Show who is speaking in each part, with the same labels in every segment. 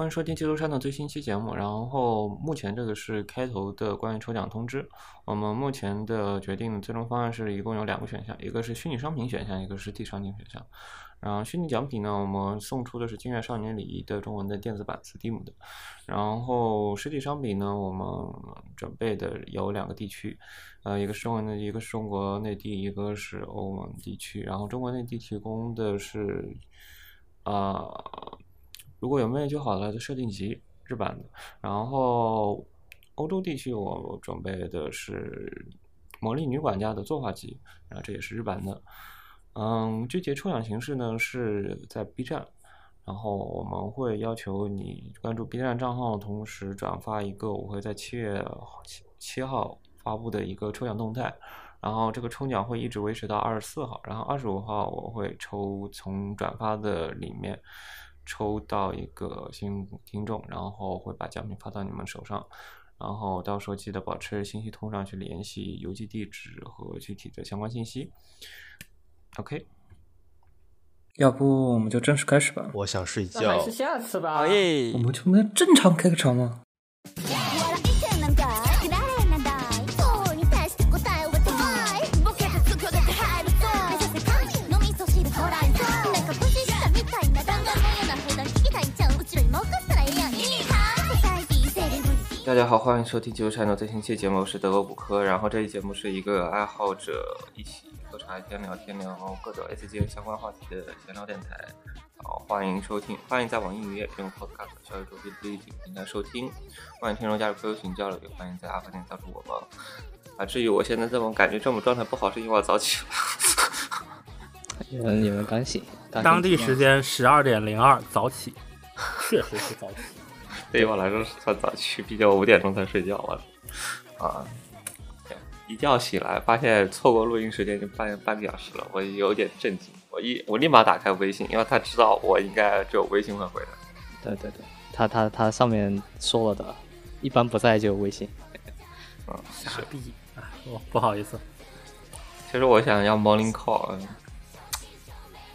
Speaker 1: 欢迎收听《基督山》的最新期节目。然后目前这个是开头的关于抽奖通知。我们目前的决定最终方案是一共有两个选项，一个是虚拟商品选项，一个是实体商品选项。然后虚拟奖品呢，我们送出的是《金月少年礼仪》的中文的电子版 Steam 的。然后实体商品呢，我们准备的有两个地区，呃，一个是中文的，一个是中国内地，一个是欧盟地区。然后中国内地提供的是，啊。如果有魅力就好了的设定集日版的，然后欧洲地区我准备的是魔力女管家的作画集，然后这也是日版的。嗯，具体抽奖形式呢是在 B 站，然后我们会要求你关注 B 站账号，同时转发一个我会在七月七七号发布的一个抽奖动态，然后这个抽奖会一直维持到二十四号，然后二十五号我会抽从转发的里面。抽到一个幸运听众，然后会把奖品发到你们手上，然后到时候记得保持信息通上去联系邮寄地址和具体的相关信息。OK，
Speaker 2: 要不我们就正式开始吧。
Speaker 3: 我想睡觉。
Speaker 4: 还是下次吧。
Speaker 1: 好耶！
Speaker 2: 我们就能正常开个场吗？
Speaker 1: 大家好，欢迎收听《九山的最新期节目，我是德国骨科。然后这期节目是一个爱好者一起喝茶天聊天聊各种 C G 相关话题的闲聊电台。好，欢迎收听，欢迎在网易云音乐用 Podcast 小宇宙哔哩哔哩平台收听。欢迎听众加入 QQ 群交流，也欢迎在阿发店加入我们。啊，至于我现在这么感觉这么状态不好，是因为我早起了。
Speaker 5: 你们你们刚醒，
Speaker 4: 当地时间十二点零二，早起，确实是早起。
Speaker 1: 对于我来说是算早起，毕竟我五点钟才睡觉了。啊，一觉醒来发现错过录音时间就半半个小时了，我有点震惊。我一我立马打开微信，因为他知道我应该只有微信会回的。
Speaker 5: 对对对，他他他上面说了的，一般不在就有微信。
Speaker 1: 嗯，
Speaker 4: 傻逼啊！我，不好意思。
Speaker 1: 其实我想要 morning call，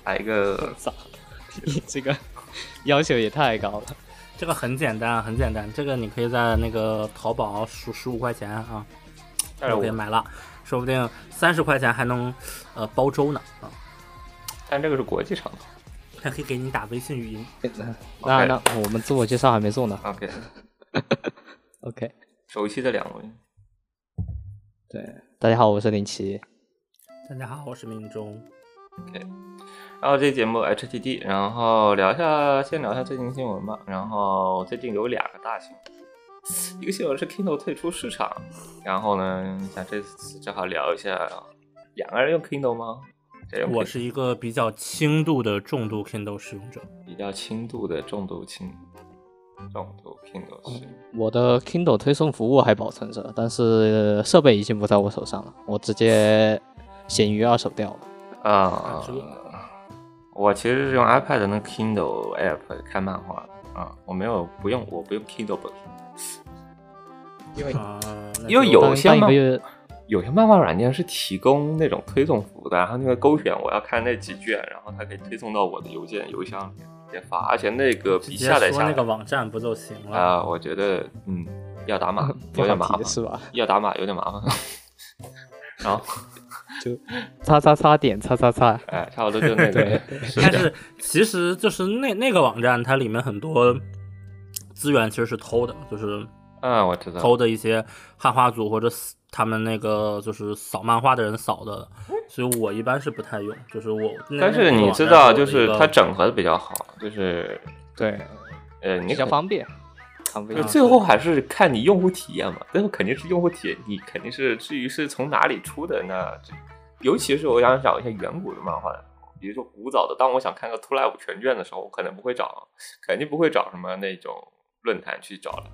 Speaker 1: 来一个。
Speaker 5: 你 这个要求也太高了。
Speaker 4: 这个很简单，很简单。这个你可以在那个淘宝数十五块钱啊，就可以买了，说不定三十块钱还能呃包粥呢啊。
Speaker 1: 但这个是国际长途，
Speaker 4: 还可以给你打微信语音。
Speaker 5: 那那我们自我介绍还没做呢。
Speaker 1: OK
Speaker 5: OK，
Speaker 1: 熟悉的两位。
Speaker 5: 对，大家好，我是林奇。
Speaker 4: 大家好，我是明中。
Speaker 1: OK。然后这节目 HTD，然后聊一下，先聊一下最近新闻吧。然后最近有两个大新闻，一个新闻是 Kindle 退出市场。然后呢，想这次正好聊一下，两个人用 Kindle 吗？
Speaker 4: 我是一个比较轻度的重度 Kindle 使用者，
Speaker 1: 比较轻度的重度轻重度 Kindle 使用。
Speaker 5: 我的 Kindle 推送服务还保存着，但是设备已经不在我手上了，我直接闲鱼二手掉了。
Speaker 1: 啊。我其实是用 iPad 的那 Kindle App 看漫画啊，我没有不用，我不用 Kindle 本，因为因为有些漫有些漫画软件是提供那种推送服务的，然后那个勾选我要看那几卷，然后它可以推送到我的邮件邮箱里面发，而且那个比下载下
Speaker 4: 那个网站不就行了
Speaker 1: 啊？我觉得嗯，要打码 有点麻烦
Speaker 5: 是吧？
Speaker 1: 要打码有点麻烦，然后。
Speaker 5: 就叉叉叉点叉叉叉，
Speaker 1: 哎，差不多就那
Speaker 4: 个。但是其实就是那那个网站，它里面很多资源其实是偷的，就是
Speaker 1: 嗯，我知道
Speaker 4: 偷的一些汉化组或者他们那个就是扫漫画的人扫的，所以我一般是不太用。就是我，
Speaker 1: 但是你知道，就是它整合的比较好，就是
Speaker 5: 对，
Speaker 1: 呃，你比
Speaker 5: 较方便。
Speaker 1: 就最后还是看你用户体验嘛，最后肯定是用户体验，你肯定是至于是从哪里出的那，尤其是我想找一些远古的漫画，比如说古早的，当我想看个《Two Live》全卷的时候，我可能不会找，肯定不会找什么那种论坛去找了，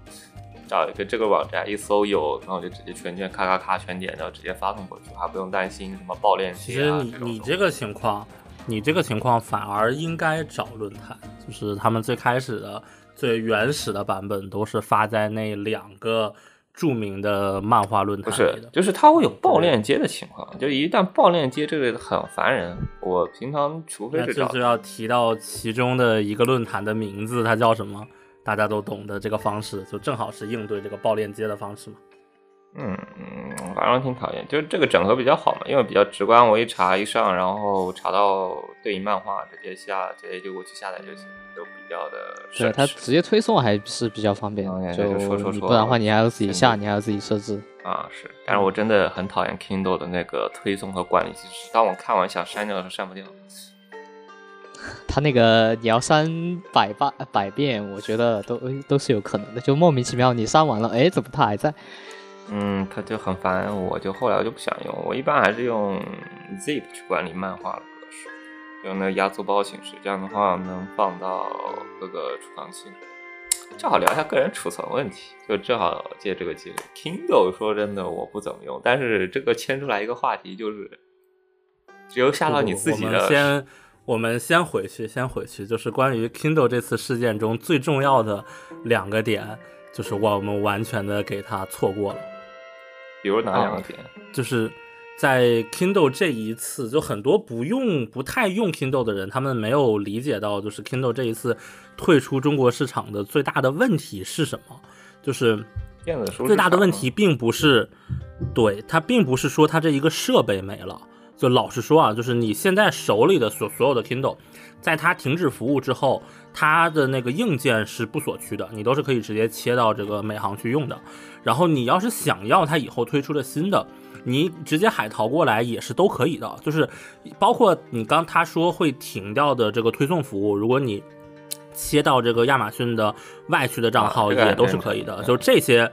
Speaker 1: 找一个这个网站一搜有，然后就直接全卷咔咔咔全点，然后直接发送过去，还不用担心什么爆链
Speaker 4: 接。其实你你这个情况，你这个情况反而应该找论坛，就是他们最开始的。最原始的版本都是发在那两个著名的漫画论坛
Speaker 1: 不是，就是它会有爆链接的情况，就一旦爆链接，这个很烦人。我平常除非是
Speaker 4: 就要提到其中的一个论坛的名字，它叫什么？大家都懂的这个方式，就正好是应对这个爆链接的方式嘛。
Speaker 1: 嗯嗯，反正挺讨厌，就是这个整合比较好嘛，因为比较直观，我一查一上，然后查到对应漫画，直接下，直接就过去下载就行，就比较的省
Speaker 5: 对，它直接推送还是比较方便就
Speaker 1: 就说说说
Speaker 5: 不然的话你还要自己下，你还要自己设置。
Speaker 1: 啊是，但是我真的很讨厌 Kindle 的那个推送和管理机制，当我看完想删掉的时候删不掉。
Speaker 5: 他那个你要删百八百遍，我觉得都都是有可能的，就莫名其妙你删完了，哎，怎么它还在？
Speaker 1: 嗯，他就很烦，我就后来我就不想用，我一般还是用 Zip 去管理漫画的格式，用那个压缩包形式，这样的话能放到各个储藏器。正好聊一下个人储存问题，就正好借这个机会。Kindle 说真的我不怎么用，但是这个牵出来一个话题，就是只有下到你自己
Speaker 4: 我
Speaker 1: 的
Speaker 4: 们先我们先回去，先回去，就是关于 Kindle 这次事件中最重要的两个点，就是我们完全的给它错过了。
Speaker 1: 比如哪两个点？
Speaker 4: 就是在 Kindle 这一次，就很多不用、不太用 Kindle 的人，他们没有理解到，就是 Kindle 这一次退出中国市场的最大的问题是什么？就是
Speaker 1: 电子书
Speaker 4: 最大的问题并不是，对它并不是说它这一个设备没了。就老实说啊，就是你现在手里的所所有的 Kindle，在它停止服务之后，它的那个硬件是不锁区的，你都是可以直接切到这个美行去用的。然后你要是想要它以后推出的新的，你直接海淘过来也是都可以的。就是包括你刚他说会停掉的这个推送服务，如果你切到这个亚马逊的外区的账号，也都是可以的。就这些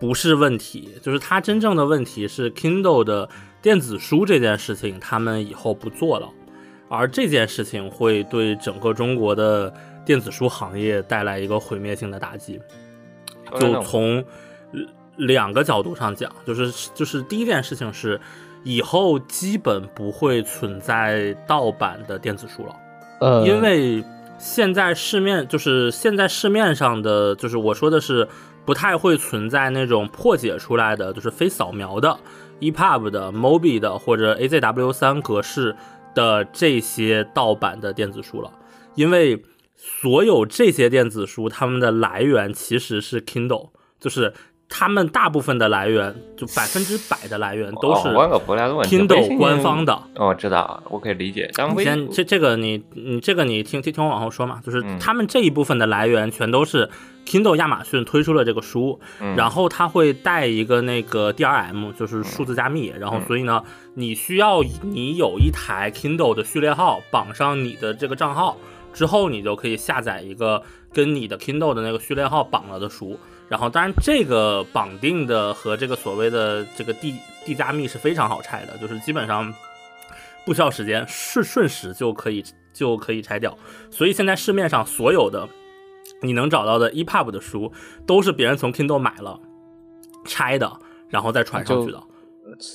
Speaker 4: 不是问题，就是它真正的问题是 Kindle 的电子书这件事情，他们以后不做了，而这件事情会对整个中国的电子书行业带来一个毁灭性的打击。就从呃两个角度上讲，就是就是第一件事情是，以后基本不会存在盗版的电子书了。
Speaker 5: 呃，
Speaker 4: 因为现在市面就是现在市面上的，就是我说的是不太会存在那种破解出来的，就是非扫描的 EPUB 的、MOBI 的或者 AZW 三格式的这些盗版的电子书了，因为所有这些电子书它们的来源其实是 Kindle，就是。他们大部分的来源，就百分之百的来源都是 Kindle 官方的。
Speaker 1: 哦，我知道，我可以理解。但微
Speaker 4: 先这这个你你这个你听听听我往后说嘛，就是
Speaker 1: 嗯
Speaker 4: 他们这一部分的来源全都是 Kindle 亚马逊推出了这个书，
Speaker 1: 嗯
Speaker 4: 然后它会带一个那个 DRM，就是数字加密，然后所以呢，你需要你有一台 Kindle 的序列号绑上你的这个账号之后，你就可以下载一个跟你的 Kindle 的那个序列号绑了的书。然后，当然，这个绑定的和这个所谓的这个 D D 加密是非常好拆的，就是基本上不需要时间，瞬瞬时就可以就可以拆掉。所以现在市面上所有的你能找到的 EPUB 的书，都是别人从 Kindle 买了拆的，然后再传上去的。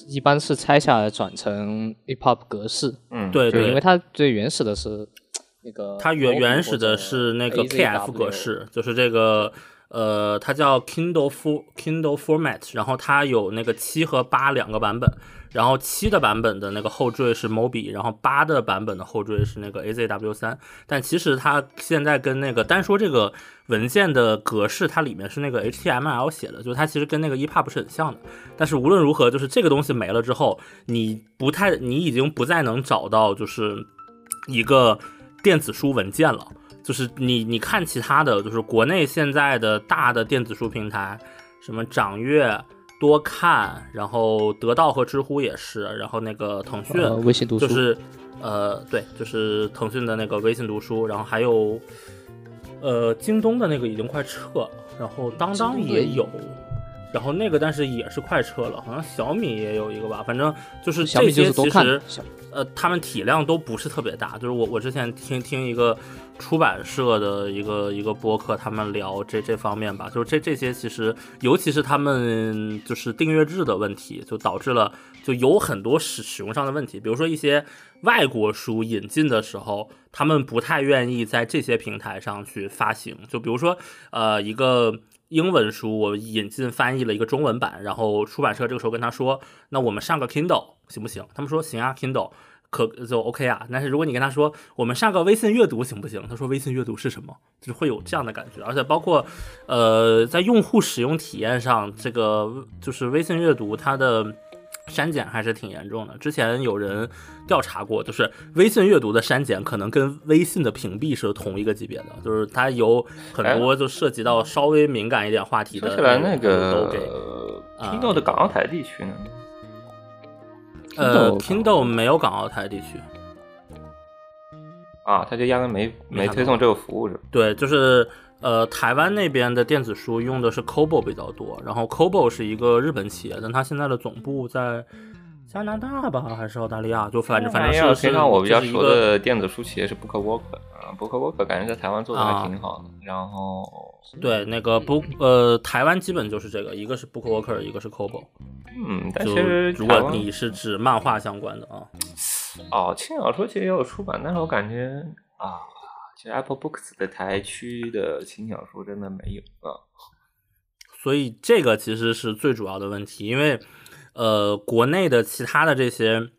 Speaker 5: 一般是拆下来转成 EPUB 格式，
Speaker 1: 嗯，
Speaker 4: 对对，
Speaker 5: 因为它最原始的是那个
Speaker 4: 它原原始的是那个 KF 格式，就是这个呃，它叫 Kindle for Kindle Format，然后它有那个七和八两个版本，然后七的版本的那个后缀是 Mobi，然后八的版本的后缀是那个 AZW 三，但其实它现在跟那个单说这个文件的格式，它里面是那个 HTML 写的，就是它其实跟那个 EPUB 是很像的。但是无论如何，就是这个东西没了之后，你不太，你已经不再能找到就是一个电子书文件了。就是你你看其他的，就是国内现在的大的电子书平台，什么掌阅、多看，然后得到和知乎也是，然后那个腾讯、
Speaker 5: 呃微信读书，
Speaker 4: 就是呃对，就是腾讯的那个微信读书，然后还有呃京东的那个已经快撤了，然后当当也有。然后那个，但是也是快撤了，好像小米也有一个吧，反正就是
Speaker 5: 小米就
Speaker 4: 这些其实，呃，他们体量都不是特别大。就是我我之前听听一个出版社的一个一个播客，他们聊这这方面吧，就是这这些其实，尤其是他们就是订阅制的问题，就导致了就有很多使使用上的问题。比如说一些外国书引进的时候，他们不太愿意在这些平台上去发行。就比如说呃一个。英文书我引进翻译了一个中文版，然后出版社这个时候跟他说：“那我们上个 Kindle 行不行？”他们说：“行啊，Kindle 可就 OK 啊。但是如果你跟他说我们上个微信阅读行不行？他说微信阅读是什么？就是会有这样的感觉。而且包括呃，在用户使用体验上，这个就是微信阅读它的。删减还是挺严重的。之前有人调查过，就是微信阅读的删减可能跟微信的屏蔽是同一个级别的，就是它有很多就涉及到稍微敏感一点话题的。
Speaker 1: 说起来，那
Speaker 4: 个
Speaker 1: Kindle 的港澳台地区呢？
Speaker 4: 呃，Kindle 没有港澳台地区。
Speaker 1: 啊，他就压根没没推送这个服务是吧？
Speaker 4: 对，就是。呃，台湾那边的电子书用的是 Kobo 比较多，然后 Kobo 是一个日本企业，但它现在的总部在加拿大吧，还是澳大利亚？就反正反正是。
Speaker 1: 平常我比较熟的电子书企业是 BookWalker 啊，BookWalker 感觉在台湾做的还挺好的。然后
Speaker 4: 对那个 Book 呃，台湾基本就是这个，一个是 BookWalker，一个是 Kobo。
Speaker 1: 嗯，但其实
Speaker 4: 如果你是指漫画相关的啊，
Speaker 1: 哦，轻小说其实也有出版，但是我感觉啊。其实 Apple Books 的台区的轻小说真的没有啊，
Speaker 4: 所以这个其实是最主要的问题，因为呃，国内的其他的这些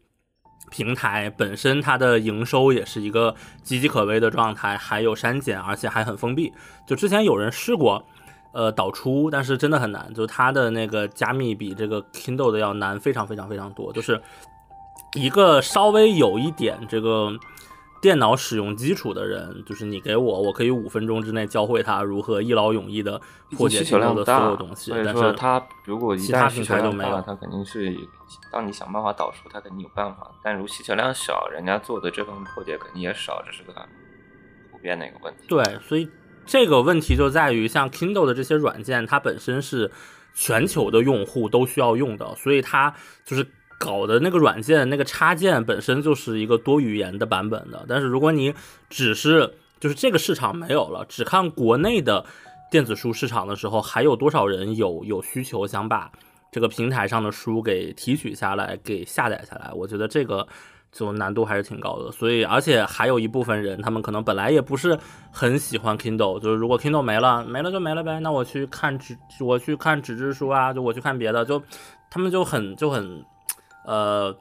Speaker 4: 平台本身它的营收也是一个岌岌可危的状态，还有删减，而且还很封闭。就之前有人试过呃导出，但是真的很难，就它的那个加密比这个 Kindle 的要难非常非常非常多，就是一个稍微有一点这个。电脑使用基础的人，就是你给我，我可以五分钟之内教会他如何一劳永逸的破解所有的所有东西。但是
Speaker 1: 他如果
Speaker 4: 其他平台都没有，
Speaker 1: 他肯定是当你想办法导出，他肯定有办法。但如需求量小，人家做的这份破解肯定也少，这是个普遍的一个问题。
Speaker 4: 对，所以这个问题就在于，像 Kindle 的这些软件，它本身是全球的用户都需要用的，所以它就是。搞的那个软件，那个插件本身就是一个多语言的版本的。但是如果你只是就是这个市场没有了，只看国内的电子书市场的时候，还有多少人有有需求想把这个平台上的书给提取下来，给下载下来？我觉得这个就难度还是挺高的。所以，而且还有一部分人，他们可能本来也不是很喜欢 Kindle，就是如果 Kindle 没了，没了就没了呗。那我去看纸，我去看纸质书啊，就我去看别的，就他们就很就很。呃，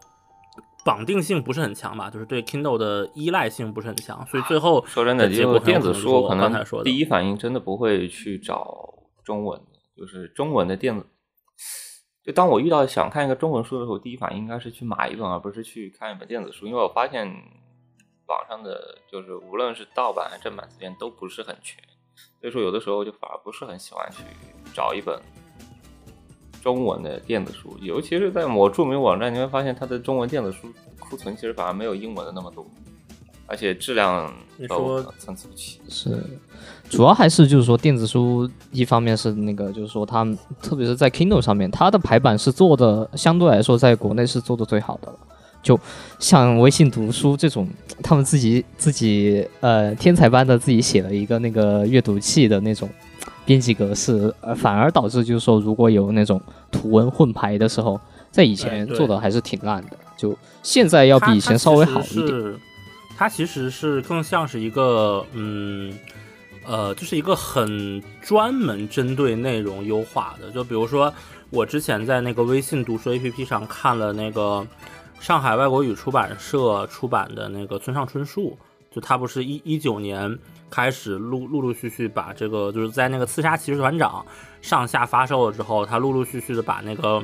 Speaker 4: 绑定性不是很强吧？就是对 Kindle 的依赖性不是很强，所以最后
Speaker 1: 说真的，
Speaker 4: 结果
Speaker 1: 电子书可能
Speaker 4: 说
Speaker 1: 第一反应真的不会去找中文，就是中文的电子。就当我遇到想看一个中文书的时候，第一反应应该是去买一本，而不是去看一本电子书，因为我发现网上的就是无论是盗版还是正版资源都不是很全，所以说有的时候就反而不是很喜欢去找一本。中文的电子书，尤其是在某著名网站，你会发现它的中文电子书库存其实反而没有英文的那么多，而且质量都参差不齐。
Speaker 5: 是，主要还是就是说电子书，一方面是那个就是说它，特别是在 Kindle 上面，它的排版是做的相对来说在国内是做的最好的了。就像微信读书这种，他们自己自己呃天才般的自己写了一个那个阅读器的那种。编辑格式，呃，反而导致就是说，如果有那种图文混排的时候，在以前做的还是挺烂的，就现在要比以前稍微好一点。
Speaker 4: 它其实是更像是一个，嗯，呃，就是一个很专门针对内容优化的。就比如说，我之前在那个微信读书 APP 上看了那个上海外国语出版社出版的那个村上春树，就他不是一一九年。开始陆陆陆续续把这个，就是在那个刺杀骑士团长上下发售了之后，他陆陆续续的把那个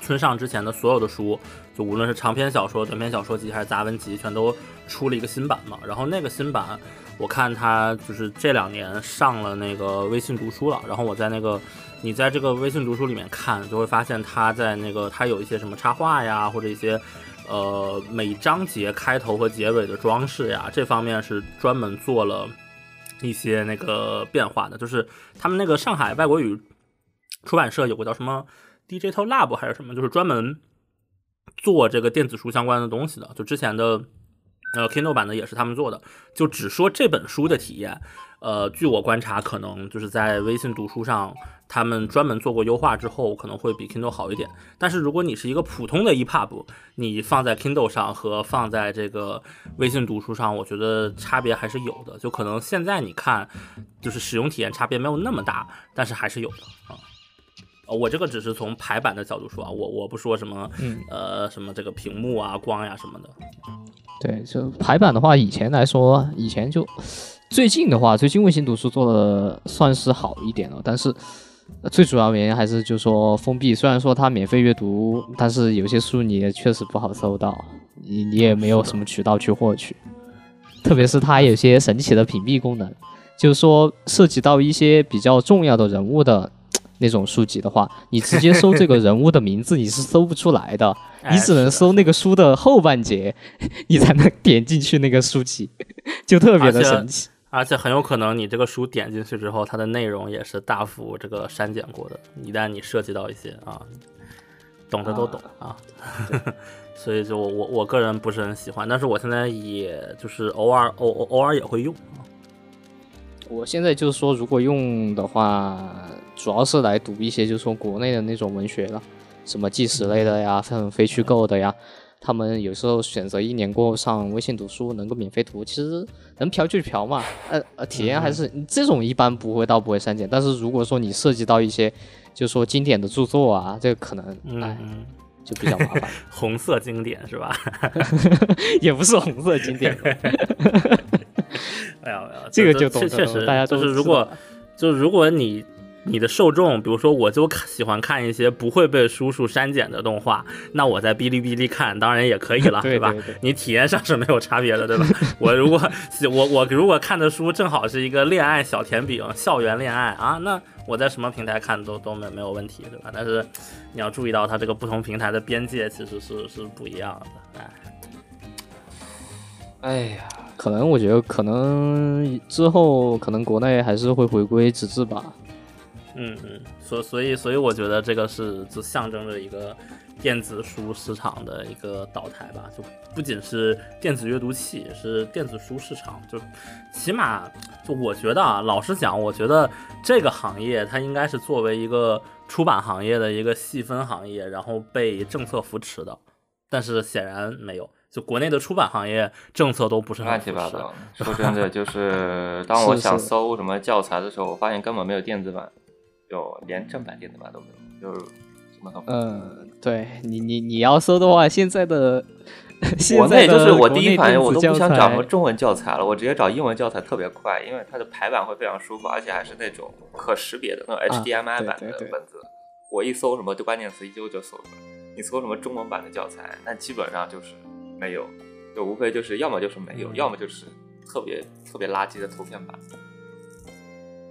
Speaker 4: 村上之前的所有的书，就无论是长篇小说、短篇小说集还是杂文集，全都出了一个新版嘛。然后那个新版，我看他就是这两年上了那个微信读书了。然后我在那个你在这个微信读书里面看，就会发现他在那个他有一些什么插画呀，或者一些。呃，每章节开头和结尾的装饰呀，这方面是专门做了。一些那个变化的，就是他们那个上海外国语出版社有个叫什么 Digital Lab 还是什么，就是专门做这个电子书相关的东西的。就之前的呃 Kindle 版的也是他们做的，就只说这本书的体验。呃，据我观察，可能就是在微信读书上。他们专门做过优化之后，可能会比 Kindle 好一点。但是如果你是一个普通的 EPUB，你放在 Kindle 上和放在这个微信读书上，我觉得差别还是有的。就可能现在你看，就是使用体验差别没有那么大，但是还是有的啊。呃我这个只是从排版的角度说啊，我我不说什么
Speaker 5: 嗯，
Speaker 4: 呃什么这个屏幕啊、光呀什么的。
Speaker 5: 对，就排版的话，以前来说，以前就最近的话，最近卫星读书做的算是好一点了，但是。呃最主要原因还是就说封闭，虽然说它免费阅读，但是有些书你也确实不好搜到，你你也没有什么渠道去获取。特别是它有些神奇的屏蔽功能，就是说涉及到一些比较重要的人物的那种书籍的话，你直接搜这个人物的名字你是搜不出来的，
Speaker 4: 哎
Speaker 5: 你只能搜那个书的后半截，你才能点进去那个书籍，就特别的神奇。
Speaker 4: 而且很有可能你这个书点进去之后，它的内容也是大幅这个删减过的。一旦你涉及到一些啊，懂的都懂啊，所以就我我我个人不是很喜欢，但是我现在也就是偶尔偶偶偶尔也会用。
Speaker 5: 我现在就是说，如果用的话，主要是来读一些就是说国内的那种文学了，什么纪实类的呀，像非虚构的呀。他们有时候选择一年过后上微信读书能够免费读，其实能嫖就嫖嘛，呃呃，体验还是这种一般不会到不会删减。但是如果说你涉及到一些就是说经典的著作啊，这个可能哎就比较麻烦，
Speaker 4: 红色经典是吧？
Speaker 5: 也不是红色经典 吧。
Speaker 4: 没有没有，
Speaker 5: 这个就懂
Speaker 4: 确确实
Speaker 5: 大家都
Speaker 4: 是如果就是如果你你的受众，比如说我就喜欢看一些不会被叔叔删减的动画，那我在哔哩哔哩看当然也可以了，吧
Speaker 5: 对对对？
Speaker 4: 你体验上是没有差别的，对吧？我如果我我如果看的书正好是一个恋爱小甜饼、校园恋爱啊，那我在什么平台看都都没没有问题，对吧？但是你要注意到它这个不同平台的边界其实是是不一样的，哎。
Speaker 1: 哎呀，
Speaker 5: 可能我觉得可能之后可能国内还是会回归纸质吧。
Speaker 4: 嗯嗯，所所以所以我觉得这个是就象征着一个电子书市场的一个倒台吧，就不仅是电子阅读器，也是电子书市场，就起码就我觉得啊，老实讲，我觉得这个行业它应该是作为一个出版行业的一个细分行业，然后被政策扶持的，但是显然没有。就国内的出版行业政策都不是很
Speaker 1: 乱，七八糟。说真的，就是当 我想搜什么教材的时候，我发现根本没有电子版，就连正版电子版都没有，就是什么都没有。
Speaker 5: 嗯，对你你你要搜的话，现在的现
Speaker 1: 国内
Speaker 5: 在的
Speaker 1: 就是我第一反应，我都不想找什么中文教材了，我直接找英文教材特别快，因为它的排版会非常舒服，而且还是那种可识别的那种 HDMI 版
Speaker 5: 对对对
Speaker 1: 的本子。我一搜什么就关键词，一搜就搜出来。你搜什么中文版的教材，那基本上就是没有，就无非就是要么就是没有，要么就是特别特别垃圾的图片版，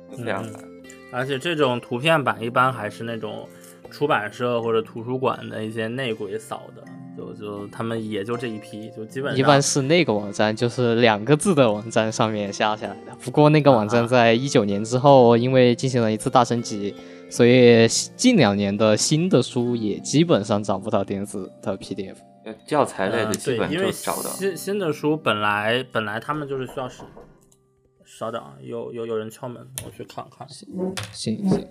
Speaker 1: 就非常烦。
Speaker 4: 而且这种图片版一般还是那种出版社或者图书馆的一些内鬼扫的，就就他们也就这一批，就基本上
Speaker 5: 一般是那个网站，就是两个字的网站上面下下来的。不过那个网站在一九年之后，因为进行了一次大升级，所以近两年的新的书也基本上找不到电子的 PDF。
Speaker 1: 教材类的基本
Speaker 4: 因为
Speaker 1: 就找不到。
Speaker 4: 新新的书本来本来他们就是需要是，稍等啊，有有有人敲门，我去看看。
Speaker 5: 行行，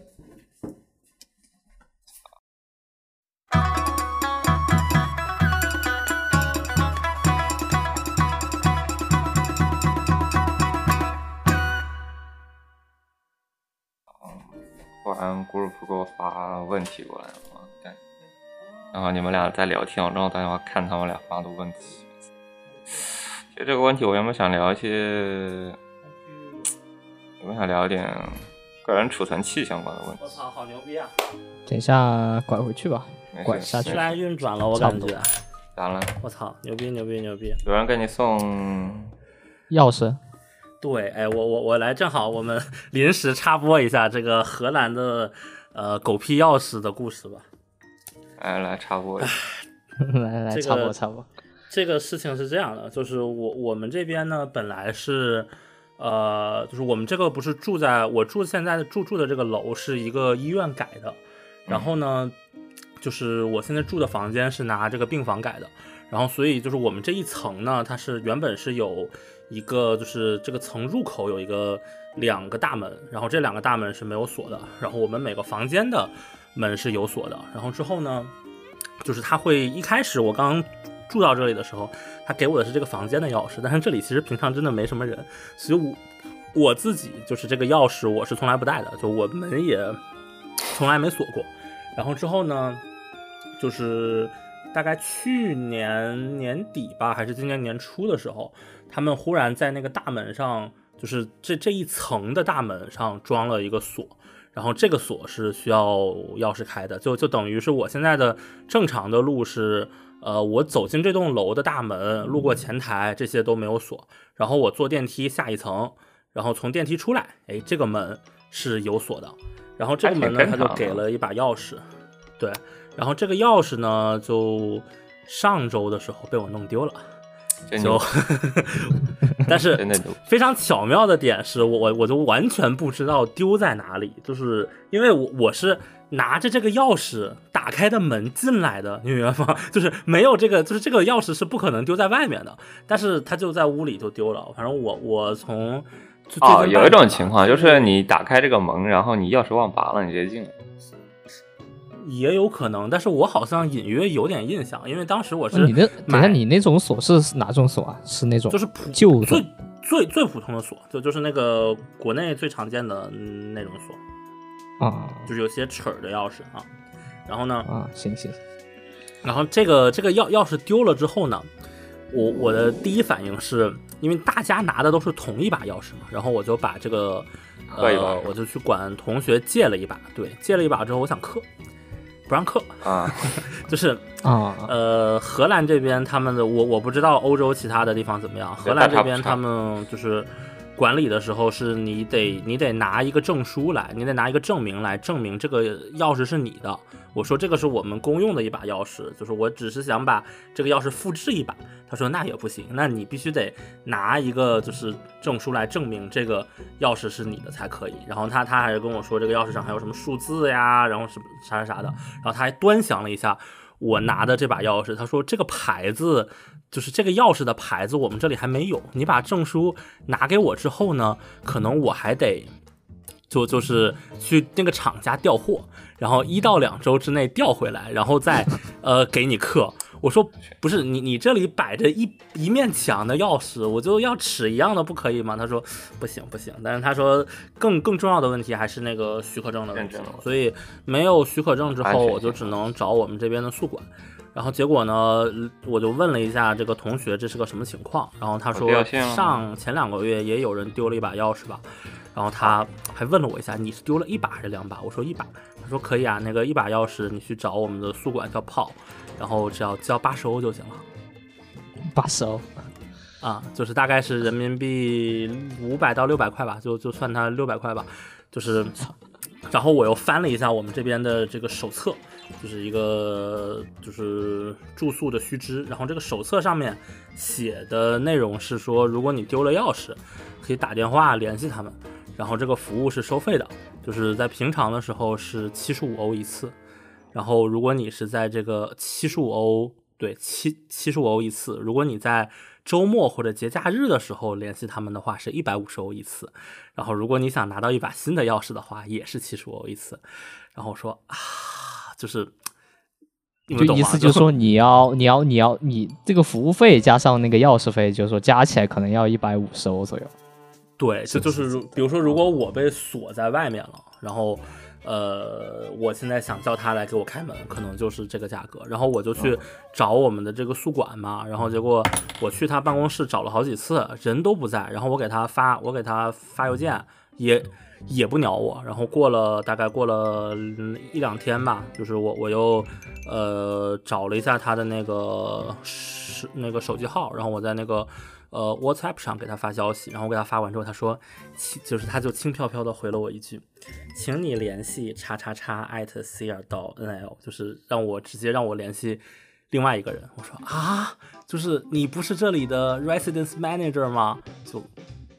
Speaker 1: 突然 group 给我发问题过来了，然后你们俩在聊天，我正好打电话看他们俩发的问题。其实这个问题我原本想聊一些，原本想聊一点个人储存器相关的问题
Speaker 4: 我。操，好牛逼啊！
Speaker 5: 等一下拐回去吧。拐下去
Speaker 4: 突然运转了，我感觉。
Speaker 1: 咋了？
Speaker 4: 我操，牛逼牛逼牛逼！
Speaker 1: 有人给你送
Speaker 5: 钥匙，
Speaker 4: 对，哎，我我我来，正好我们 临时插播一下这个荷兰的呃狗屁钥匙的故事吧。
Speaker 1: 来来插播一下，
Speaker 5: 来来
Speaker 4: 这
Speaker 5: 插播插播。
Speaker 4: 这个事情是这样的，就是我我们这边呢，本来是，呃，就是我们这个不是住在我住现在的住住的这个楼是一个医院改的，然后呢，就是我现在住的房间是拿这个病房改的，然后所以就是我们这一层呢，它是原本是有一个就是这个层入口有一个两个大门，然后这两个大门是没有锁的，然后我们每个房间的门是有锁的，然后之后呢，就是它会一开始我刚住到这里的时候，他给我的是这个房间的钥匙，但是这里其实平常真的没什么人，所以我我自己就是这个钥匙我是从来不带的，就我门也从来没锁过。然后之后呢，就是大概去年年底吧，还是今年年初的时候，他们忽然在那个大门上，就是这这一层的大门上装了一个锁，然后这个锁是需要钥匙开的，就就等于是我现在的正常的路是，呃，我走进这栋楼的大门，路过前台，这些都没有锁，然后我坐电梯下一层，然后从电梯出来，哎，这个门是有锁的，然后这个门呢，他就给了一把钥匙，对，然后这个钥匙呢，就上周的时候被我弄丢了。就，但是非常巧妙的点是我我我就完全不知道丢在哪里，就是因为我我是拿着这个钥匙打开的门进来的，你明白吗？就是没有这个，就是这个钥匙是不可能丢在外面的，但是它就在屋里就丢了。反正我我从
Speaker 1: 哦，有一种情况就是你打开这个门，然后你钥匙忘拔了，你直接进了。
Speaker 4: 也有可能，但是我好像隐约有点印象，因为当时我是
Speaker 5: 你那等下你那种锁是哪种锁啊？是那种
Speaker 4: 就是普
Speaker 5: 旧
Speaker 4: 最最最普通的锁，就就是那个国内最常见的那种
Speaker 5: 锁啊，
Speaker 4: 就是有些齿儿的钥匙啊。然后呢
Speaker 5: 啊，行行。
Speaker 4: 然后这个这个钥钥匙丢了之后呢，我我的第一反应是因为大家拿的都是同一把钥匙嘛，然后我就把这个呃我就去管同学借了一把，对，借了一把之后我想刻。不让刻
Speaker 1: 啊，
Speaker 4: 就是
Speaker 5: 啊，
Speaker 4: 呃，荷兰这边他们的我我不知道欧洲其他的地方怎么样。荷兰这边他们就是管理的时候，是你得你得拿一个证书来，你得拿一个证明来证明这个钥匙是你的。我说这个是我们公用的一把钥匙，就是我只是想把这个钥匙复制一把。他说那也不行，那你必须得拿一个就是证书来证明这个钥匙是你的才可以。然后他他还跟我说这个钥匙上还有什么数字呀，然后什么啥啥啥的。然后他还端详了一下我拿的这把钥匙，他说这个牌子就是这个钥匙的牌子我们这里还没有。你把证书拿给我之后呢，可能我还得就就是去那个厂家调货。然后一到两周之内调回来，然后再 呃给你刻。我说不是你你这里摆着一一面墙的钥匙，我就要尺一样的不可以吗？他说不行不行。但是他说更更重要的问题还是那个许可证的问题，所以没有许可证之后，我就只能找我们这边的宿管。然后结果呢，我就问了一下这个同学这是个什么情况，然后他说上前两个月也有人丢了一把钥匙吧。然后他还问了我一下，你是丢了一把还是两把？我说一把。他说可以啊，那个一把钥匙你去找我们的宿管叫炮，然后只要交八十欧就行了。
Speaker 5: 八十欧
Speaker 4: 啊，就是大概是人民币五百到六百块吧，就就算他六百块吧。就是，然后我又翻了一下我们这边的这个手册，就是一个就是住宿的须知。然后这个手册上面写的内容是说，如果你丢了钥匙，可以打电话联系他们。然后这个服务是收费的，就是在平常的时候是七十五欧一次，然后如果你是在这个七十五欧，对七七十五欧一次，如果你在周末或者节假日的时候联系他们的话，是一百五十欧一次。然后如果你想拿到一把新的钥匙的话，也是七十五欧一次。然后说啊，就是，
Speaker 5: 就意思就是说你要你要你要你这个服务费加上那个钥匙费，就是说加起来可能要一百五十欧左右。
Speaker 4: 对，这就是如比如说，如果我被锁在外面了，然后，呃，我现在想叫他来给我开门，可能就是这个价格。然后我就去找我们的这个宿管嘛，然后结果我去他办公室找了好几次，人都不在。然后我给他发，我给他发邮件，也也不鸟我。然后过了大概过了一两天吧，就是我我又呃找了一下他的那个是那个手机号，然后我在那个。呃，WhatsApp 上给他发消息，然后我给他发完之后，他说，就是他就轻飘飘的回了我一句，请你联系叉叉叉 at c r 到 nl，就是让我直接让我联系另外一个人。我说啊，就是你不是这里的 residence manager 吗？就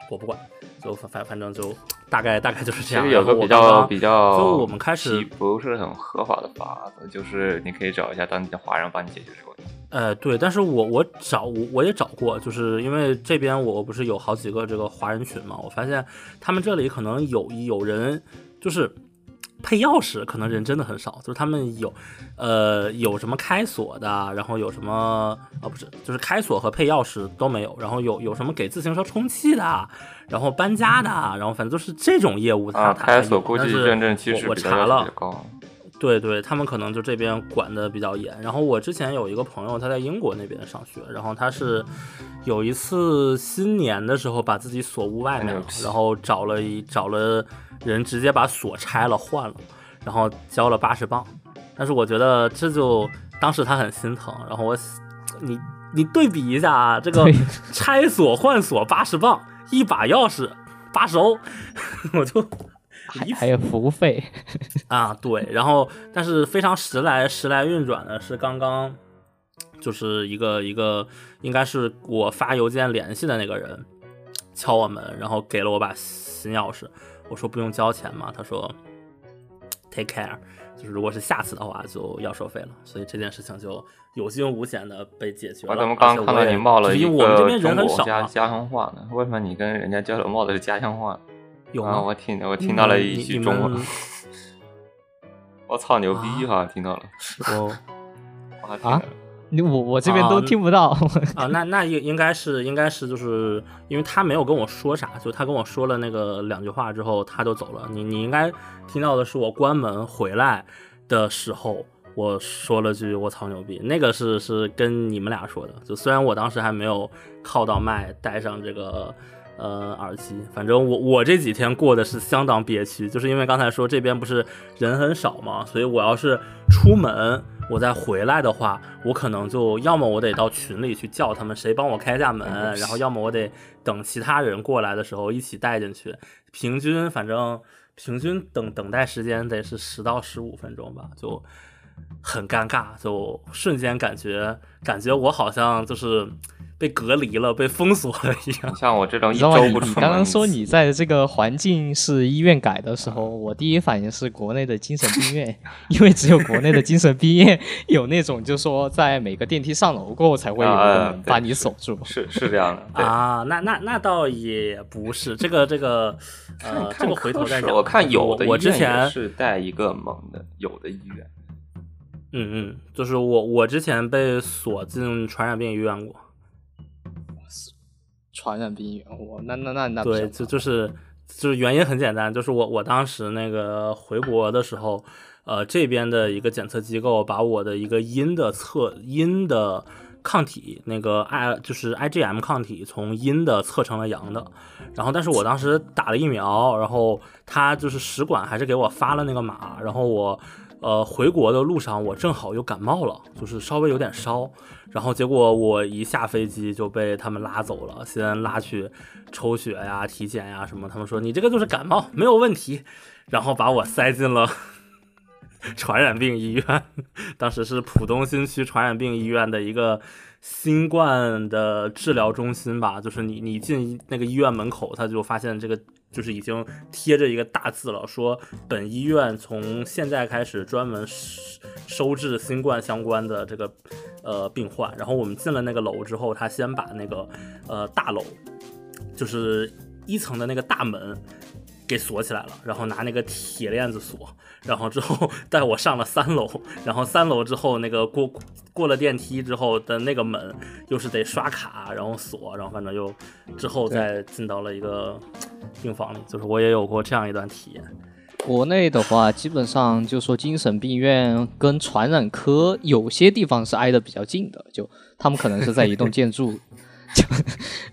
Speaker 4: 我不管，就反反正就大概大概就是这样。
Speaker 1: 其实有个比较比较，
Speaker 4: 就我们开始
Speaker 1: 不是很合法的法子，就是你可以找一下当地的华人帮你解决这个问题。
Speaker 4: 呃，对，但是我我找我我也找过，就是因为这边我不是有好几个这个华人群嘛，我发现他们这里可能有有人就是配钥匙，可能人真的很少，就是他们有呃有什么开锁的，然后有什么啊不是，就是开锁和配钥匙都没有，然后有有什么给自行车充气的，然后搬家的，然后反正就是这种业务他他
Speaker 1: 开锁估计认证其实
Speaker 4: 我查了。对对，他们可能就这边管的比较严。然后我之前有一个朋友，他在英国那边上学，然后他是有一次新年的时候把自己锁屋外面了，然后找了一找了人直接把锁拆了换了，然后交了八十磅。但是我觉得这就当时他很心疼，然后我你你对比一下啊，这个拆锁换锁八十磅，一把钥匙八十欧，我就
Speaker 5: 还有服务费
Speaker 4: 啊，对，然后但是非常时来时来运转的是刚刚就是一个一个应该是我发邮件联系的那个人敲我门，然后给了我把新钥匙，我说不用交钱嘛，他说 take care，就是如果是下次的话就要收费了，所以这件事情就有惊无险的被解决了。
Speaker 1: 我怎么刚看到你冒了一个
Speaker 4: 边人
Speaker 1: 中国
Speaker 4: 很少嘛，
Speaker 1: 家家乡话呢？为什么你跟人家交流冒的是家乡话？啊，
Speaker 4: 有吗？
Speaker 1: 我听我听到了一句中文，我操牛逼哈！听到了，
Speaker 4: 我
Speaker 5: 啊你我我这边都
Speaker 4: 啊
Speaker 5: 听不到。
Speaker 4: 啊，那那应应该是应该是就是因为他没有跟我说啥，就他跟我说了那个两句话之后他就走了。你你应该听到的是我关门回来的时候，我说了句我操牛逼，那个是是跟你们俩说的。就虽然我当时还没有靠到麦，带上这个呃耳机，反正我我这几天过的是相当憋屈，就是因为刚才说这边不是人很少嘛，所以我要是出门。我再回来的话，我可能就要么我得到群里去叫他们谁帮我开下门，然后要么我得等其他人过来的时候一起带进去。平均反正平均等等待时间得是十到十五分钟吧，就很尴尬，就瞬间感觉感觉我好像就是被隔离了、被封锁了一样。
Speaker 1: 像我这种一周不出门，
Speaker 5: 你刚刚说你在这个环境是医院改的时候，我第一反应是国内的精神病院，因为只有国内的精神病院有那种，就说在每个电梯上楼过后才会把你锁住。
Speaker 1: 是是这样的，
Speaker 4: 啊，那那那倒也不是，这个这个呃，这个回头再讲。
Speaker 1: 我看有的
Speaker 4: 我我之
Speaker 1: 医院也
Speaker 4: 前
Speaker 1: 是带一个门的，有的医院。
Speaker 4: 嗯嗯，就是我我之前被锁进传染病医院过，
Speaker 5: 传染病医院，我那那那那
Speaker 4: 对，就就是就是原因很简单，就是我我当时那个回国的时候，呃，这边的一个检测机构把我的一个阴的测阴的抗体，那个 I 就是 IgM 抗体从阴的测成了阳的，然后但是我当时打了疫苗，然后他就是使馆还是给我发了那个码，然后我。呃，回国的路上我正好又感冒了，就是稍微有点烧，然后结果我一下飞机就被他们拉走了，先拉去抽血呀、体检呀什么，他们说你这个就是感冒，没有问题，然后把我塞进了 传染病医院，当时是浦东新区传染病医院的一个新冠的治疗中心吧，就是你你进那个医院门口，他就发现这个就是已经贴着一个大字了，说本医院从现在开始专门收治新冠相关的这个呃病患。然后我们进了那个楼之后，他先把那个呃大楼，就是一层的那个大门给锁起来了，然后拿那个铁链子锁，然后之后带我上了三楼，然后三楼之后那个过过了电梯之后的那个门又是得刷卡，然后锁，然后反正又之后再进到了一个病房里，就是我也有过这样一段体验。
Speaker 5: 国内的话，基本上就说精神病院跟传染科有些地方是挨得比较近的，就他们可能是在一栋建筑，就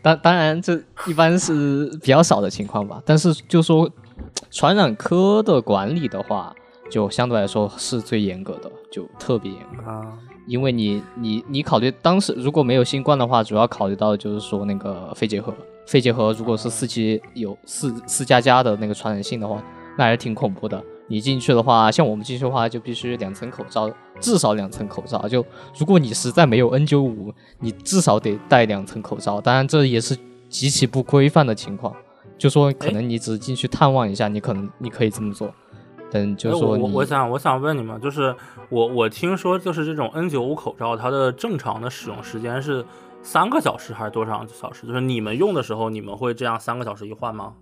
Speaker 5: 当当然这一般是比较少的情况吧。但是就说传染科的管理的话，就相对来说是最严格的，就特别严格。
Speaker 4: 啊，
Speaker 5: 因为你你你考虑当时如果没有新冠的话，主要考虑到的就是说那个肺结核，肺结核如果是四级有四四加加的那个传染性的话，那还是挺恐怖的。你进去的话，像我们进去的话，就必须两层口罩，至少两层口罩。就如果你实在没有 N95，你至少得戴两层口罩。当然，这也是极其不规范的情况。就说可能你只是进去探望一下，你可能你可以这么做，等就说
Speaker 4: 我我我想我想问你们，就是我我听说就是这种 N95 口罩，它的正常的使用时间是三个小时还是多少小时？就是你们用的时候，你们会这样三个小时一换吗？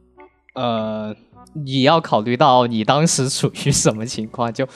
Speaker 5: 呃，你要考虑到你当时处于什么情况。就，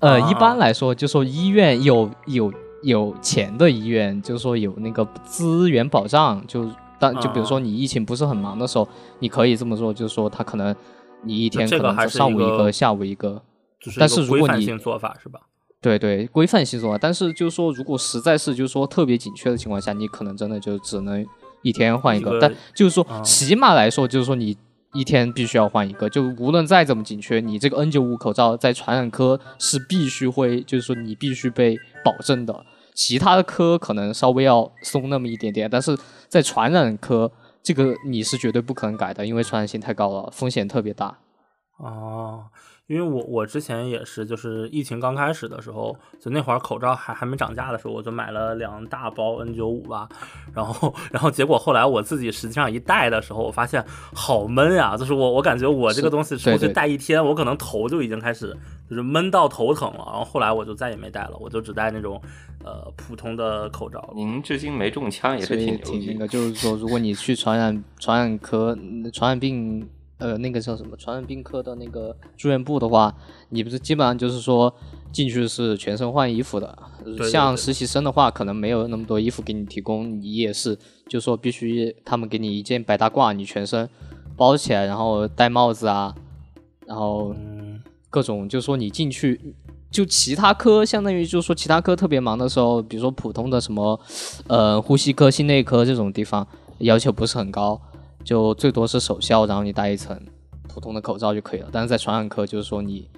Speaker 5: 呃，
Speaker 4: 啊
Speaker 5: 一般来说，就说医院有有有钱的医院，就说有那个资源保障，就当就比如说
Speaker 4: 啊
Speaker 5: 你疫情不是很忙的时候，你可以这么做，就是说他可能你一天可能上午一个，下午一个。
Speaker 4: 就是
Speaker 5: 但是如果你
Speaker 4: 规范性做法是吧？
Speaker 5: 对对，规范性做法。但是就是说，如果实在是就是说特别紧缺的情况下，你可能真的就只能一天换一个。但就是说，
Speaker 4: 啊
Speaker 5: 起码来说，就是说你一天必须要换一个。就无论再怎么紧缺，你这个 N 九五口罩在传染科是必须会，就是说你必须被保证的。其他的科可能稍微要松那么一点点，但是在传染科，这个你是绝对不可能改的，因为传染性太高了，风险特别大。
Speaker 4: 哦，因为我我之前也是，就是疫情刚开始的时候，就那会儿口罩还还没涨价的时候，我就买了两大包 N 九五吧，然后然后结果后来我自己实际上一戴的时候，我发现好闷呀，就是我我感觉我这个东西出去戴一天，我可能头就已经开始就是闷到头疼了，然后后来我就再也没戴了，我就只戴那种呃普通的口罩了。
Speaker 1: 您至今没中枪也是挺
Speaker 5: 挺那个，就是说，如果你去传染传染科、嗯传染病呃那个叫什么传染病科的那个住院部的话，你不是基本上就是说进去是全身换衣服的。
Speaker 4: 对对
Speaker 5: 像实习生的话，可能没有那么多衣服给你提供，你也是就说必须他们给你一件白大褂，你全身包起来，然后戴帽子啊，然后
Speaker 4: 嗯，
Speaker 5: 各种，就说你进去，就其他科相当于就是说其他科特别忙的时候，比如说普通的什么，呃，呼吸科、心内科这种地方要求不是很高，就最多是手消，然后你戴一层普通的口罩就可以了。但是在传染科，就是说你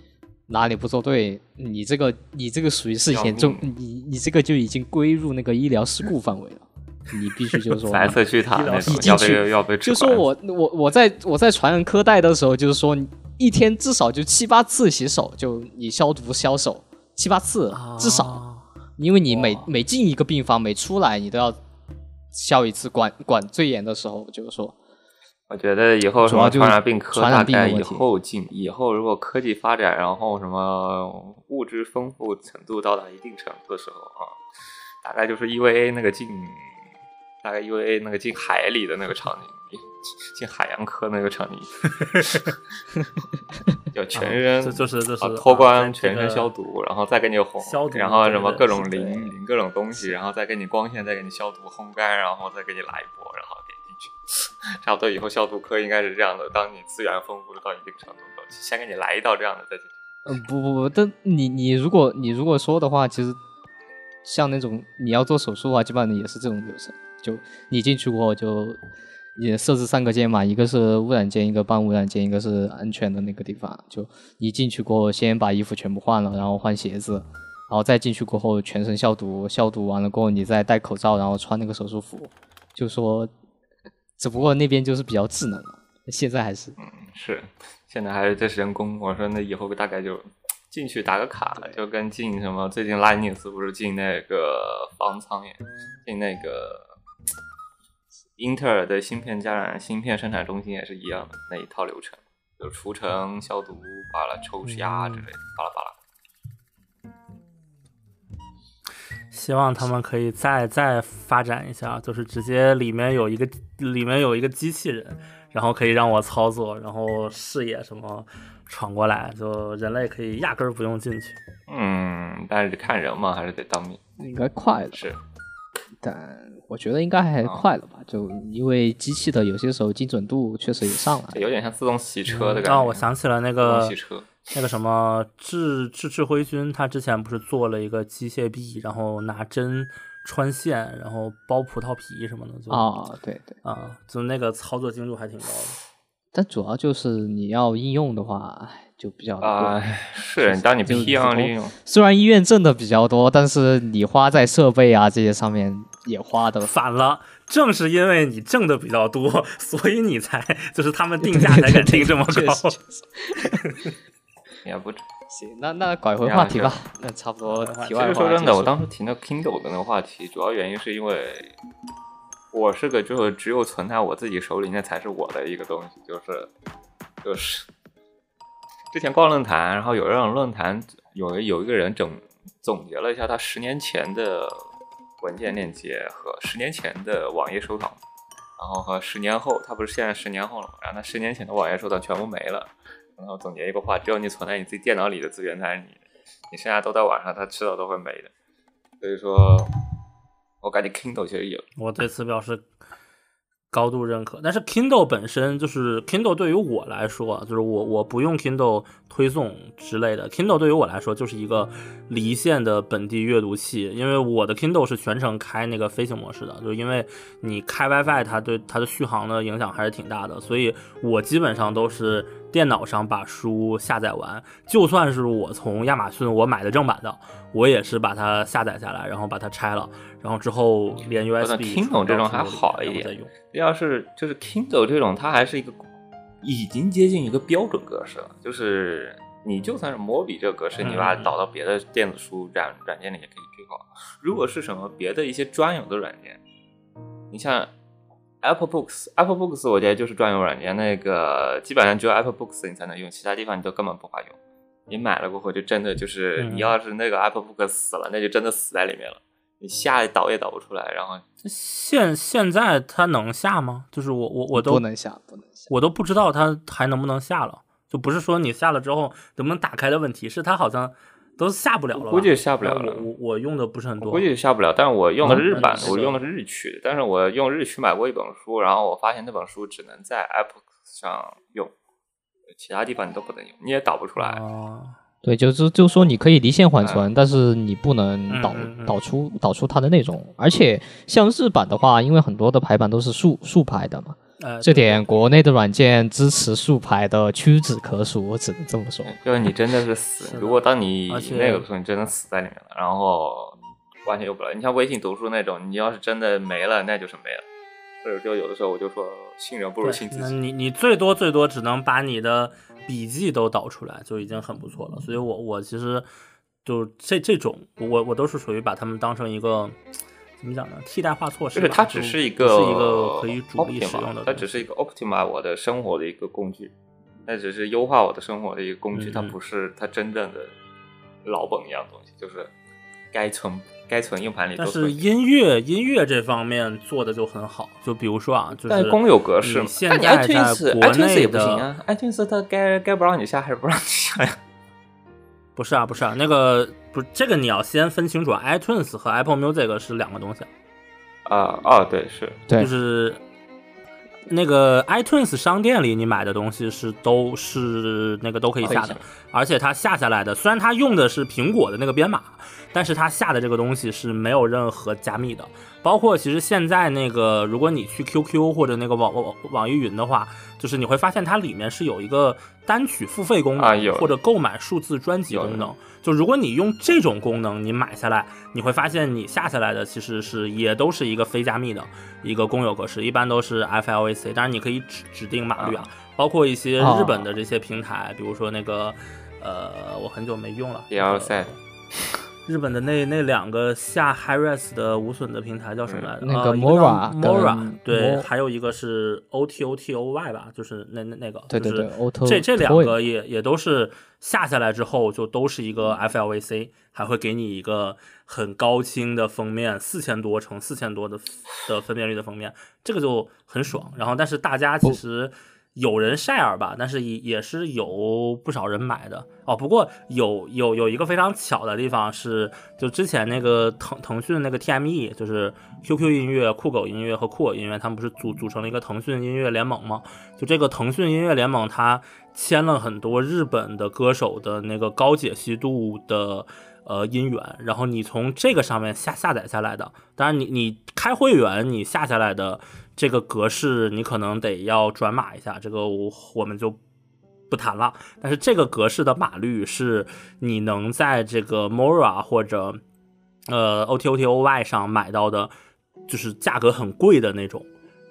Speaker 5: 哪里不做对，你这个你这个属于是严重，你你这个就已经归入那个医疗事故范围了，你必须就是说
Speaker 1: 白色巨塔那种
Speaker 5: 一进
Speaker 1: 要被
Speaker 5: 去
Speaker 1: 要被
Speaker 5: 就说我我我在我在传染科带的时候，就是说一天至少就七八次洗手，就你消毒消手七八次至少，
Speaker 4: 啊
Speaker 5: 因为你每每进一个病房，每出来你都要消一次，管管最严的时候就是说，
Speaker 1: 我觉得以后什么传染病科大概以后进以后如果科技发展，然后什么物质丰富程度到达一定程度的时候啊，大概就是 EVA 那个进，大概 EVA 那个进海里的那个场景，进海洋科那个场景，就全身、
Speaker 4: 这就是就是
Speaker 1: 啊脱
Speaker 4: 啊
Speaker 1: 光全身
Speaker 4: 在这个
Speaker 1: 消毒，然后再给你烘，
Speaker 4: 消毒
Speaker 1: 然后什么各种淋淋各种东西，然后再给你光线，再给你消毒烘干，然后再给你来一波，然后 差不多以后消毒科应该是这样的，当你资源丰富到一定程度的，先给你来一道这样的再进。
Speaker 5: 嗯不不不，但你你如果你如果说的话，其实像那种你要做手术啊，基本上也是这种流程，就你进去过后就也设置三个间嘛，一个是污染间，一个半污染间，一个是安全的那个地方。就你进去过后，先把衣服全部换了，然后换鞋子，然后再进去过后全身消毒，消毒完了过后你再戴口罩，然后穿那个手术服。就说，只不过那边就是比较智能了，现在还是嗯
Speaker 1: 是，现在还是这是人工。我说那以后大概就进去打个卡，就跟进什么最近拉尼斯不是进那个方舱也进那个英特尔的芯片加染芯片生产中心也是一样的那一套流程，就除尘、消毒、巴拉抽压之类的，巴拉巴拉。
Speaker 4: 希望他们可以再再发展一下，就是直接里面有一个里面有一个机器人，然后可以让我操作，然后视野什么闯过来，就人类可以压根儿不用进去。
Speaker 1: 嗯，但是看人嘛，还是得当面。
Speaker 5: 应该快了。
Speaker 1: 是，
Speaker 5: 但我觉得应该还快了吧，就因为机器的有些时候精准度确实也上来了。
Speaker 1: 有点像自动洗车的感觉。
Speaker 4: 哦，我想起了那个
Speaker 1: 洗车。
Speaker 4: 那个什么智智智辉君，他之前不是做了一个机械臂，然后拿针穿线，然后剥葡萄皮什么的，就
Speaker 5: 啊、对对，
Speaker 4: 啊，就那个操作精度还挺高的。
Speaker 5: 但主要就是你要应用的话，就比较
Speaker 1: 啊、
Speaker 5: 贵
Speaker 1: 是，当你
Speaker 5: 就
Speaker 1: 批量
Speaker 5: 普通
Speaker 1: 利用，
Speaker 5: 虽然医院挣的比较多，但是你花在设备啊这些上面也花的
Speaker 4: 反了，正是因为你挣的比较多，所以你才就是他们定价才敢定这么高。
Speaker 1: 也不止。
Speaker 5: 行，那那拐回话题吧，那差不多题
Speaker 1: 其
Speaker 5: 外话
Speaker 1: 实说真的，我当时提那 Kindle 的那个话题，主要原因是因为我是个就是只有存在我自己手里那才是我的一个东西，就是就是之前逛论坛，然后有让论坛有有一个人整总结了一下他十年前的文件链接和十年前的网页收藏，然后和十年后，他不是现在十年后了嘛，然后他十年前的网页收藏全部没了。然后总结一个话：只有你存在你自己电脑里的资源才是你的，你剩下都在网上，它迟早都会没的。所以说，我感觉 Kindle 其实也
Speaker 4: 我对此表示高度认可，但是 Kindle 本身就是 Kindle 对于我来说，就是我我不用 Kindle 推送之类的，Kindle 对于我来说就是一个离线的本地阅读器，因为我的 Kindle 是全程开那个飞行模式的，就是因为你开 WiFi，它对它的续航的影响还是挺大的，所以我基本上都是电脑上把书下载完，就算是我从亚马逊我买的正版的，我也是把它下载下来，然后把它拆了，然后之后连 USB
Speaker 1: Kindle 这种还好一点
Speaker 4: 再用。
Speaker 1: 要是就是 Kindle 这种，它还是一个已经接近一个标准格式了，就是你就算是 Mobi 这个格式，你把它导到别的电子书软软件里也可以推广。如果是什么别的一些专有的软件，你像 Apple Books，Apple Books 我觉得就是专用软件，那个基本上只有 Apple Books 你才能用，其他地方你都根本不法用。你买了过后就真的就是，你要是那个 Apple Books 死了，那就真的死在里面了，你下导也导不出来，然后
Speaker 4: 现现在它能下吗？就是我我我都
Speaker 5: 不能下，不能下。
Speaker 4: 我都不知道它还能不能下了。就不是说你下了之后能不能打开的问题，是它好像都下不了了。
Speaker 1: 估计下不了了
Speaker 4: 我我我用的不是很多，
Speaker 1: 估计下不了。但是我用的是日版
Speaker 4: 那，
Speaker 1: 我用的是日区的。但是我用日区买过一本书，然后我发现那本书只能在 Apple 上用，其他地方你都不能用，你也导不出来。
Speaker 4: 啊
Speaker 5: 对，就是就说你可以离线缓存，但是你不能导导出导出它的内容。而且像日版的话，因为很多的排版都是竖竖排的嘛，
Speaker 4: 呃，
Speaker 5: 这点国内的软件支持竖排的屈指可数，我只能这么说。
Speaker 1: 就是你真的是死
Speaker 4: 是，
Speaker 1: 如果当你那个时候你真的死在里面了，然后完全用不了。你像微信读书那种，你要是真的没了，那就是没了。所以就有的时候我就说，信人不如信自己。
Speaker 4: 你你最多最多只能把你的笔记都导出来，就已经很不错了。所以我我其实就这这种，我我都是属于把它们当成一个怎么讲呢？替代化措施吧。
Speaker 1: 就是它只是一个
Speaker 4: 是一个可以主力使用的，
Speaker 1: 它只是一个 optimize 我的生活的一个工具，它只是优化我的生活的一个工具，
Speaker 4: 嗯
Speaker 1: 它不是它真正的老本一样东西，就是该存该存硬盘里都
Speaker 4: 但是。音乐音乐这方面做的就很好，就比如说啊，就是
Speaker 1: 但公有格式嘛，
Speaker 4: 现
Speaker 1: 但你
Speaker 4: 在在
Speaker 1: iTunes
Speaker 4: 国
Speaker 1: iTunes
Speaker 4: 内
Speaker 1: 也不行
Speaker 4: 的
Speaker 1: 啊，iTunes 它该该不让你下还是不让你下呀？
Speaker 4: 不是啊，不是啊，那个不是这个你要先分清楚啊，iTunes 和 Apple Music 是两个东西，
Speaker 1: 啊。哦对是，
Speaker 5: 对。
Speaker 4: 就是那个 iTunes 商店里你买的东西是都是那个都可以下的而且它下下来的，虽然它用的是苹果的那个编码，但是它下的这个东西是没有任何加密的。包括其实现在那个，如果你去 QQ 或者那个网网网易云的话，就是你会发现它里面是有一个单曲付费功能，
Speaker 1: 啊
Speaker 4: 或者购买数字专辑功能。就如果你用这种功能，你买下来，你会发现你下下来的其实是也都是一个非加密的一个公有格式，一般都是 FLAC，当然你可以指指定码率啊，包括一些日本的这些平台，比如说那个呃，我很久没用了个
Speaker 1: 赛
Speaker 4: 日本的那那两个下 HiRes 的无损的平台叫什么来着？
Speaker 5: 那个 Mora
Speaker 4: 叫 Mora，对，还有一个是 OTOTOY 吧，就是那那那个，
Speaker 5: 对对对
Speaker 4: 就是这这两个也也都是下下来之后就都是一个 FLVC，还会给你一个很高清的封面，四千多乘四千多的的分辨率的封面，这个就很爽。然后，但是大家其实有人 share 吧，但是也也是有不少人买的哦。不过有有有一个非常巧的地方是，就之前那个腾腾讯那个 TME，就是 QQ 音乐、酷狗音乐和酷我音乐，他们不是组组成了一个腾讯音乐联盟吗？就这个腾讯音乐联盟，它签了很多日本的歌手的那个高解析度的呃音源，然后你从这个上面下下载下来的，当然你你开会员你下下来的这个格式，你可能得要转码一下，这个我我们就不谈了。但是这个格式的码率是你能在这个 Mora 或者呃 OTOTOY 上买到的，就是价格很贵的那种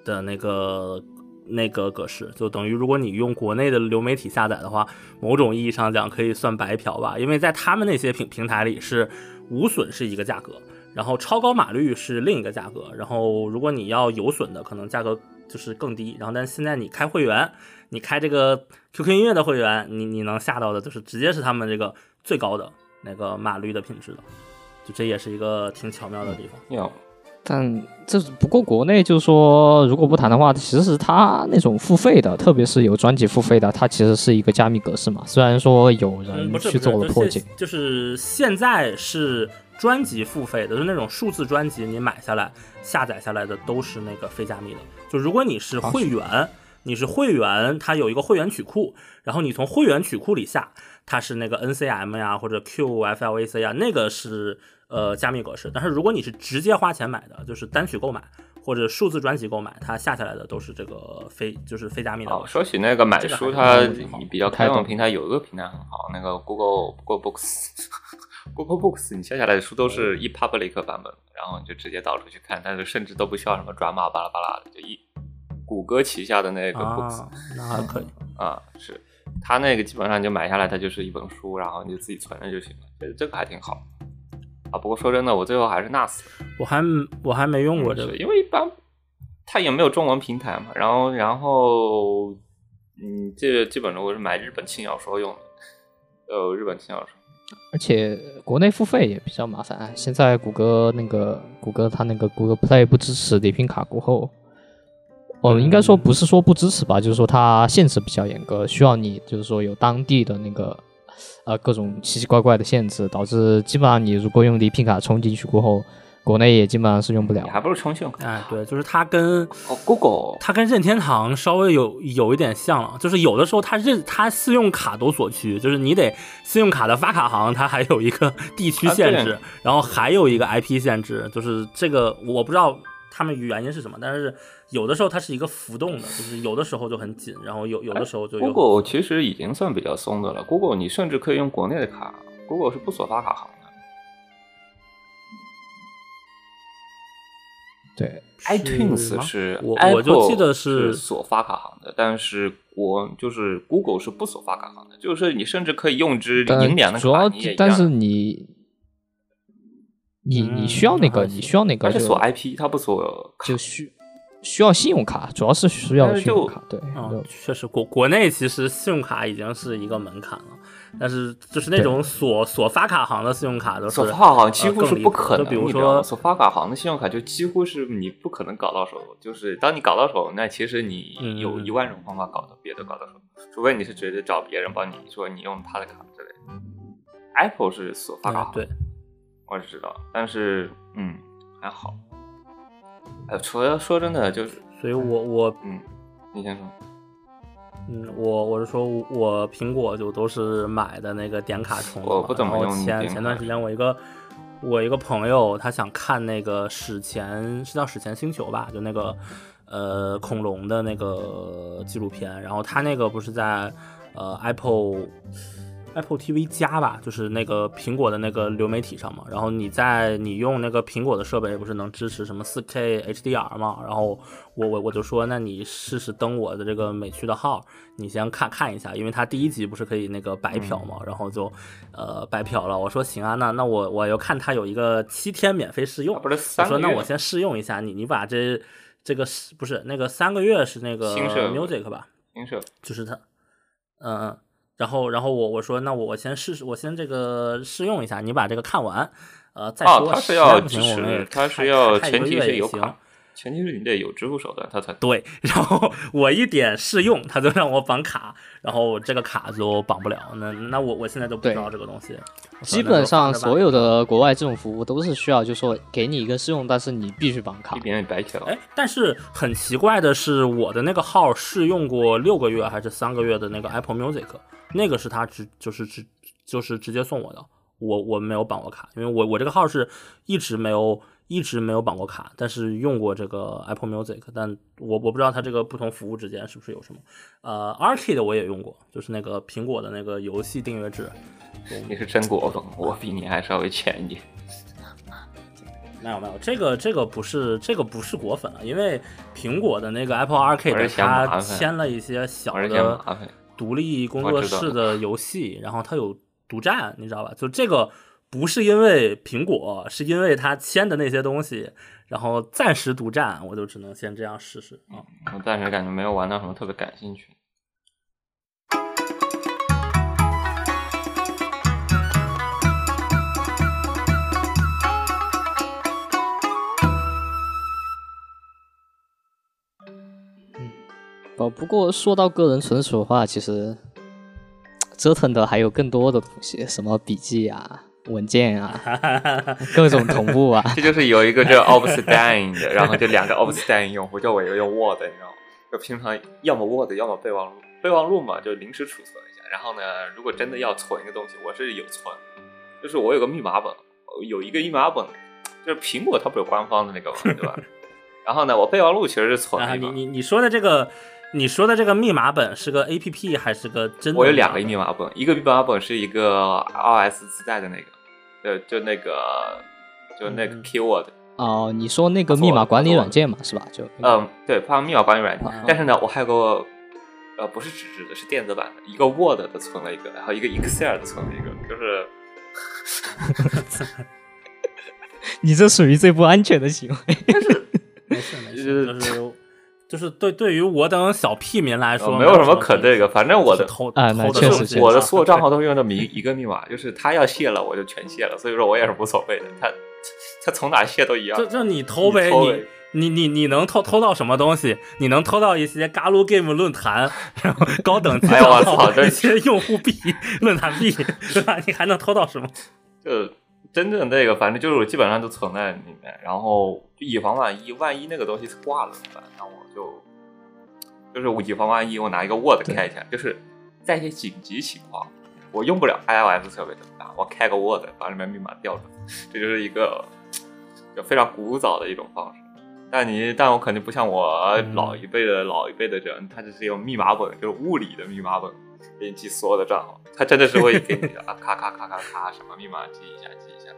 Speaker 4: 的那个那个格式，就等于如果你用国内的流媒体下载的话，某种意义上讲可以算白嫖吧，因为在他们那些平平台里是无损是一个价格，然后超高码率是另一个价格，然后如果你要有损的，可能价格就是更低。然后但现在你开会员，你开这个 QQ 音乐的会员，你你能下到的就是直接是他们这个最高的那个码率的品质的，就这也是一个挺巧妙的地方。
Speaker 1: 有
Speaker 5: 但这不过国内就是说，如果不谈的话，其实它那种付费的，特别是有专辑付费的，它其实是一个加密格式嘛。虽然说有
Speaker 4: 嗯，
Speaker 5: 人去做了破解，
Speaker 4: 就是就是现在是专辑付费的，就是那种数字专辑，你买下来下载下来的都是那个非加密的。就如果你是会员，你是会员，它有一个会员曲库，然后你从会员曲库里下，它是那个 NCM 呀或者 QFLAC 啊，那个是呃加密格式。但是如果你是直接花钱买的，就是单曲购买或者数字专辑购买，它下下来的都是这个非就是非加密的。
Speaker 1: 哦，说起那个买书，它
Speaker 4: 挺好
Speaker 1: 比较开放平台有一个平台很好，那个 Google Google Books。Google Books，你下下来的书都是 ePublic 版本，然后你就直接导出去看，但是甚至都不需要什么转码巴拉巴拉的，就一谷歌旗下的那个 Books
Speaker 4: 啊，那还可以。
Speaker 1: 啊，是它那个基本上你就买下来，它就是一本书，然后你就自己存着就行了，这这个还挺好啊。不过说真的，我最后还是 NAS，
Speaker 4: 我还我还没用过这个，
Speaker 1: 因为一般它也没有中文平台嘛，然后然后嗯，这基本上我是买日本轻小说用的，呃，日本轻小说。
Speaker 5: 而且国内付费也比较麻烦。哎现在谷歌那个谷歌它那个谷歌 Play 不支持礼品卡过后，我们应该说不是说不支持吧，就是说它限制比较严格，需要你就是说有当地的那个呃各种奇奇怪怪的限制，导致基本上你如果用礼品卡充进去过后，国内也基本上是用不了
Speaker 1: 你。还不如充信用卡。
Speaker 4: 哎，对，就是它跟
Speaker 1: 哦，Google
Speaker 4: 它跟任天堂稍微有有一点像了，就是有的时候它任它信用卡都锁区，就是你得信用卡的发卡行它还有一个 地区限制，
Speaker 1: 啊
Speaker 4: 然后还有一个 IP 限制，就是这个我不知道他们原因是什么，但是有的时候它是一个浮动的，就是有的时候就很紧，然后有有的时候就有
Speaker 1: Google 其实已经算比较松的了。Google 你甚至可以用国内的卡，Google 是不锁发卡行
Speaker 5: 对
Speaker 1: ，iTunes 是
Speaker 4: 我我就记得
Speaker 1: 是
Speaker 4: 是
Speaker 1: 锁发卡行的，但是国就是 Google 是不锁发卡行的，就是你甚至可以用支
Speaker 5: 但
Speaker 1: 银联的
Speaker 5: 主要但是你你
Speaker 4: 嗯
Speaker 5: 你需要那个，你需要那个就
Speaker 1: 而且锁 IP，它不锁卡
Speaker 5: 就。需需要信用卡，主要是需要信用卡。对，
Speaker 4: 嗯，确实，国国内其实信用卡已经是一个门槛了，但是就是那种所所发卡行的信用卡都是
Speaker 1: 锁发卡行几乎是不可能，
Speaker 4: 就比如说
Speaker 1: 所发卡行的信用卡就几乎是你不可能搞到手。就是当你搞到手，那其实你
Speaker 4: 嗯
Speaker 1: 有一万种方法搞到别的搞到手，除非你是直接找别人帮你说你用他的卡之类的。Apple 是所发卡行，
Speaker 4: 哎对，
Speaker 1: 我是知道，但是嗯还好。呃，除了说真的，就是
Speaker 4: 所以我我
Speaker 1: 嗯，你先说。
Speaker 4: 嗯，我我是说我苹果就都是买的那个点卡充的嘛，
Speaker 1: 我不怎么
Speaker 4: 然后
Speaker 1: 用
Speaker 4: 前前段时间我一个我一个朋友他想看那个史前是叫史前星球吧，就那个呃恐龙的那个纪录片，然后他那个不是在呃 Apple。Apple TV 加吧，就是那个苹果的那个流媒体上嘛。然后你在你用那个苹果的设备，不是能支持什么 4K HDR 嘛？然后我我我就说，那你试试登我的这个美区的号，你先看看一下，因为它第一集不是可以那个白嫖嘛，然后就呃白嫖了。我说行啊，那那我我又看它有一个七天免费试用，
Speaker 1: 啊不是
Speaker 4: 我说
Speaker 1: 三个月
Speaker 4: 那我先试用一下，你你把这这个是不是那个三个月是那个 Music 吧？
Speaker 1: 新设
Speaker 4: 就是它，嗯嗯，然后然后我我说那我我先试试，我先这个试用一下，你把这个看完，呃再说。
Speaker 1: 哦，它是要支
Speaker 4: 我们也
Speaker 1: 持，它是要前提是有卡，前提是你得有支付手段，它才
Speaker 4: 对，然后 我一点试用，他就让我绑卡，然后这个卡就绑不了。那那我我现在都不知道这个东西。
Speaker 5: 基本上所有的国外这种服务都是需要，就是说给你一个试用，但是你必须绑卡
Speaker 1: 一。点点白嫖。
Speaker 4: 哎，但是很奇怪的是，我的那个号试用过六个月还是三个月的那个 Apple Music，那个是他直就是直就是直接送我的，我我没有绑过卡，因为我我这个号是一直没有一直没有绑过卡，但是用过这个 Apple Music，但我我不知道它这个不同服务之间是不是有什么。呃，Arcade 我也用过，就是那个苹果的那个游戏订阅制。
Speaker 1: 你是真果粉，我比你还稍微浅一点。
Speaker 4: 没有没有，这个这个不是这个不是果粉啊，因为苹果的那个 Apple Arcade 它签了一些小的。独立工作室的游戏，然后它有独占，你知道吧？就这个不是因为苹果，是因为他签的那些东西，然后暂时独占，我就只能先这样试试啊。
Speaker 1: 我暂时感觉没有玩到什么特别感兴趣。
Speaker 5: 哦，不过说到个人存储的话，其实 折腾的还有更多的东西，什么笔记啊，文件啊，各种同步啊。
Speaker 1: 这就是有一个叫 Obsidian 的，然后这两个 Obsidian 用户，就我一个用 Word，你知道吗？就平常要么 Word，要么备忘录。备忘录嘛，就临时储存一下。然后呢，如果真的要存一个东西，我是有存，就是我有个密码本，有一个密码本，就是苹果它不是官方的那个嘛，对吧？然后呢，我备忘录其实是存
Speaker 4: 啊，你你你说的这个，你说的这个密码本是个 A P P 还是个真？
Speaker 1: 我有两个密码本，一个密码本是一个 R S 自带的那个，就就那个就那个 Keyword。
Speaker 5: 哦，你说那个密码管理软件嘛，是吧？就
Speaker 1: 嗯，对，放密码管理软件。但是呢，我还有个呃，不是纸质的，是电子版的，一个 Word 的存了一个，然后一个 Excel 的存了一个，就是
Speaker 5: 你这属于最不安全的行为。
Speaker 4: 没事没事，就是 就是对对于我等小屁民来说，
Speaker 1: 没有什么可这个，反正我的
Speaker 4: 偷
Speaker 5: 啊，那确实，
Speaker 1: 我的所有账号都是用的密一个密码，就是他要卸了我就全卸了，所以说我也是无所谓的。他他从哪卸都一样。
Speaker 4: 就就你偷呗，你。你你你能偷偷到什么东西？你能偷到一些 Galo Game 论坛，然后高等级的一些用户币、论坛币，对吧？你还能偷到什么？
Speaker 1: 就真正那个，反正就是我基本上都存在里面，然后以防万一，万一那个东西挂了怎么办？那我就就是我以防万一，我拿一个 Word 开一下，就是在一些紧急情况，我用不了 iOS 设备怎么办？我开个 Word 把里面密码调出来，这就是一个就非常古早的一种方式。但你，但我肯定不像我老一辈的老一辈的人，他只是用密码本，就是物理的密码本给你记所有的账号，他真的是会给你啊，咔咔咔咔咔，什么密码记一下，记一下。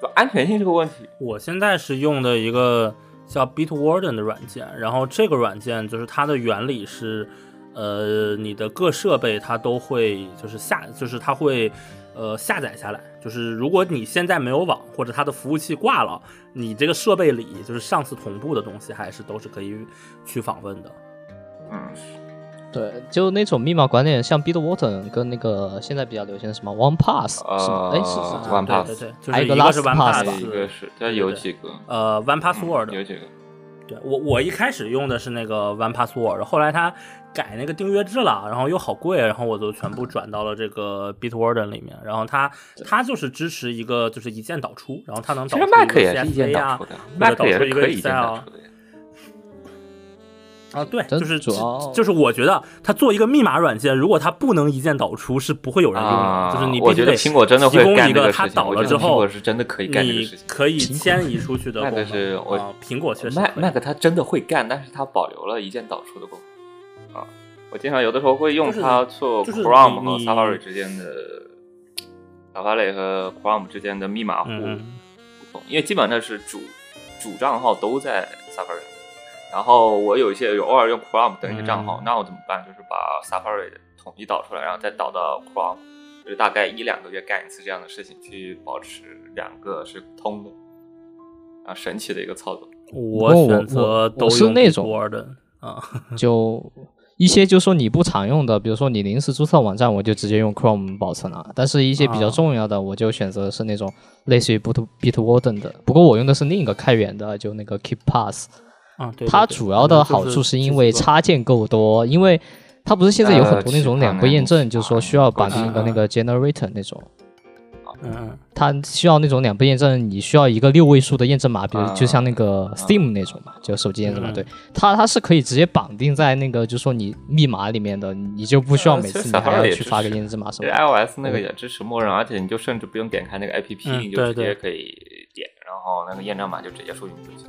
Speaker 1: 就安全性这个问题，
Speaker 4: 我现在是用的一个叫 Bitwarden 的软件，然后这个软件就是它的原理是，呃，你的各设备它都会就是下，就是它会。呃，下载下来就是，如果你现在没有网，或者它的服务器挂了，你这个设备里就是上次同步的东西，还是都是可以去访问的。
Speaker 1: 嗯，
Speaker 5: 对，就那种密码管理，像 Bitwarden 跟那个现在比较流行的什么 OnePass，是吗？哎，是是
Speaker 1: OnePass，
Speaker 4: 对对，
Speaker 5: 还有
Speaker 4: 一个
Speaker 5: 是
Speaker 4: OnePass
Speaker 5: 吧？
Speaker 1: 一个是，它有几个？
Speaker 4: 呃，OnePassword
Speaker 1: 有几个？
Speaker 4: 对我，我一开始用的是那个 OnePassword，后来它改那个订阅制了，然后又好贵，然后我就全部转到了这个 Bitwarden 里面。然后它它就是支持一个就是一键导出，然后它能导出一个
Speaker 1: CSV
Speaker 4: 啊，
Speaker 1: 或者
Speaker 4: 导出一个
Speaker 1: Excel。
Speaker 4: 啊，对，就是就是我觉得它做一个密码软件，如果它不能一键导出，是不会有人用的。就是你必须得
Speaker 1: 苹果真的
Speaker 4: 提供一个它导了之后，
Speaker 1: 是真的可以干这个事情，
Speaker 4: 可以迁移出去的功能。
Speaker 1: 是我
Speaker 4: 苹果确实
Speaker 1: ，Mac 它真的会干，但是它保留了一键导出的功能。啊，我经常有的时候会用它做 Chrome 和 Safari 之间的 Safari 和 Chrome 之间的密码互互通，因为基本上是主主账号都在 Safari。然后我有一些有偶尔用 Chrome 的一些账号，那我怎么办？就是把 Safari 统一导出来，然后再导到 Chrome，就是大概一两个月干一次这样的事情，去保持两个是通的，啊，神奇的一个操作。
Speaker 4: 我选择都
Speaker 5: 是那种
Speaker 4: 的啊，
Speaker 5: 就一些就说你不常用的，比如说你临时注册网站，我就直接用 Chrome 保存了。但是一些比较重要的，我就选择是那种类似于 Bit Bitwarden 的。不过我用的是另一个开源的，就那个 KeepPass。
Speaker 4: 啊，
Speaker 5: 它主要的好处是因为插件够多，因为它不是现在有很多那种两步验证，就是说需要绑定一个那个 generator 那种。
Speaker 4: 嗯，
Speaker 5: 它需要那种两步验证，你需要一个六位数的验证码，比如就像那个 Steam 那种嘛，就手机验证码。对，它它是可以直接绑定在那个，就是说你密码里面的，你就不需要每次你还要去发个验证码什么。
Speaker 1: iOS 那个也支持默认，而且你就甚至不用点开那个 APP，你就直接可以点，然后那个验证码就直接输进去就行。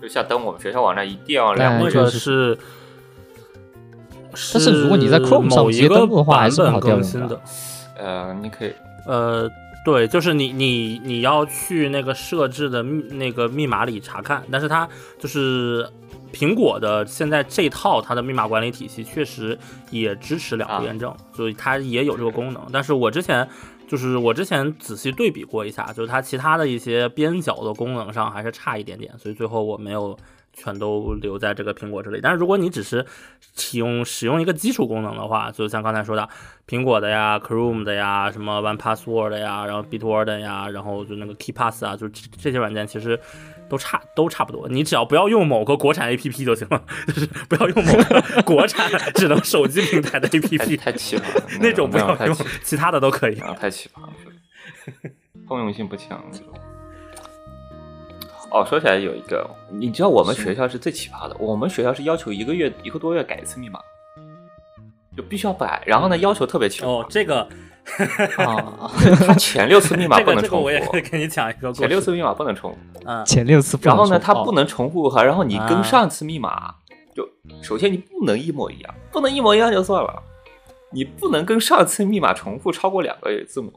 Speaker 1: 就下登我们学校网站一定要两
Speaker 4: 个是，
Speaker 5: 但是如果你在 Chrome 上直接登录的话，还是不好调用
Speaker 4: 的。
Speaker 1: 呃，你可以，
Speaker 4: 呃，对，就是你你你要去那个设置的密那个密码里查看，但是它就是苹果的现在这套它的密码管理体系确实也支持两步验证，所以它也有这个功能。但是我之前。就是我之前仔细对比过一下，就是它其他的一些边角的功能上还是差一点点，所以最后我没有全都留在这个苹果这里。但是如果你只是启用使用一个基础功能的话，就像刚才说的苹果的呀、Chrome 的呀、什么 OnePassword 呀、然后 Bitwarden 呀，然后就那个 KeyPass 啊，就这些软件其实。都差都差不多，你只要不要用某个国产 A P P 就行了，就是不要用某个国产只能手机平台的 A P P，
Speaker 1: 太奇葩了，
Speaker 4: 那种不要用，其他的都可以。
Speaker 1: 啊，太奇葩了。通用性不强。哦，说起来有一个，你知道我们学校是最奇葩的，我们学校是要求一个月一个多月改一次密码，就必须要改，然后呢要求特别强。
Speaker 4: 哦，这个
Speaker 5: 啊，
Speaker 1: 他前六次密码
Speaker 4: 这
Speaker 1: 不能重复
Speaker 4: 个这个我，也可以跟你讲一个。
Speaker 1: 前六次密码不能重复。
Speaker 4: 嗯，
Speaker 5: 前六次不
Speaker 1: 然后呢，它不能重复哈，然后你跟
Speaker 4: 啊
Speaker 1: 上次密码，就首先你不能一模一样，不能一模一样就算了，你不能跟上次密码重复超过两个字母，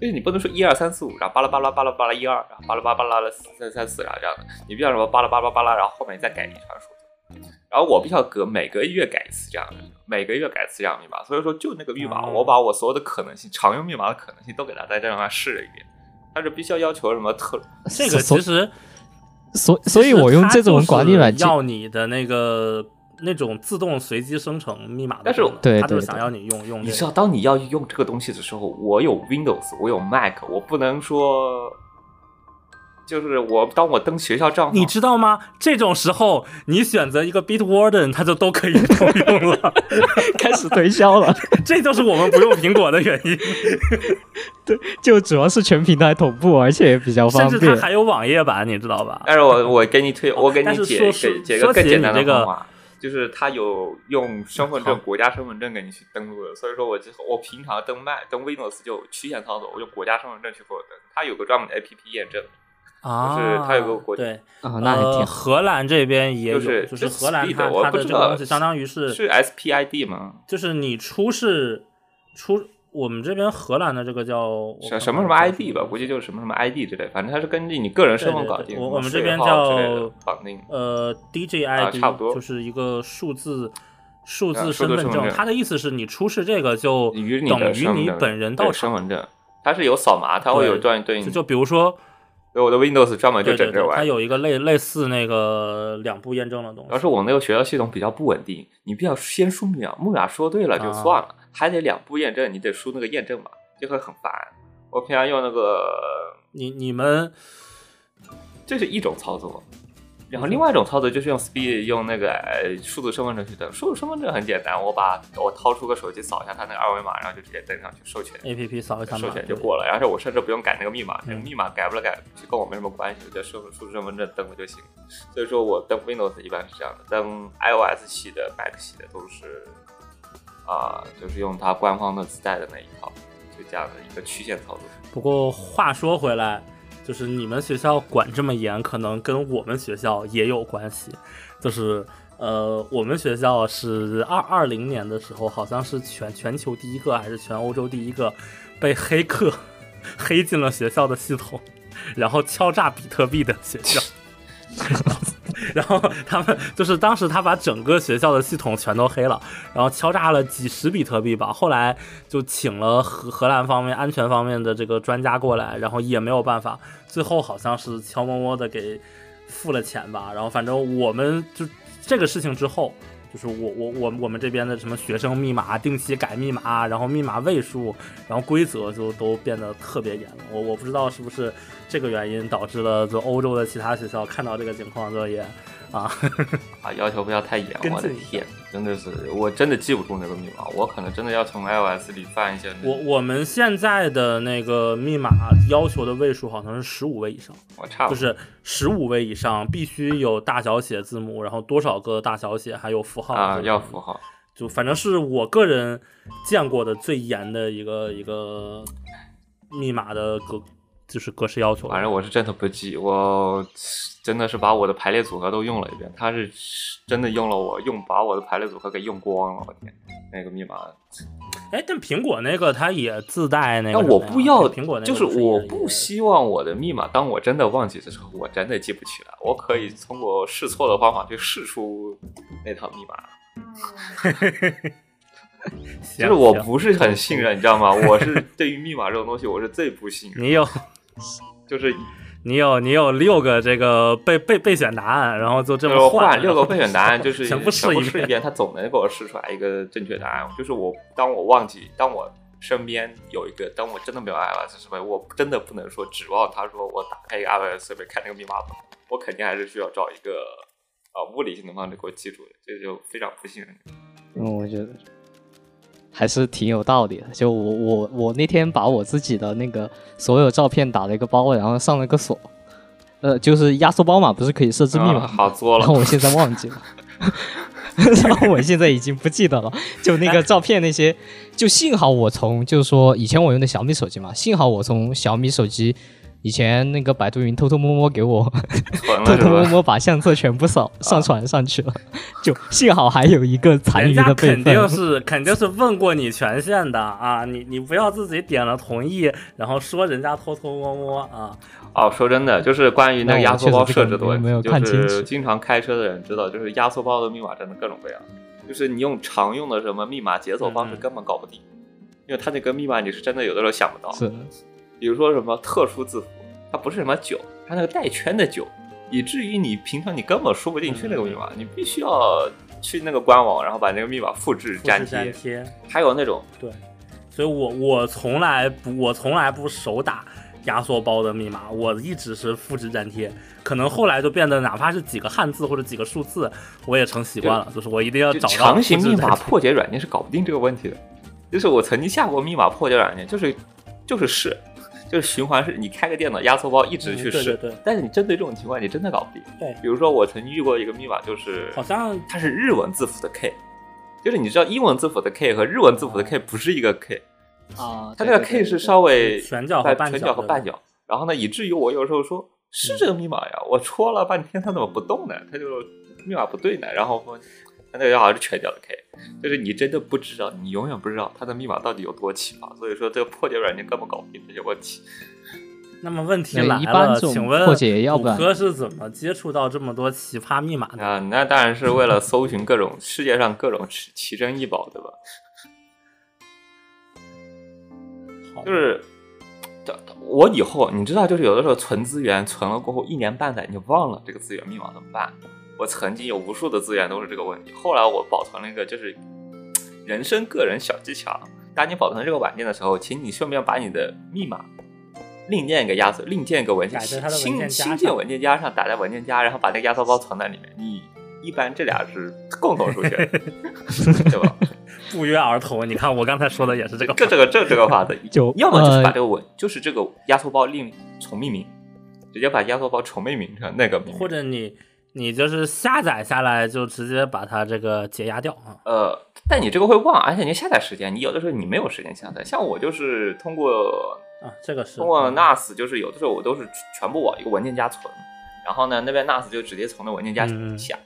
Speaker 1: 就是你不能说一二三四五，然后巴拉巴拉巴拉巴拉一二，然后巴拉巴拉巴拉了四三三四，然后这样的，你必须要什么巴拉巴拉巴拉，然后后面再改一串数字，然后我必须要隔每个月改一次这样的，每个月改一次这样的密码，所以说就那个密码，
Speaker 4: 哦
Speaker 1: 我把我所有的可能性，常用密码的可能性都给它在这上试了一遍，但是必须要要求什么特
Speaker 4: 这个其实，
Speaker 5: 所所以，我用这种管理软件，
Speaker 4: 要你的那个那种自动随机生成密码的
Speaker 1: 但是
Speaker 4: 他就是想要你用用。
Speaker 1: 你知道，当你要用这个东西的时候，我有 Windows，我有 Mac，我不能说，就是我当我登学校账号，
Speaker 4: 你知道吗？这种时候，你选择一个 Bitwarden，它就都可以通用了。
Speaker 5: 开始推销了。
Speaker 4: 这就是我们不用苹果的原因，对
Speaker 5: 就主要是全平台同步，而且也比较方便。
Speaker 4: 甚至它还有网页版，你知道吧？
Speaker 1: 但是我我给你推，我给你解
Speaker 4: 说说
Speaker 1: 给解
Speaker 4: 说起
Speaker 1: 个更简单的
Speaker 4: 你这个
Speaker 1: 方法，就是它有用身份证、国家身份证给你去登录的，所以说我就我平常登 Mac 登 Windows 就曲线操作，我用国家身份证去给我登，它有个专门的 APP 验证，
Speaker 4: 啊，
Speaker 1: 就是它有个国
Speaker 4: 对，
Speaker 5: 啊，那还挺
Speaker 4: 呃，荷兰这边也有，
Speaker 1: 就是
Speaker 4: 就是
Speaker 1: 是
Speaker 4: 荷兰它
Speaker 1: 我不知道
Speaker 4: 的这个东西相当于是
Speaker 1: 是 SPID 吗？
Speaker 4: 就是你出示出我们这边荷兰的这个叫
Speaker 1: 什什么什么 ID 吧，估计就是什么什么 ID 之类，反正它是根据你个人身份搞定，
Speaker 4: 我我们这边叫
Speaker 1: 绑定。
Speaker 4: 呃，DJID、
Speaker 1: 差不多
Speaker 4: 就是一个数字数字身份证，
Speaker 1: 字身份证
Speaker 4: 它的意思是你出示这个就等于你本人到
Speaker 1: 对身
Speaker 4: 场。
Speaker 1: 份证，它是有扫码，它会有
Speaker 4: 对
Speaker 1: 专对应
Speaker 4: 就就比如说，
Speaker 1: 对我的 Windows 专门就整这玩意儿。它。
Speaker 4: 有一个类类似那个两步验证的东西。
Speaker 1: 主要是我那个学校系统比较不稳定，你必须要先输密码，密码说对了就算了，还得两步验证，你得输那个验证码，就会很烦。我平常用那个，
Speaker 4: 你你们
Speaker 1: 这是一种操作。然后另外一种操作就是用 Speed 用那个呃数字身份证去登，数字身份证很简单，我把我掏出个手机扫一下它那个二维码，然后就直接登上去授权。
Speaker 4: A P P 扫一下码
Speaker 1: 授权就过了，而且我甚至不用改那个密码，那个密码改不了改就跟我没什么关系，我就数数字身份证登了就行。所以说我登 Windows 一般是这样的，登 iOS 系的、Mac 系的都是啊、就是用它官方的自带的那一套，就这样的一个曲线操作。
Speaker 4: 不过话说回来，就是你们学校管这么严，可能跟我们学校也有关系。就是呃，我们学校是二二零年的时候，好像是全全球第一个还是全欧洲第一个被黑客 黑进了学校的系统，然后敲诈比特币的学校。然后他们就是当时他把整个学校的系统全都黑了，然后敲诈了几十比特币吧。后来就请了荷荷兰方面安全方面的这个专家过来，然后也没有办法，最后好像是悄摸摸的给付了钱吧。然后反正我们就这个事情之后。就是我我我我们这边的什么学生密码定期改密码，然后密码位数，然后规则就都变得特别严了。我我不知道是不是这个原因导致了就欧洲的其他学校看到这个情况就也啊
Speaker 1: 啊，要求不要太严，我的天，真的是，我真的记不住那个密码，我可能真的要从 iOS 里翻一下那。
Speaker 4: 我我们现在的那个密码要求的位数好像是十五位以上，
Speaker 1: 我差不多，
Speaker 4: 就是十五位以上必须有大小写字母，然后多少个大小写还有符号
Speaker 1: 啊，要符号。
Speaker 4: 就反正是我个人见过的最严的一个一个密码的格就是格式要求。
Speaker 1: 反正我是真的不记，我真的是把我的排列组合都用了一遍，他是真的用了我用把我的排列组合给用光了，我天，那个密码。
Speaker 4: 哎，但苹果那个它也自带那个
Speaker 1: 但
Speaker 4: 什么呀，
Speaker 1: 我不要，
Speaker 4: 苹果那个
Speaker 1: 就是我不希望我的密码，当我真的忘记的时候，我真的记不起来。我可以通过试错的方法去试出那套密码。
Speaker 4: 行
Speaker 1: 就是我不是很信任，你知道吗？我是对于密码这种东西，我是最不信任。
Speaker 4: 你有
Speaker 1: 就是
Speaker 4: 你有你有六个这个备备备选答案，然后就这么
Speaker 1: 换六个备选答案，就是
Speaker 4: 全部试一遍。
Speaker 1: 试一遍，它总能给我试出来一个正确答案。就是我当我忘记，当我身边有一个，当我真的没有 iOS 设备，我真的不能说指望他说我打开一个 iOS 设备看那个密码本，我肯定还是需要找一个呃物理性的方式给我记住的，这就非常不信任。
Speaker 5: 嗯，我觉得还是挺有道理的。就我我我那天把我自己的那个所有照片打了一个包，然后上了个锁，呃，就是压缩包嘛，不是可以设置密码
Speaker 1: 好作了
Speaker 5: 然后我现在忘记了，然后我现在已经不记得了。就那个照片那些，就幸好我从就是说以前我用的小米手机嘛，幸好我从小米手机以前那个百度云偷偷摸摸给我 偷？偷摸摸把相册全部扫上传上去了，就幸好还有一个残余的备
Speaker 4: 肯定。是肯定是问过你权限的啊，你你不要自己点了同意，然后说人家偷偷摸摸啊。
Speaker 1: 哦，说真的，就是关于那个压缩包设置的问
Speaker 5: 没有
Speaker 1: 题，就
Speaker 5: 看清楚
Speaker 1: 是经常开车的人知道，就是压缩包的密码真的各种各样，就是你用常用的什么密码解锁方式根本搞不定，因为它那个密码你是真的有的时候想不到。
Speaker 5: 是，
Speaker 1: 比如说什么特殊字符，它不是什么九，它那个带圈的九，以至于你平常你根本输不进去那个密码，你必须要去那个官网，然后把那个密码复制粘贴。还有那种
Speaker 4: 对，所以我我从来不我从来不手打压缩包的密码，我一直是复制粘贴。可能后来就变得哪怕是几个汉字或者几个数字，我也成习惯了，就是我一定要找到
Speaker 1: 长形密码破解软件是搞不定这个问题的。就是我曾经下过密码破解软件，就是就是试，就是循环是，你开个电脑压缩包一直去
Speaker 4: 嗯对
Speaker 1: 试。
Speaker 4: 对对
Speaker 1: 但是你针对这种情况，你真的搞不定。
Speaker 4: 对
Speaker 1: 比如说我曾经遇过一个密码，就是
Speaker 4: 好像
Speaker 1: 它是日文字符的 K，就是你知道英文字符的 K 和日文字符的 K 不是一个 K，
Speaker 5: 啊，
Speaker 1: 它那个 K 是稍微
Speaker 4: 全角和半
Speaker 1: 在全角和半角，然后呢，以至于我有时候说是这个密码呀，我戳了半天它怎么不动呢？它就密码不对呢，然后说它那个好像是全角的 K，就是你真的不知道，你永远不知道它的密码到底有多奇葩，所以说这个破解软件根本搞不定这些问题。
Speaker 4: 那么问题来了，
Speaker 5: 一般
Speaker 4: 请问
Speaker 5: 破解要不然
Speaker 4: 谷歌是怎么接触到这么多奇葩密码的？
Speaker 1: 啊，那当然是为了搜寻各种世界上各种奇奇珍异宝，对吧？就是，我以后你知道，就是有的时候存资源存了过后一年半载，你忘了这个资源密码怎么办？我曾经有无数的资源都是这个问题，后来我保存了一个就是人生个人小技巧。当你保存这个软件的时候，请你顺便把你的密码另建一个压缩，另建一个文件
Speaker 4: 改在它的文
Speaker 1: 新新建文件夹上，打在文件夹，然后把那个压缩包存在里面。你一般这俩是共同出现，对吧？
Speaker 4: 不约而同，你看我刚才说的也是这个。
Speaker 1: 这这个这这个法子，
Speaker 5: 就
Speaker 1: 要么就是把
Speaker 5: 呃
Speaker 1: 这个文，就是这个压缩包另重命名，直接把压缩包重命名成那个名。
Speaker 4: 或者你你就是下载下来就直接把它这个解压掉啊。
Speaker 1: 呃，但你这个会忘，而且你下载时间，你有的时候你没有时间下载。像我就是通过
Speaker 4: 啊，这个是
Speaker 1: 通过
Speaker 4: 嗯
Speaker 1: NAS，就是有的时候我都是全部往一个文件夹存，然后呢那边 NAS 就直接从那文件夹
Speaker 4: 下嗯
Speaker 1: 下。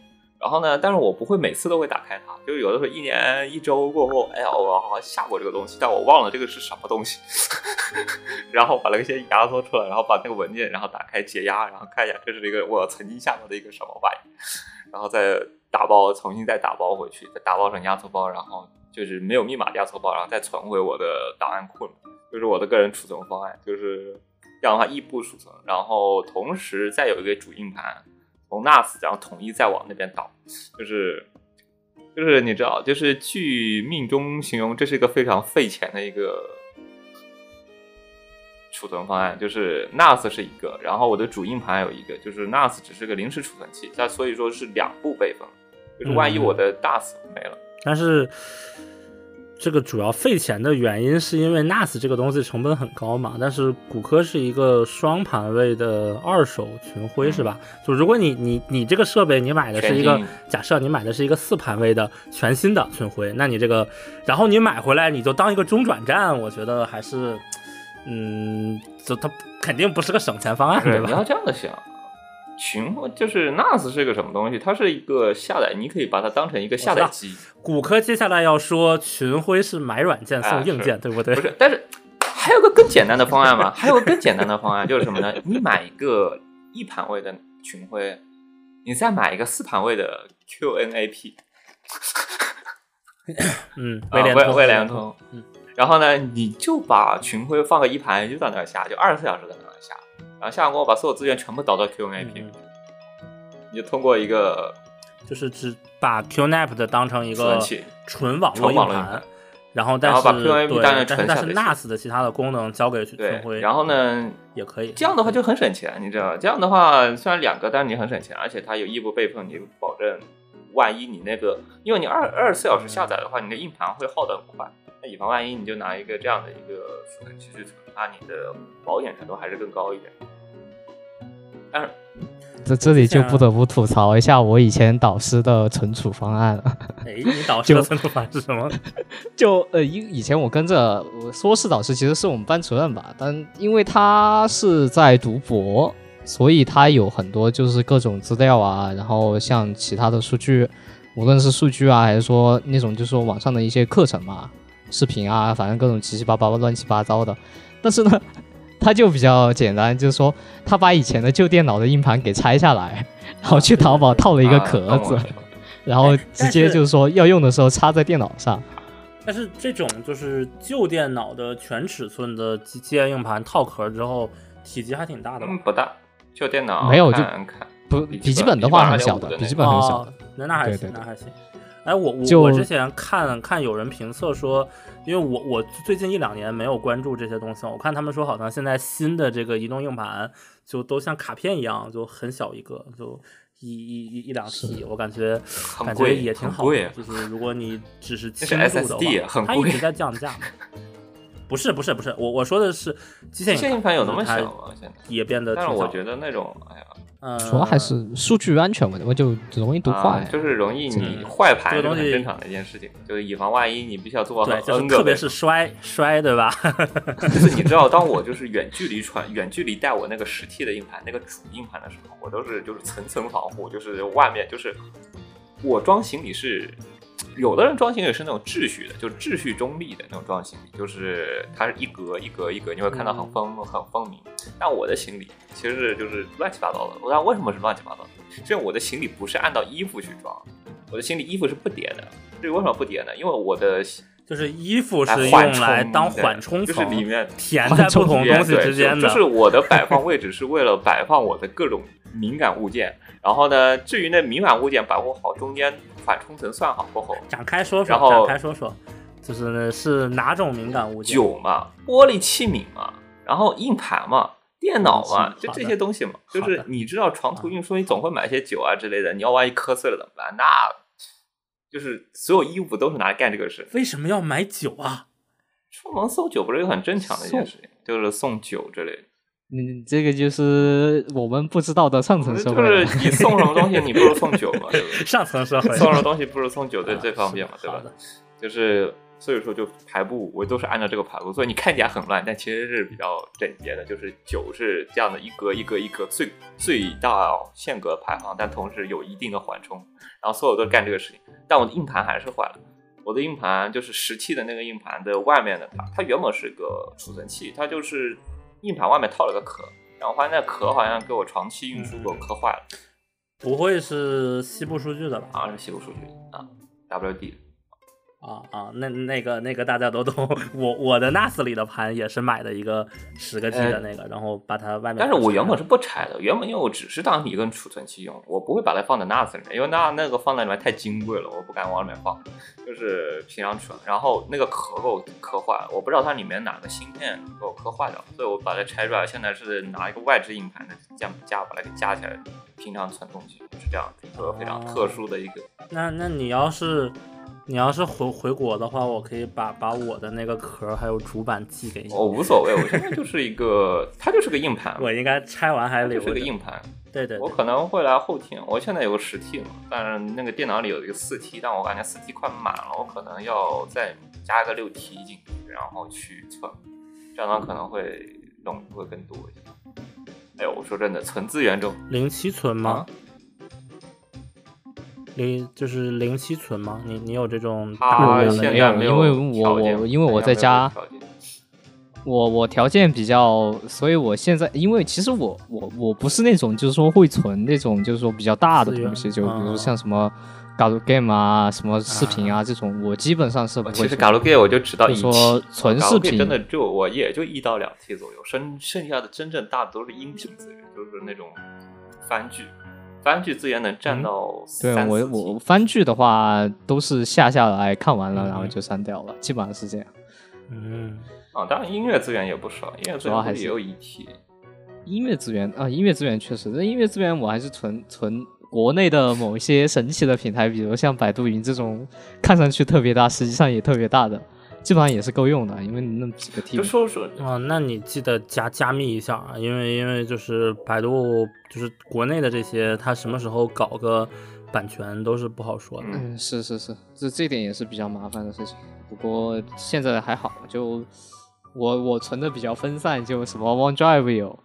Speaker 1: 然后呢，但是我不会每次都会打开它，就是有的时候一年一周过后，哎呀，我好像下过这个东西，但我忘了这个是什么东西，然后把那个先压缩出来，然后把那个文件然后打开解压，然后看一下这是一个我曾经下过的一个什么玩意，然后再打包，重新再打包回去，再打包成压缩包，然后就是没有密码的压缩包，然后再存回我的档案库里，就是我的个人储存方案，就是这样的话异步储存，然后同时再有一个主硬盘。从 NAS 然后统一再往那边导，就是就是你知道，就是据命中形容，这是一个非常费钱的一个储存方案。就是 NAS 是一个，然后我的主硬盘有一个，就是 NAS 只是个临时储存器，那所以说是两部备份，就是万一我的 NAS 没了，
Speaker 4: 但是这个主要费钱的原因是因为 NAS 这个东西成本很高嘛。但是骨科是一个双盘位的二手群晖是吧？就如果你你你这个设备你买的是一个假设你买的是一个四盘位的全新的群晖，那你这个然后你买回来你就当一个中转站，我觉得还是嗯，就它肯定不是个省钱方案，对吧
Speaker 1: 你要？这样的想。群就是 NAS 是个什么东西？它是一个下载，你可以把它当成一个下载机。
Speaker 4: 骨科接下来要说群晖是买软件送硬件，对不对？
Speaker 1: 不是，但是还有个更简单的方案嘛？还有个更简单的方案就是什么呢？你买一个一盘位的群晖，你再买一个四盘位的 QNAP
Speaker 4: 嗯，
Speaker 1: 啊，威
Speaker 4: 威廉通，
Speaker 1: 威廉通，
Speaker 4: 嗯，
Speaker 1: 然后呢，你就把群晖放个一盘，就在那儿下，就二十四小时在那然后下完过后把所有资源全部导到 QNAP，、
Speaker 4: 嗯
Speaker 1: 你就通过一个
Speaker 4: 就是只把 QNAP 的当成一个纯网络硬盘然但是
Speaker 1: 然后把 QNAP
Speaker 4: 对但是但是
Speaker 1: 纯下载器
Speaker 4: NAS 的其他的功能交给群
Speaker 1: 对
Speaker 4: 徽，，
Speaker 1: 然后呢，
Speaker 4: 也可以。
Speaker 1: 这样的话就很省钱，你知道吗？这样的话虽然两个，但是你很省钱，而且它有异步备份，你保证万一你那个，因为你二二十四小时下载的话，你的硬盘会耗得很快。那以防万一，你就拿一个这样的一个储存器去存，那你的保险程度还是更高一点。但是
Speaker 5: 在这里就不得不吐槽一下我以前导师的存储方案了。
Speaker 4: 哎，你导师的存储方案是什么？
Speaker 5: 就呃，以以前我跟着我说是导师，其实是我们班主任吧，但因为他是在读博，所以他有很多就是各种资料啊，然后像其他的数据，无论是数据啊，还是说那种就是说网上的一些课程嘛、视频啊，反正各种七七八八乱七八糟的。但是呢，他就比较简单，就是说他把以前的旧电脑的硬盘给拆下来，然后去淘宝套了一个壳子，
Speaker 1: 啊
Speaker 5: 然后直接就是说要用的时候插在电脑上。
Speaker 4: 但是这种就是旧电脑的全尺寸的机机械硬盘套壳之后，体积还挺大的吧
Speaker 1: 嗯，？不大，旧电脑
Speaker 5: 没有就不，
Speaker 1: 笔
Speaker 5: 笔记
Speaker 1: 记本
Speaker 5: 本的话很
Speaker 1: 笔记本2.5
Speaker 5: 小的，笔记本很小
Speaker 4: 哦
Speaker 5: 的。，
Speaker 4: 那那还行，那还行。哎，我我我之前看看有人评测说，因为我我最近一两年没有关注这些东西，我看他们说好像现在新的这个移动硬盘就都像卡片一样，就很小一个，就一一一一两 T，我感觉感觉也挺好。的就是如果你只是 轻度的话，
Speaker 1: 很贵
Speaker 4: 它一直在降价。不是不是不是，我我说的是机械
Speaker 1: 机械硬盘有那么小吗？现在？
Speaker 4: 也变得。
Speaker 1: 但是我觉得那种，哎呀，
Speaker 4: 嗯，
Speaker 5: 主要还是数据安全问题，我就容易读坏
Speaker 1: 啊。就是容易你
Speaker 4: 嗯
Speaker 1: 坏盘是
Speaker 4: 这个东西
Speaker 1: 很正常的一件事情，就是以防万一，你必须要做好
Speaker 4: 对，
Speaker 1: 很
Speaker 4: 就是特别是摔摔，对吧？
Speaker 1: 就是你知道，当我就是远距离传、远距离带我那个十 T 的硬盘、那个主硬盘的时候，我都是就是层层防护，就是外面就是我装行李是，有的人装行李是那种秩序的，就是秩序中立的那种装行李，就是它是一格一格一格，你会看到很分、很分明。但我的行李其实是就是乱七八糟的。我知道为什么是乱七八糟的，是因为我的行李不是按照衣服去装，我的行李衣服是不叠的。至于为什么不叠呢？因为我的
Speaker 4: 就是衣服是用来当缓冲层，
Speaker 1: 就是里面
Speaker 4: 填在不同东西
Speaker 1: 对
Speaker 4: 之间的。
Speaker 1: 就就是我的摆放 位置是为了摆放我的各种敏感物件，然后呢，至于那敏感物件保护好，中间缓冲层算好过后，
Speaker 4: 展开说说，展开说说，就是呢是哪种敏感物件？
Speaker 1: 酒嘛，玻璃器皿嘛，然后硬盘嘛。电脑嘛，就这些东西嘛，就是你知道长途运输，你总会买些酒啊之类的，你要万一磕碎了怎么办？那就是所有衣物都是拿来干这个事。
Speaker 4: 为什么要买酒啊？
Speaker 1: 出门送酒不是一个很正常的一件事情，就是送酒之类的。
Speaker 5: 嗯，这个就是我们不知道的上层社
Speaker 1: 就
Speaker 5: 会就。
Speaker 1: 是你送什么东西，你不如送酒嘛，对不对？
Speaker 4: 上层社会
Speaker 1: 送什么东西不如送酒，对这方面嘛，对吧？就是所以说就排布，我都是按照这个排布，所以你看起来很乱，但其实是比较整洁的。就是酒是这样的一格一格一格最最大限格排放，但同时有一定的缓冲，然后所有都干这个事情。但我的硬盘还是坏了，我的硬盘就是十 T 的那个硬盘的外面的它，它原本是个储存器，它就是硬盘外面套了个壳，然后发现那壳好像给我长期运输给我磕坏了。
Speaker 4: 不会是西部数据的吧？
Speaker 1: 好像是西部数据啊，WD
Speaker 4: 啊啊，那那个那个大家都懂。我我的 NAS 里的盘也是买的一个十个 G 的那个，然后把它外面。
Speaker 1: 但是我原本是不拆的，原本因为我只是当一个储存器用，我不会把它放在 NAS 里面，因为那那个放在里面太金贵了，我不敢往里面放，就是平常存。然后那个壳给我磕坏了，我不知道它里面哪个芯片给我磕坏掉，所以我把它拆出来，现在是拿一个外置硬盘的架架把它给架起来，平常存东西是这样，一个非常特殊的一个。
Speaker 4: 那那你要是你要是回回国的话，我可以把把我的那个壳还有主板寄给你。
Speaker 1: 我无所谓，我现在就是一个，它就是个硬盘，
Speaker 4: 我应该拆完还留着。
Speaker 1: 就是个硬盘。
Speaker 4: 对对对，
Speaker 1: 我可能会来后天，我现在有个十 T 嘛，但是那个电脑里有一个四 T，但我感觉四 T 快满了，我可能要再加个六 T 进去，然后去存，这样可能会容易会更多一些。哎呦，我说真的，存资源中
Speaker 4: 零七存吗
Speaker 1: 啊？，
Speaker 4: 零就是零七存吗？你你有这种
Speaker 1: 它
Speaker 4: 大量的
Speaker 5: 没有
Speaker 1: 没
Speaker 5: 因为我我因为我在家我我条件比较，所以我现在因为其实我我我不是那种就是说会存那种就是说比较大的东西，就比
Speaker 4: 啊
Speaker 5: 如像什么 Gal game 啊、什么视频啊这种，我基本上是不会存。
Speaker 1: 我其实 Galgame 我就知道一
Speaker 5: 说纯视频
Speaker 1: 真的就我也就一到两 T 左右，剩剩下的真正大的都是音频资源，就是那种番剧，番剧资源能占到
Speaker 5: 对我我番剧的话都是下下来看完了，
Speaker 4: 嗯
Speaker 5: 然后就删掉了，基本上是这样。
Speaker 4: 嗯，
Speaker 1: 啊，当然音乐资源也不少，音乐资
Speaker 5: 主要还是
Speaker 1: 源也有一 T。
Speaker 5: 音乐资源啊，音乐资源确实，那音乐资源我还是存存国内的某一些神奇的平台，比如像百度云这种看上去特别大，实际上也特别大的基本上也是够用的，因为那么几个 T
Speaker 1: 就。说说
Speaker 4: 啊，那你记得加加密一下啊，因为因为就是百度就是国内的这些，它什么时候搞个版权都是不好说的。
Speaker 5: 嗯，是是是，这这点也是比较麻烦的事情。不过现在还好，就我我存的比较分散，就什么 OneDrive 有，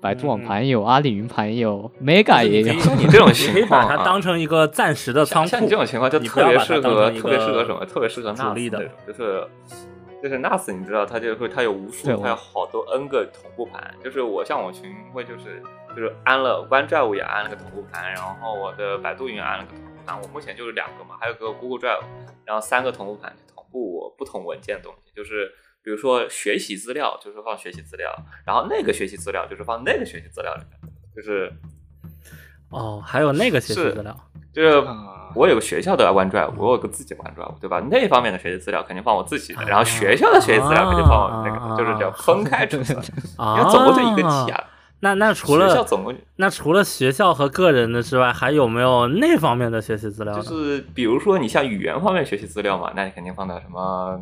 Speaker 5: 百度网盘有，阿里云盘有，Mega 也有。
Speaker 1: 像你这种
Speaker 4: 你可以
Speaker 1: 情况啊
Speaker 4: 把它当成一个暂时的仓库
Speaker 1: 像你。这种情况就特别适合特别适合什么？特别适合
Speaker 4: 主
Speaker 1: NAS 就是就是 NAS，你知道它就会它有无数，它有好多 N 个同步盘。就是我像我群会就是就是安了 OneDrive 也安了个同步盘，然后我的百度云安了个同步盘。我目前就是两个嘛，还有个 Google Drive，然后三个同步盘去同步我不同文件的东西，就是。比如说学习资料就是放学习资料，然后那个学习资料就是放那个学习资料里面，就是
Speaker 4: 哦，还有那个学习资料。
Speaker 1: 就是
Speaker 5: 啊
Speaker 1: 我有个学校的 OneDrive，我有个自己的 OneDrive，对吧？那方面的学习资料肯定放我自己的，然后学校的学习资料肯定放我那
Speaker 4: 啊
Speaker 1: 个，就是这样分开储存，
Speaker 4: 啊，
Speaker 1: 因为总共就一个 T 啊。
Speaker 4: 那那除
Speaker 1: 学校
Speaker 4: 了
Speaker 1: 总共
Speaker 4: 那除了学校和个人的之外，还有没有那方面的学习资料
Speaker 1: 就？是比如说你像语言方面学习资料嘛，那你肯定放到什么，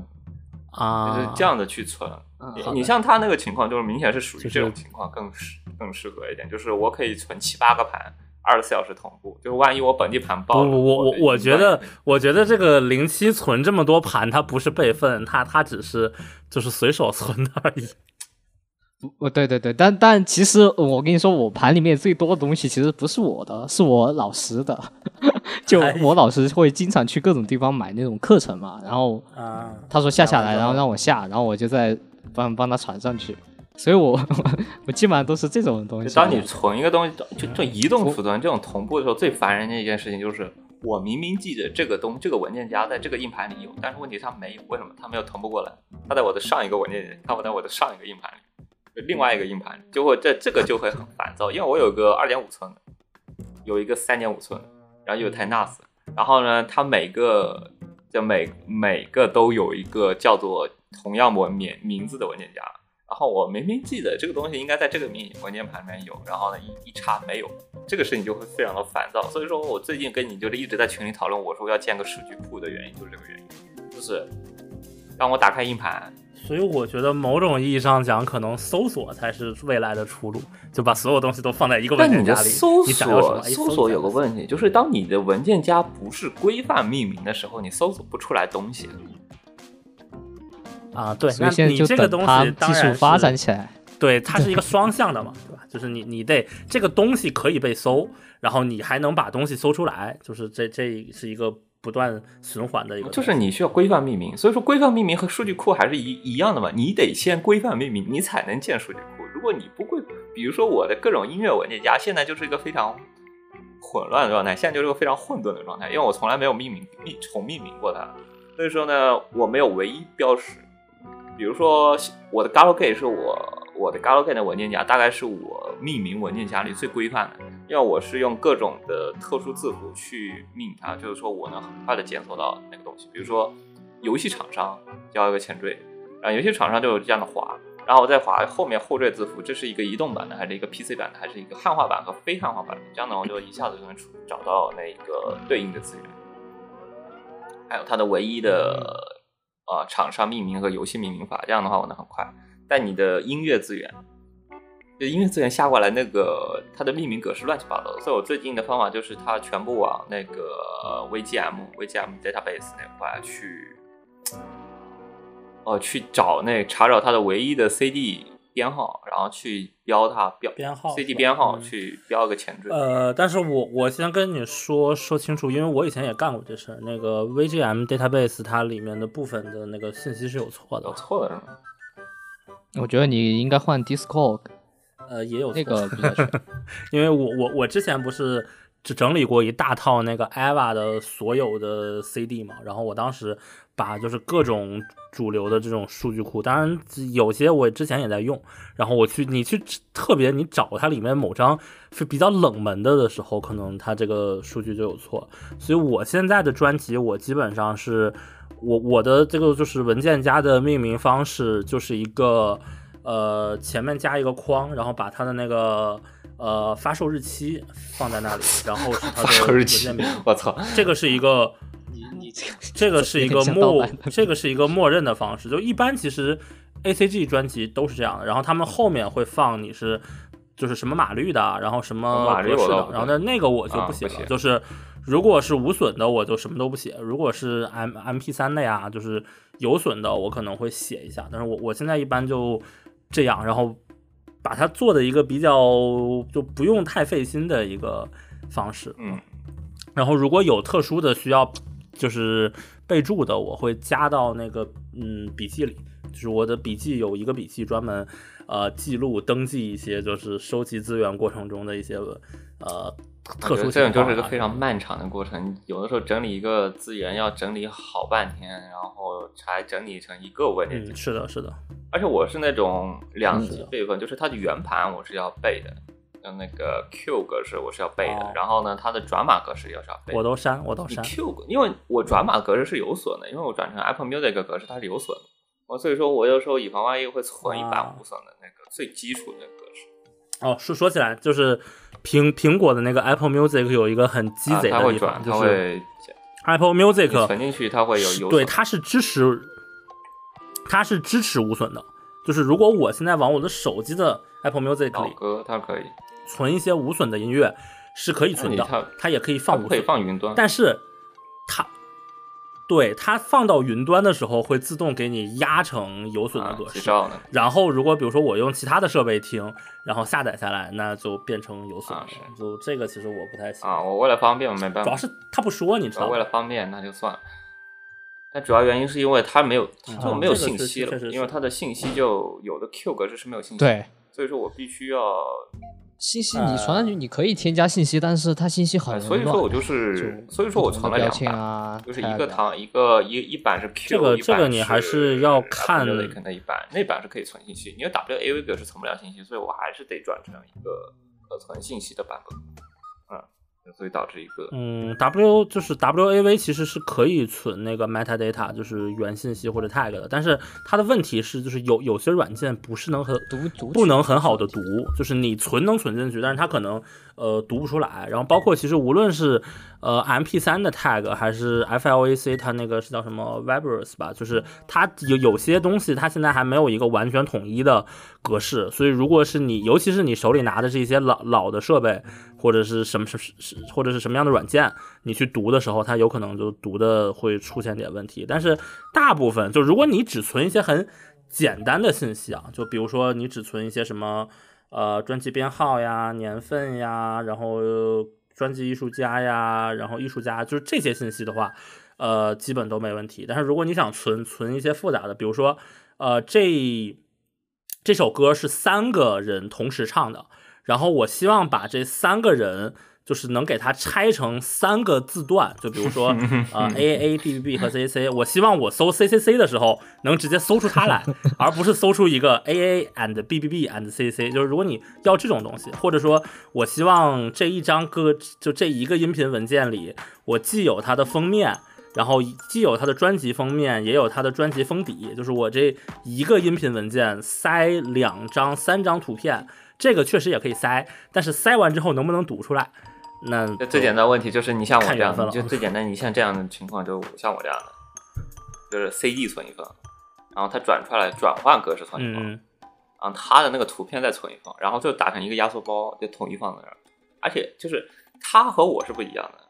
Speaker 4: 啊，
Speaker 1: 就是这样的去存。
Speaker 5: 嗯
Speaker 1: 你你像他那个情况，就是明显是属于这种情况更适更适合一点，就是我可以存七八个盘，二十四小时同步，就是万一我本地盘爆了，
Speaker 4: 不不，我我我觉得，我觉得这个零七存这么多盘，它不是备份，它它只是就是随手存的而已。
Speaker 5: 哦，对对对，但但其实我跟你说，我盘里面最多的东西其实不是我的，是我老师的。就
Speaker 4: 哎
Speaker 5: 我老师会经常去各种地方买那种课程嘛，然后
Speaker 4: 啊，
Speaker 5: 他说下下来，
Speaker 4: 然后
Speaker 5: 让我下，然后我就在帮帮他传上去。所以我 我基本上都是这种东西。
Speaker 1: 就当你存一个东西，就就移动储存这种同步的时候，最烦人的一件事情就是，我明明记得这个东这个文件夹在这个硬盘里有，但是问题它没有，为什么？它没有同步过来，它在我的上一个文件夹，它不在我的上一个硬盘里，就另外一个硬盘，就会这这个就会很烦躁，因为我有个二点五寸的，有一个三点五寸的，然后又有台 NAS，然后呢，它每个就每每个都有一个叫做同样文名名字的文件夹。然后我明明记得这个东西应该在这个名文件盘里面有，然后呢一一查没有，这个事情就会非常的烦躁。所以说我最近跟你就是一直在群里讨论，我说要建个数据库的原因就是这个原因，就是当我打开硬盘，
Speaker 4: 所以我觉得某种意义上讲，可能搜索才是未来的出路，就把所有东西都放在一个文件夹里。
Speaker 1: 搜
Speaker 4: 你想要什么
Speaker 1: 搜索有个，问题，就是当你的文件夹不是规范命名的时候，你搜索不出来东西。
Speaker 4: 啊，对，那你这个东西当然
Speaker 5: 技术发展起来。
Speaker 4: 对，它是一个双向的嘛，对吧？就是你你得这个东西可以被搜，然后你还能把东西搜出来，就是这这是一个不断循环的一个。
Speaker 1: 就是你需要规范命名，所以说规范命名和数据库还是一一样的嘛，你得先规范命名，你才能建数据库。如果你不规，比如说我的各种音乐文件夹，现在就是一个非常混乱的状态，现在就是个非常混沌的状态，因为我从来没有命名命重命名过它，所以说呢，我没有唯一标识。比如说我的 Galgame 是我我的 Galgame 的文件夹，大概是我命名文件夹里最规范的，因为我是用各种的特殊字符去命它，就是说我能很快的检索到那个东西。比如说游戏厂商要一个前缀，然后游戏厂商就有这样的划，然后我再划后面后缀字符，这是一个移动版的，还是一个 PC 版的，还是一个汉化版和非汉化版的，这样呢我就一下子就能出找到那个对应的资源，还有它的唯一的呃厂商命名和游戏命名法，这样的话我能很快。但你的音乐资源，就音乐资源下过来，那个它的命名格式乱七八糟的，所以我最近的方法就是它全部往那个呃 VGM VGM database 那块去，哦、去找那查找它的唯一的 CD 编号，然后去标它标
Speaker 4: 编号
Speaker 1: CD 编号
Speaker 4: 嗯
Speaker 1: 去标个前缀。
Speaker 4: 呃，但是我我先跟你说说清楚，因为我以前也干过这事儿。那个 VGM database 它里面的部分的那个信息是有错的
Speaker 1: 有，错的是吗？
Speaker 5: 我觉得你应该换 Discord
Speaker 4: 呃，也有错
Speaker 5: 那个比较全。
Speaker 4: 因为我我我之前不是只整理过一大套那个 EVA 的所有的 CD 嘛，然后我当时把就是各种主流的这种数据库，当然有些我之前也在用，然后我去你去特别你找它里面某张是比较冷门的的时候，可能它这个数据就有错，所以我现在的专辑我基本上是我我的这个就是文件夹的命名方式就是一个。呃，前面加一个框，然后把它的那个呃发售日期放在那里，然后是它的
Speaker 1: 发售日期
Speaker 4: 文件名。，
Speaker 1: 我操！
Speaker 4: 这个是一个
Speaker 5: 你你
Speaker 4: 这个是一个默，这个是一个默认的方式。就一般其实 A C G 专辑都是这样的，然后他们后面会放你是就是什么码率的，然后什么
Speaker 1: 码
Speaker 4: 格式的然后那那个我就
Speaker 1: 啊
Speaker 4: 不写了，就是如果是无损的，我就什么都不写；如果是 M M P 三的呀，就是有损的，我可能会写一下。但是我我现在一般就这样，然后把它做的一个比较就不用太费心的一个方式。
Speaker 1: 嗯，
Speaker 4: 然后如果有特殊的需要，就是备注的，我会加到那个嗯笔记里。就是我的笔记有一个笔记专门呃记录登记一些就是收集资源过程中的一些呃特殊
Speaker 1: 这种。就是一个非常漫长的过程，有的时候整理一个资源要整理好半天，然后才整理成一个文件
Speaker 4: 嗯，是的，是的，
Speaker 1: 而且我是那种两级
Speaker 5: 嗯
Speaker 1: 备份，就是它的圆盘我是要背的，像那个 Q 格式我是要背的，
Speaker 4: 哦
Speaker 1: 然后呢，它的转码格式也是要背的。
Speaker 4: 我都删，我都
Speaker 1: 你
Speaker 4: 删。
Speaker 1: Q 格，因为我转码格式是有损的，因为我转成 Apple Music 格式它是有损的，我所以说我有时候以防万一会存一版
Speaker 4: 啊
Speaker 1: 无损的那个最基础的格式。
Speaker 4: 哦，说说起来，就是苹苹果的那个 Apple Music 有一个很鸡
Speaker 1: 啊
Speaker 4: 贼的地方，
Speaker 1: 它
Speaker 4: 就是 Apple Music
Speaker 1: 存进去，它会有有
Speaker 4: 对，它是支持，它是支持无损的。就是如果我现在往我的手机的 Apple Music 里
Speaker 1: 歌，它可以，
Speaker 4: 存一些无损的音乐，是可以存的
Speaker 1: 它，
Speaker 4: 它也可以放无损，
Speaker 1: 放云端。
Speaker 4: 但是它。对它放到云端的时候，会自动给你压成有损的
Speaker 1: 啊
Speaker 4: 格式。然后，如果比如说我用其他的设备听，然后下载下来，那就变成有损的。就这个其实我不太喜欢。
Speaker 1: 啊，我为了方便，我没办法。
Speaker 4: 主要是他不说，你知道吗为？
Speaker 1: 了方便，那就算了。但主要原因是因为它没有，它就没有信息了因为它的信息就有的 Q 格式是没有信息，，
Speaker 5: 对，
Speaker 1: 所以说我必须要，
Speaker 5: 信息你传上去，你可以添加信息，但是它信息很
Speaker 1: 呃。所以说我就是，所以说我存了两版，
Speaker 5: 啊，
Speaker 1: 就是一个糖一个一一版是 Q，
Speaker 4: 这个
Speaker 1: 一版
Speaker 4: 这个你还是要看
Speaker 1: Apple Music 那一版，那版是可以存信息，因为 WAV 格是存不了信息，所以我还是得转成一个可存信息的版本，嗯，所以导致一个
Speaker 4: 嗯，W 就是 WAV 其实是可以存那个 metadata，就是原信息或者 tag 的，但是它的问题是，就是有有些软件不是能很
Speaker 5: 读读
Speaker 4: 不能很好的读，就是你存能存进去，但是它可能呃读不出来。然后包括其实无论是呃 MP 3的 tag 还是 FLAC，它那个是叫什么 Vibers 吧，就是它有有些东西它现在还没有一个完全统一的格式，所以如果是你，尤其是你手里拿的是一些老老的设备或者是什么什是或者是什么样的软件，你去读的时候，它有可能就读的会出现点问题。但是大部分就如果你只存一些很简单的信息啊，就比如说你只存一些什么呃专辑编号呀、年份呀，然后专辑艺术家呀，然后艺术家，就是这些信息的话，呃，基本都没问题。但是如果你想存存一些复杂的，比如说呃这这首歌是三个人同时唱的，然后我希望把这三个人。就是能给它拆成三个字段，就比如说 呃 A A B B B 和 C C C，我希望我搜 C C C 的时候能直接搜出它来，而不是搜出一个 A A and B B B and C C。就是如果你要这种东西，或者说我希望这一张歌就这一个音频文件里，我既有它的封面。然后既有它的专辑封面，也有它的专辑封底，就是我这一个音频文件塞两张、三张图片，这个确实也可以塞，但是塞完之后能不能读出来？那
Speaker 1: 这最简单的问题就是你像我这样就最简单，你像这样的情况，就像我这样的，就是 CD 存一份，然后它转出来转换格式存一份，
Speaker 4: 嗯
Speaker 1: 然后它的那个图片再存一份，然后就打成一个压缩包，就统一放在那儿。而且就是它和我是不一样的，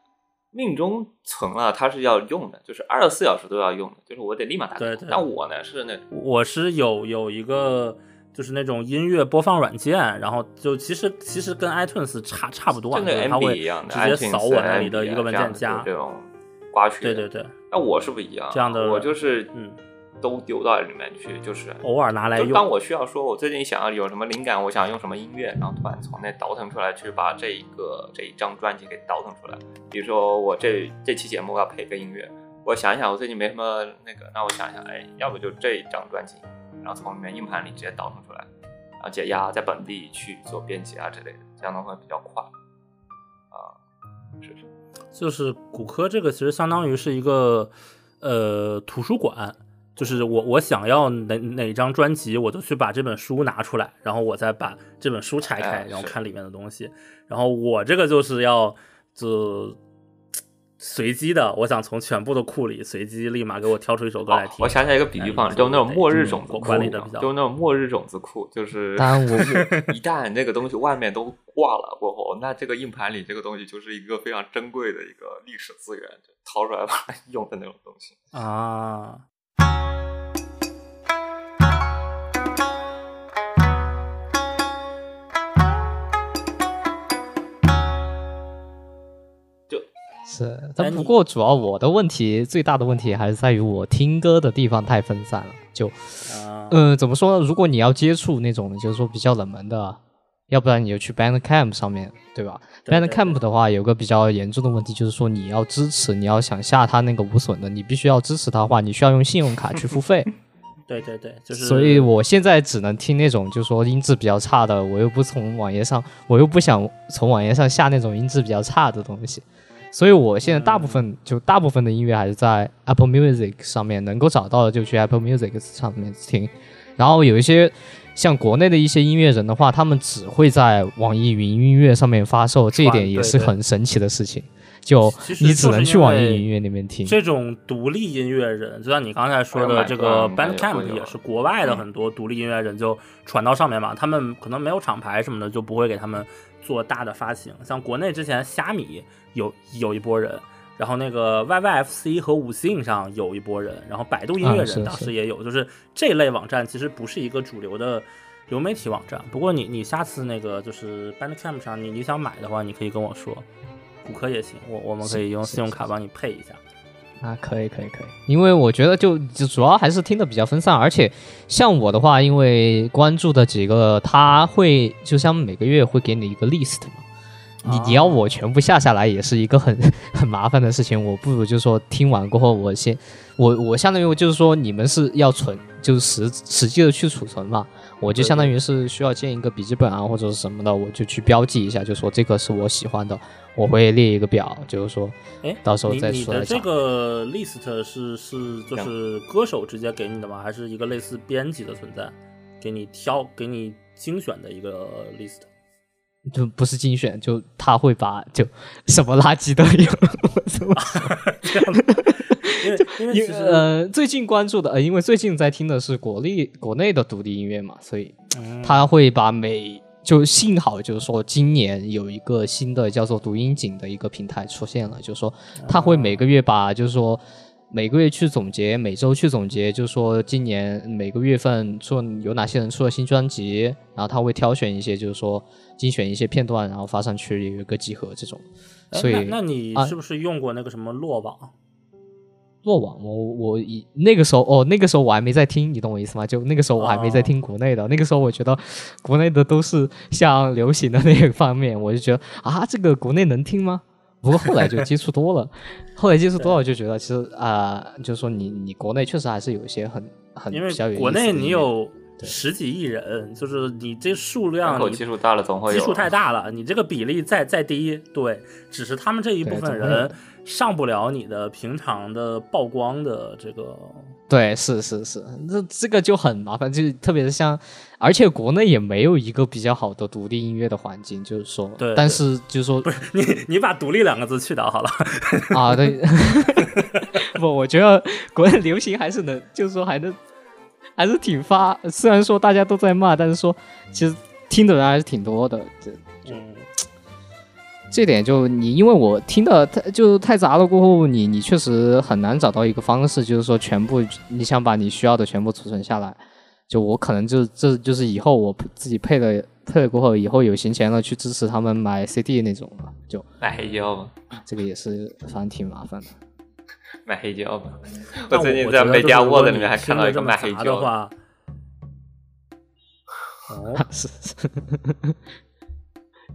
Speaker 1: 命中存了它是要用的，就是二十四小时都要用的，就是我得立马打开。
Speaker 4: 对对
Speaker 1: 但我呢是那
Speaker 4: 我是有有一个就是那种音乐播放软件，然后就其实其实跟 iTunes 差差不多啊，
Speaker 1: 就那个
Speaker 4: 就是它
Speaker 1: MB
Speaker 4: 会
Speaker 1: 一样的，
Speaker 4: 直接扫我那里的一个文件夹。
Speaker 1: 这种刮取。
Speaker 4: 对对对，
Speaker 1: 那我是不一样，
Speaker 4: 这样的
Speaker 1: 我就是
Speaker 4: 嗯
Speaker 1: 都丢到里面去，就是
Speaker 4: 偶尔拿来用。
Speaker 1: 就当我需要说，我最近想要有什么灵感，我想用什么音乐，然后突然从那倒腾出来，去把这一个这一张专辑给倒腾出来。比如说我这这期节目要配个音乐，我想一想，我最近没什么那个，那我想一想，哎，要不就这一张专辑，然后从里面硬盘里直接导腾出来，然后解压，在本地去做编辑啊之类的，这样的话比较快。啊，是是，
Speaker 4: 就是骨科这个其实相当于是一个呃图书馆，就是我我想要哪哪张专辑，我就去把这本书拿出来，然后我再把这本书拆开
Speaker 1: 哎，
Speaker 4: 然后看里面的东西。然后我这个就是要就随机的，我想从全部的库里随机立马给我挑出一首歌来听。
Speaker 1: 我想起来一个比喻方式，就那种末日种子库，
Speaker 4: 管理的比较，
Speaker 1: 就那种末日种子库，就是
Speaker 5: 当然我
Speaker 1: 一旦那个东西外面都挂了过后，那这个硬盘里这个东西就是一个非常珍贵的一个历史资源，就掏出来吧 用的那种东西
Speaker 4: 啊。
Speaker 5: 是，但不过主要我的问题最大的问题还是在于我听歌的地方太分散了。就，嗯，怎么说呢？如果你要接触那种就是说比较冷门的，要不然你就去 Bandcamp 上面对吧？Bandcamp 的话有个比较严重的问题，就是说你要支持，你要想下它那个无损的，你必须要支持它的话，你需要用信用卡去付费。
Speaker 4: 对对对，就是。
Speaker 5: 所以我现在只能听那种就是说音质比较差的，我又不从网页上，我又不想从网页上下那种音质比较差的东西。所以，我现在大部分就大部分的音乐还是在 Apple Music 上面能够找到的，就去 Apple Music 上面听。然后有一些像国内的一些音乐人的话，他们只会在网易云音乐上面发售，这一点也是很神奇的事情。就你只能去网易音乐那边听。
Speaker 4: 这种独立音乐人，就像你刚才说的这个 Bandcamp，也是国外的很多独立音乐人就传到上面嘛。他们可能没有厂牌什么的，就不会给他们做大的发行。像国内之前虾米。有有一波人，然后那个 YYFC 和五信上有一波人，然后百度音乐人当时也有，就是这类网站其实不是一个主流的流媒体网站。不过你你下次那个就是 Bandcamp 上你你想买的话，你可以跟我说，骨科也行，我我们可以用信用卡帮你配一下。
Speaker 5: 啊，可以可以可以，因为我觉得就就主要还是听的比较分散，而且像我的话，因为关注的几个，他会就像每个月会给你一个 list 嘛。你你要我全部下下来也是一个很 很麻烦的事情，我不如就说听完过后，我先我我相当于就是说你们是要存，就是实实际的去储存嘛，我就相当于是需要建一个笔记本啊或者是什么的，我就去标记一下，就说这个是我喜欢的，我会列一个表，就是说，
Speaker 4: 哎，
Speaker 5: 到时候再
Speaker 4: 说。你的这个 list 是是就是歌手直接给你的吗？还是一个类似编辑的存在，给你挑给你精选的一个 list？
Speaker 5: 就不是精选，就他会把就什么垃圾都有，
Speaker 4: 这样因为因为
Speaker 5: 呃最近关注的呃因为最近在听的是国内国内的独立音乐嘛，所以他会把每就幸好就是说今年有一个新的叫做读音景的一个平台出现了，就是说他会每个月把就是说。每个月去总结，每周去总结，就是说今年每个月份出有哪些人出了新专辑，然后他会挑选一些，就是说精选一些片段，然后发上去有一个集合这种。所以，
Speaker 4: 那你是不是用过那个什么落网？
Speaker 5: 落网，我我以那个时候哦，那个时候我还没在听，你懂我意思吗？就那个时候我还没在听国内的，那个时候我觉得国内的都是像流行的那个方面，我就觉得啊，这个国内能听吗？不过后来就接触多了，后来接触多了就觉得其实啊，就是说你你国内确实还是有一些很很
Speaker 4: 因为国内你有十几亿人，就是你这数量
Speaker 1: 基数大了总会
Speaker 4: 基数太大了，你这个比例再再低，对，只是他们这一部分人上不了你的平常的曝光的这个。
Speaker 5: 对，是是是，这这个就很麻烦，就特别是像，而且国内也没有一个比较好的独立音乐的环境，就是说，
Speaker 4: 对，
Speaker 5: 但是就是说，
Speaker 4: 不是你你把“独立”两个字去掉好了
Speaker 5: 啊，对，不，我觉得国内流行还是能，就是说还能，还是挺发，虽然说大家都在骂，但是说其实听的人还是挺多的。这点就你，因为我听的太就太杂了，过后你你确实很难找到一个方式，就是说全部你想把你需要的全部储存下来。就我可能就这就是以后我自己配了配了过后，以后有闲钱了去支持他们买 CD 那种了，就
Speaker 1: 买黑胶吧。
Speaker 5: 这个也是反正挺麻烦的。
Speaker 1: 买黑胶吧。我最近在 Media World 里面还看到一个买黑胶
Speaker 4: 的话。
Speaker 5: 哦 是。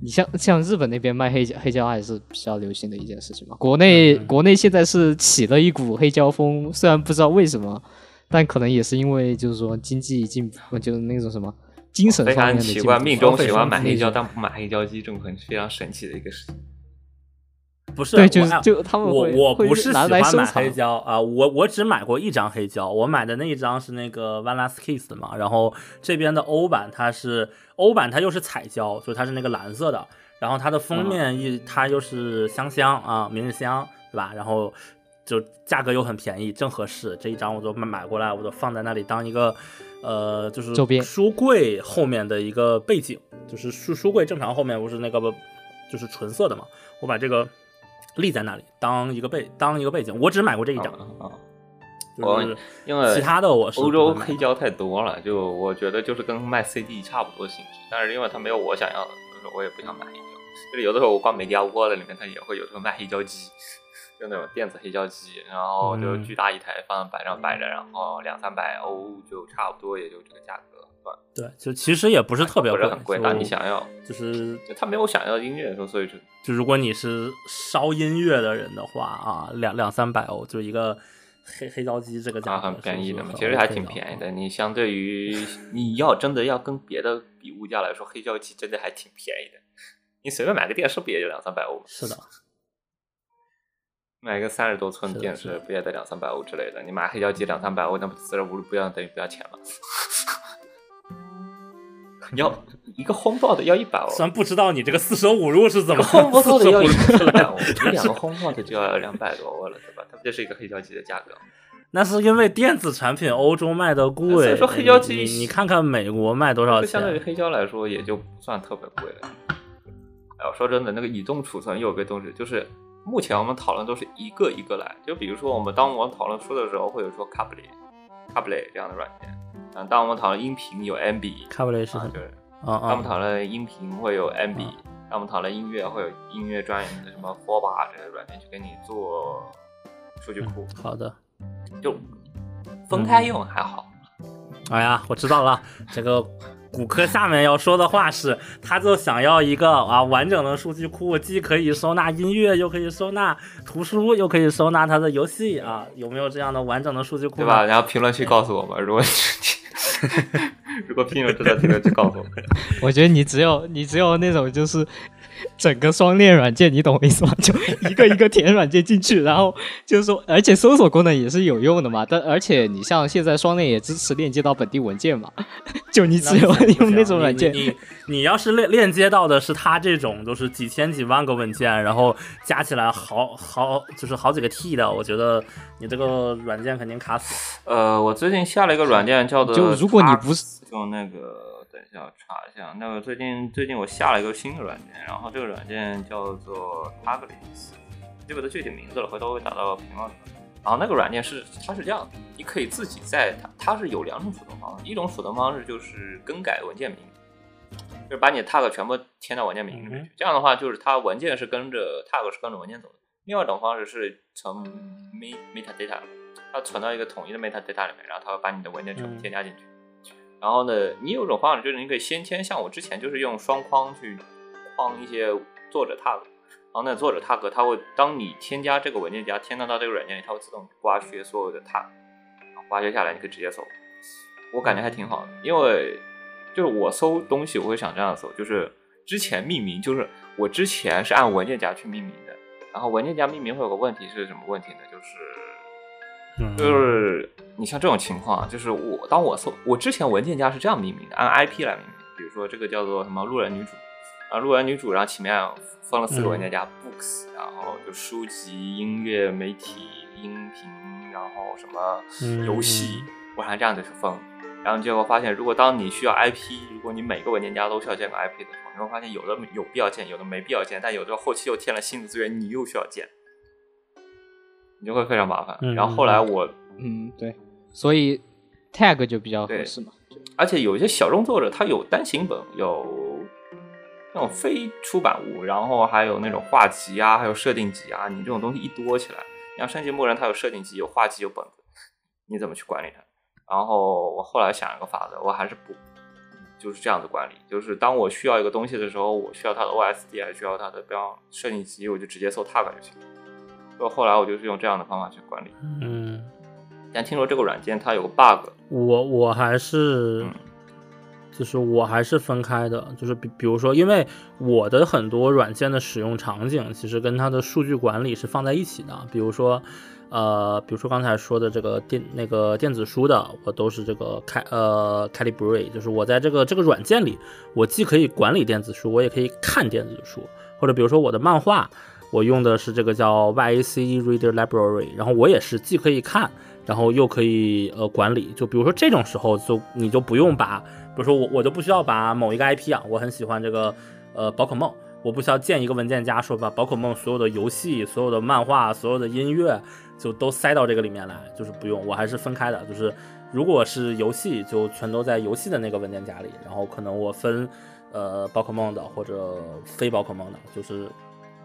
Speaker 5: 你像像日本那边卖黑胶黑胶还是比较流行的一件事情嘛。国内国内现在是起了一股黑胶风，虽然不知道为什么，但可能也是因为就是说经济进步，就是那种什么精神方面的
Speaker 1: 奇怪，命中喜欢买黑胶但不买黑胶机，这种很非常神奇的一个事情。
Speaker 4: 不是，
Speaker 5: 对，就就他们
Speaker 4: 我我不是喜欢
Speaker 5: 买
Speaker 4: 黑胶啊，我我只买过一张黑胶，我买的那一张是那个 One Last Kiss 的嘛，然后这边的欧版它是欧版，它又是彩胶，所以它是那个蓝色的，然后它的封面一它又是香香啊，明日香，对吧？然后就价格又很便宜，正合适。这一张我就买买过来，我就放在那里当一个，呃，就是书柜后面的一个背景，就是书书柜正常后面不是那个就是纯色的嘛，我把这个立在那里当一个背当一个背景。我只买过这一张，
Speaker 1: 啊，
Speaker 4: 就是
Speaker 1: 因为
Speaker 4: 其他的我是
Speaker 1: 欧洲黑胶太多了，就我觉得就是跟卖 CD 差不多性质，但是因为它没有我想要的，所以说我也不想买黑胶。就是有的时候我逛美迪亚窝的里面，它也会有时候卖黑胶机，就那种电子黑胶机，然后就
Speaker 4: 嗯
Speaker 1: 巨大一台放在板上摆着，然后两三百欧就差不多，也就这个价格，对
Speaker 4: 就其实也不是特别贵，
Speaker 1: 不是很贵，
Speaker 4: 就
Speaker 1: 但你想要，
Speaker 4: 就是
Speaker 1: 就它没有想要的音乐，所以就
Speaker 4: 就如果你是烧音乐的人的话啊，两两三百欧就一个黑黑胶机这个价
Speaker 1: 啊很便宜的嘛，其实还挺便宜的。你相对于 你要真的要跟别的比物价来说，黑胶机真的还挺便宜的。你随便买个电视不也就两三百欧吗？
Speaker 4: 是的，
Speaker 1: 买个三十多寸
Speaker 4: 的
Speaker 1: 电视不也得两三百欧之类的？你买黑胶机两三百欧，那不四舍五入不要等于不要钱吗？你要一个 HomePod 要一百万，
Speaker 4: 虽然不知道你这个四舍五入是怎么
Speaker 1: HomePod 要一
Speaker 4: 五入出来
Speaker 1: 百 欧，
Speaker 4: 的，
Speaker 1: 你两个 HomePod 就要两百多万了，对吧？它不就是一个黑胶机的价格？
Speaker 4: 那是因为电子产品欧洲卖的贵，
Speaker 1: 所以说黑胶机
Speaker 4: 你看看美国卖多少
Speaker 1: 钱相对于？黑胶来说，也就不算特别贵了。哎，我说真的，那个移动储存有个东西，就是目前我们讨论都是一个一个来。就比如说，我们当我们讨论书的时候，会有说 Cably、Cably 这样的软件。嗯，当我们讨论音频有 MB，
Speaker 4: 卡布雷是
Speaker 1: 啊，
Speaker 4: 什么？
Speaker 1: 就是
Speaker 4: 啊
Speaker 1: 当我们
Speaker 4: 啊，
Speaker 1: 讨论音频会有 MB，
Speaker 4: 嗯
Speaker 1: 当我们讨论音乐会有音乐专业的什么 f o r b a 这些软件去给你做数据库，
Speaker 4: 好的。
Speaker 1: 就分开用还好。
Speaker 4: 哎呀，我知道了，这个骨科下面要说的话是，他就想要一个啊完整的数据库，既可以收纳音乐，又可以收纳图书，又可以收纳他的游戏啊，有没有这样的完整的数据库？
Speaker 1: 对吧？然后评论区告诉我吧，如果 如果听友知道，评论区告诉我们。
Speaker 5: 我觉得你只有你只有那种就是 整个双链软件，你懂我意思吗？就一个一个填软件进去，然后就是说，而且搜索功能也是有用的嘛。但而且你像现在双链也支持链接到本地文件嘛，就你只有用那种软件
Speaker 4: 你，你你你要是链链接到的是它这种，就是几千几万个文件，然后加起来好好就是好几个 T 的，我觉得你这个软件肯定卡死。
Speaker 1: 呃，我最近下了一个软件，叫做
Speaker 5: 就如果你不是
Speaker 1: 就那个，等一下我查一下，那个最近最近我下了一个新的软件，然后这个软件叫做 Taglis，记不得具体名字了，回头会打到评论里面。然后那个软件是它是这样的，你可以自己在它它是有两种储存方式，一种储存方式就是更改文件名，就是把你的 tag 全部添到文件名里面去，这样的话就是它文件是跟着 tag 是跟着文件走的。另外一种方式是从 me metadata，它存到一个统一的 metadata 里面，然后它会把你的文件全部添加进去。然后呢，你有种方法就是你可以先添，像我之前就是用双框去框一些作者 tag，然后那作者 tag 它会当你添加这个文件夹添加到这个软件里，它会自动刮削所有的 tag，然后刮削下来你可以直接搜。我感觉还挺好的，因为就是我搜东西我会想这样搜，就是之前命名就是我之前是按文件夹去命名的，然后文件夹命名会有个问题是什么问题呢？就是
Speaker 4: 嗯。
Speaker 1: 就是你像这种情况，就是我当我搜我之前文件夹是这样命名的，按 IP 来命名，比如说这个叫做什么路人女主，然后路人女主，然后前面分了四个文件夹、books，然后就书籍、音乐、媒体、音频，然后什么
Speaker 4: 嗯
Speaker 1: 游戏，我按这样子去分。然后结果发现，如果当你需要 IP，如果你每个文件夹都需要建个 IP 的时候，你会发现有的有必要建，有的没必要建，但有的后期又添了新的资源，你又需要建，你就会非常麻烦。
Speaker 4: 嗯
Speaker 1: 然后后来我
Speaker 5: 嗯，对，所以 tag 就比较合
Speaker 1: 对
Speaker 5: 适嘛。
Speaker 1: 而且有一些小众作者，他有单行本，有那种非出版物，然后还有那种画集啊，还有设定集啊。你这种东西一多起来，像升级牧人，它有设定集、有画集、有本子，你怎么去管理它？然后我后来想一个法子，我还是不就是这样子管理，就是当我需要一个东西的时候，我需要它的 OSD，还需要它的比方设定集，我就直接搜 tag 就行。所以后来我就是用这样的方法去管理。
Speaker 4: 嗯，
Speaker 1: 但听说这个软件它有个 bug，
Speaker 4: 我我还是
Speaker 1: 嗯，
Speaker 4: 就是我还是分开的，就是比比如说，因为我的很多软件的使用场景其实跟它的数据管理是放在一起的，比如说。呃，比如说刚才说的这个电那个电子书的，我都是这个开呃 Calibrate，就是我在这个这个软件里，我既可以管理电子书，我也可以看电子书，或者比如说我的漫画，我用的是这个叫 Y A C E Reader Library，然后我也是既可以看，然后又可以呃管理。就比如说这种时候，就你就不用把，比如说我我就不需要把某一个 IP 啊，我很喜欢这个呃宝可梦，我不需要建一个文件夹，说把宝可梦所有的游戏、所有的漫画、所有的音乐就都塞到这个里面来，就是不用，我还是分开的，就是如果是游戏，就全都在游戏的那个文件夹里，然后可能我分呃宝可梦的或者非宝可梦的，就是。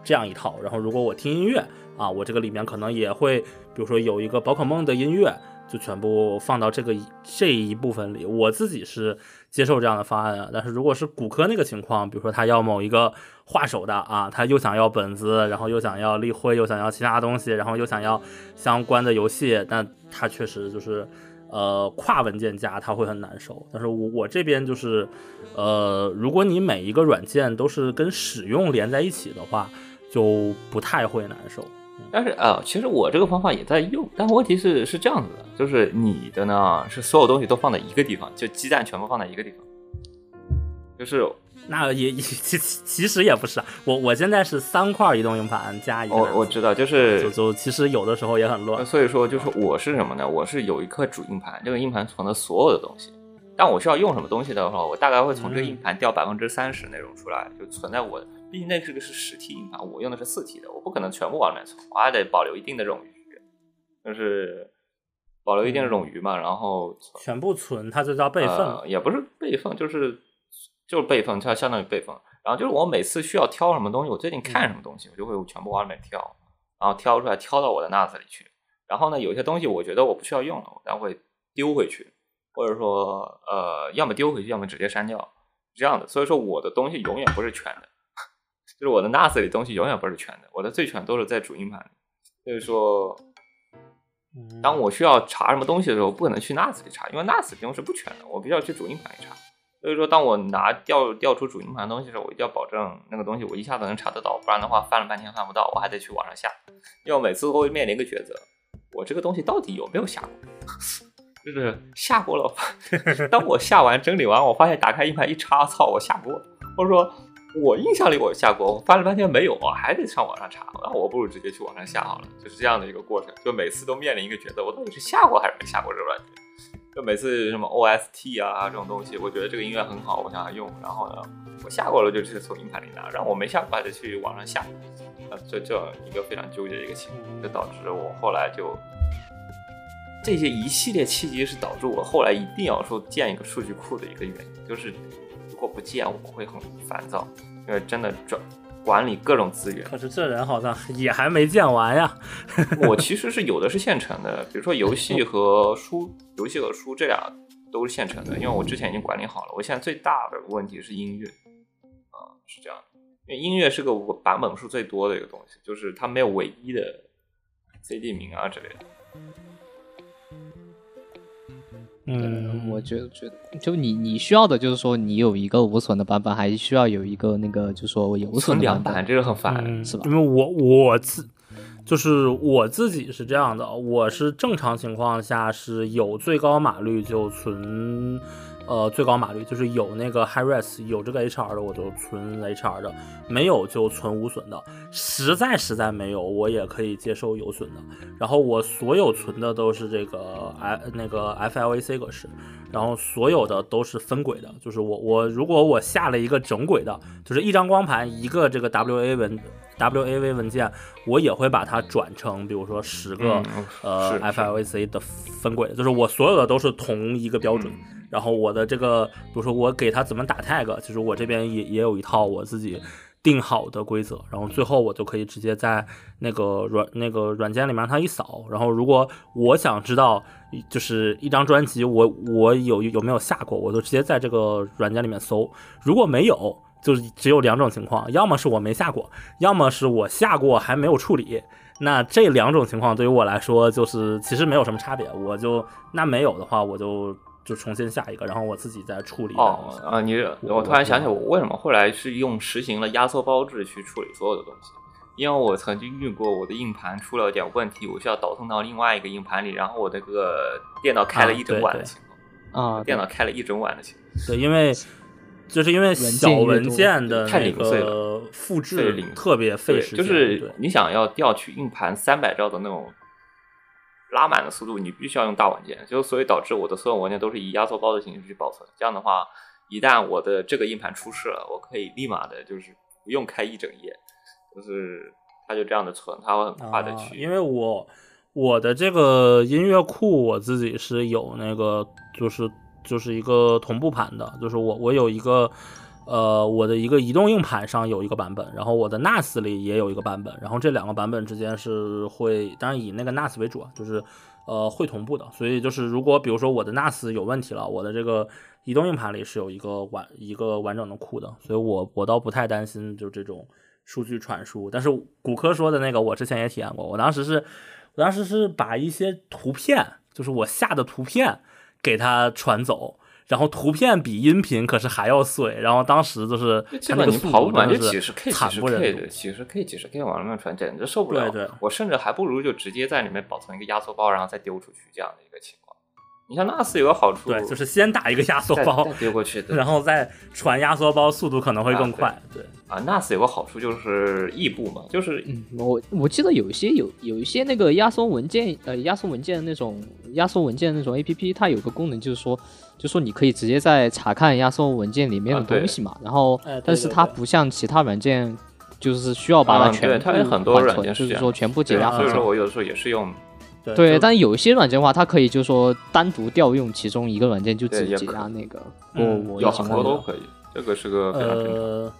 Speaker 4: 这样一套，然后如果我听音乐啊，我这个里面可能也会，比如说有一个宝可梦的音乐，就全部放到这个这一部分里。我自己是接受这样的方案的。但是如果是骨科那个情况，比如说他要某一个画手的啊，他又想要本子，然后又想要立绘，又想要其他东西，然后又想要相关的游戏，那他确实就是呃跨文件夹他会很难受。但是我我这边就是呃，如果你每一个软件都是跟使用连在一起的话。就不太会难受，
Speaker 1: 但是啊，其实我这个方法也在用，但问题是是这样子的，就是你的呢是所有东西都放在一个地方，就鸡蛋全部放在一个地方，就是
Speaker 4: 那也 其其实也不是，我我现在是三块移动硬盘加一个，
Speaker 1: 我我知道，就是
Speaker 4: 就就其实有的时候也很乱，
Speaker 1: 所以说就是我是什么呢？我是有一颗主硬盘，这个硬盘存的所有的东西，但我需要用什么东西的话，我大概会从这个硬盘调百分之三十内容出来，就存在我。毕竟那是个是实体硬盘，我用的是四 T 的，我不可能全部往里面存，我还得保留一定的冗余，就是保留一定的冗余嘛。然后
Speaker 4: 全部存，它就叫备份，
Speaker 1: 也不是备份，就是就是备份，它相当于备份。然后就是我每次需要挑什么东西，我最近看什么东西，我就会全部往里面挑，然后挑出来，挑到我的 NAS 里去。然后呢，有些东西我觉得我不需要用了，我会丢回去，或者说呃，要么丢回去，要么直接删掉，这样的。所以说我的东西永远不是全的。就是我的 NAS 里东西永远不是全的，我的最全都是在主硬盘里。所以说，当我需要查什么东西的时候，不可能去 NAS 里查，因为 NAS 里东西是不全的，我必须要去主硬盘里查。所以说，当我拿调调出主硬盘东西的时候，我一定要保证那个东西我一下子能查得到，不然的话翻了半天翻不到，我还得去网上下。因为每次都会面临一个抉择，我这个东西到底有没有下过？就是下过了，当我下完整理完，我发现打开硬盘一查，操，我下过，或者说。我印象里我下过，我翻了半天没有，还得上网上查。那我不如直接去网上下好了，就是这样的一个过程。就每次都面临一个抉择，我到底是下过还是没下过这个软件？就每次什么 OST 啊这种东西，我觉得这个音乐很好，我想要用，然后呢，我下过了就直接从硬盘里拿，然后我没下过还得去网上下。啊，这这一个非常纠结的一个情况，就导致我后来就这些一系列契机是导致我后来一定要说建一个数据库的一个原因，就是。如果不见，我会很烦躁，因为真的转管理各种资源。
Speaker 4: 可是这人好像也还没建完呀。
Speaker 1: 我其实是有的是现成的，比如说游戏和书，游戏和书这俩都是现成的，因为我之前已经管理好了。我现在最大的问题是音乐，啊，是这样的，因为音乐是个版本数最多的一个东西，就是它没有唯一的 CD 名啊之类的。
Speaker 5: 嗯，我觉得觉得就你你需要的就是说你有一个无损的版本，还需要有一个那个就是说有损的版
Speaker 1: 本，这个很烦，
Speaker 5: 是吧？
Speaker 4: 因为我我自就是我自己是这样的，我是正常情况下是有最高码率就存。呃，最高码率就是有那个 high res，有这个 HR 的我就存 HR 的，没有就存无损的。实在实在没有，我也可以接受有损的。然后我所有存的都是这个 I 那个 FLAC 格式，然后所有的都是分轨的，就是我我如果我下了一个整轨的，就是一张光盘一个这个 WA 文 WAV 文件，我也会把它转成比如说十个呃 FLAC 的分轨，就是我所有的都是同一个标准。然后我的这个，比如说我给他怎么打 tag，其实我这边也也有一套我自己定好的规则。然后最后我就可以直接在那个软那个软件里面让它一扫。然后如果我想知道，就是一张专辑我我有有没有下过，我就直接在这个软件里面搜。如果没有，就只有两种情况，要么是我没下过，要么是我下过还没有处理。那这两种情况对于我来说，就是其实没有什么差别。我就那没有的话，我就。就重新下一个，然后我自己再处理。
Speaker 1: 哦啊，你我突然想起我为什么后来是用实行了压缩包制去处理所有的东西，因为我曾经遇过我的硬盘出了点问题，我需要导通到另外一个硬盘里，然后我那个电脑开了一整晚的情况
Speaker 5: 啊，
Speaker 1: 电脑开了一整晚的情况。
Speaker 4: 对，因为就是因为小文件的
Speaker 1: 太零碎
Speaker 4: 了复制特别费，时间，
Speaker 1: 就是你想要调取硬盘三百兆的那种拉满的速度，你必须要用大文件，就所以导致我的所有文件都是以压缩包的形式去保存。这样的话，一旦我的这个硬盘出事了，我可以立马的就是不用开一整页，就是它就这样的存，它会很快的
Speaker 4: 啊
Speaker 1: 去。
Speaker 4: 因为我我的这个音乐库我自己是有那个就是就是一个同步盘的，就是我我有一个呃我的一个移动硬盘上有一个版本，然后我的 NAS 里也有一个版本，然后这两个版本之间是会当然以那个 NAS 为主啊，就是呃会同步的，所以就是如果比如说我的 NAS 有问题了，我的这个移动硬盘里是有一个完一个完整的库的，所以我我倒不太担心就这种数据传输。但是骨科说的那个，我之前也体验过，我当时是，我当时是把一些图片，就是我下的图片给它传走。然后图片比音频可是还要碎，然后当时就是
Speaker 1: 基本你跑不满，
Speaker 4: 度真的
Speaker 1: 就是几十 K、几十 K 的，几十 K、几十 K 往上面传，简直受不了。
Speaker 4: 对对
Speaker 1: 我甚至还不如就直接在里面保存一个压缩包，然后再丢出去这样的一个情况。你像 NAS 有个好处，
Speaker 4: 对，就是先打一个压缩包，
Speaker 1: 丢过去，
Speaker 4: 然后再传压缩包，速度可能会更
Speaker 1: 啊对
Speaker 4: 快。对，
Speaker 1: 啊，NAS 有个好处就是异步嘛，就是
Speaker 5: 嗯，我我记得有一些有有一些那个压缩文件，呃，压缩文件的那种压缩文件的那种 A P P，它有个功能就是说，就说你可以直接在查看压缩文件里面的东西嘛，然后
Speaker 4: 哎
Speaker 5: 但是它不像其他软件，就是需要把它
Speaker 1: 啊
Speaker 5: 全部
Speaker 1: 对它有很多软
Speaker 5: 件就是
Speaker 1: 件是
Speaker 5: 说全部解压缩。
Speaker 1: 所以说我有的时候也是用，
Speaker 4: 对，
Speaker 5: 对，但有一些软件的话，它可以就是说单独调用其中一个软件就只解
Speaker 1: 对也可
Speaker 5: 压那个。我
Speaker 4: 嗯
Speaker 5: 我
Speaker 1: 很。多都可以，这个是个非常正常。
Speaker 4: 呃，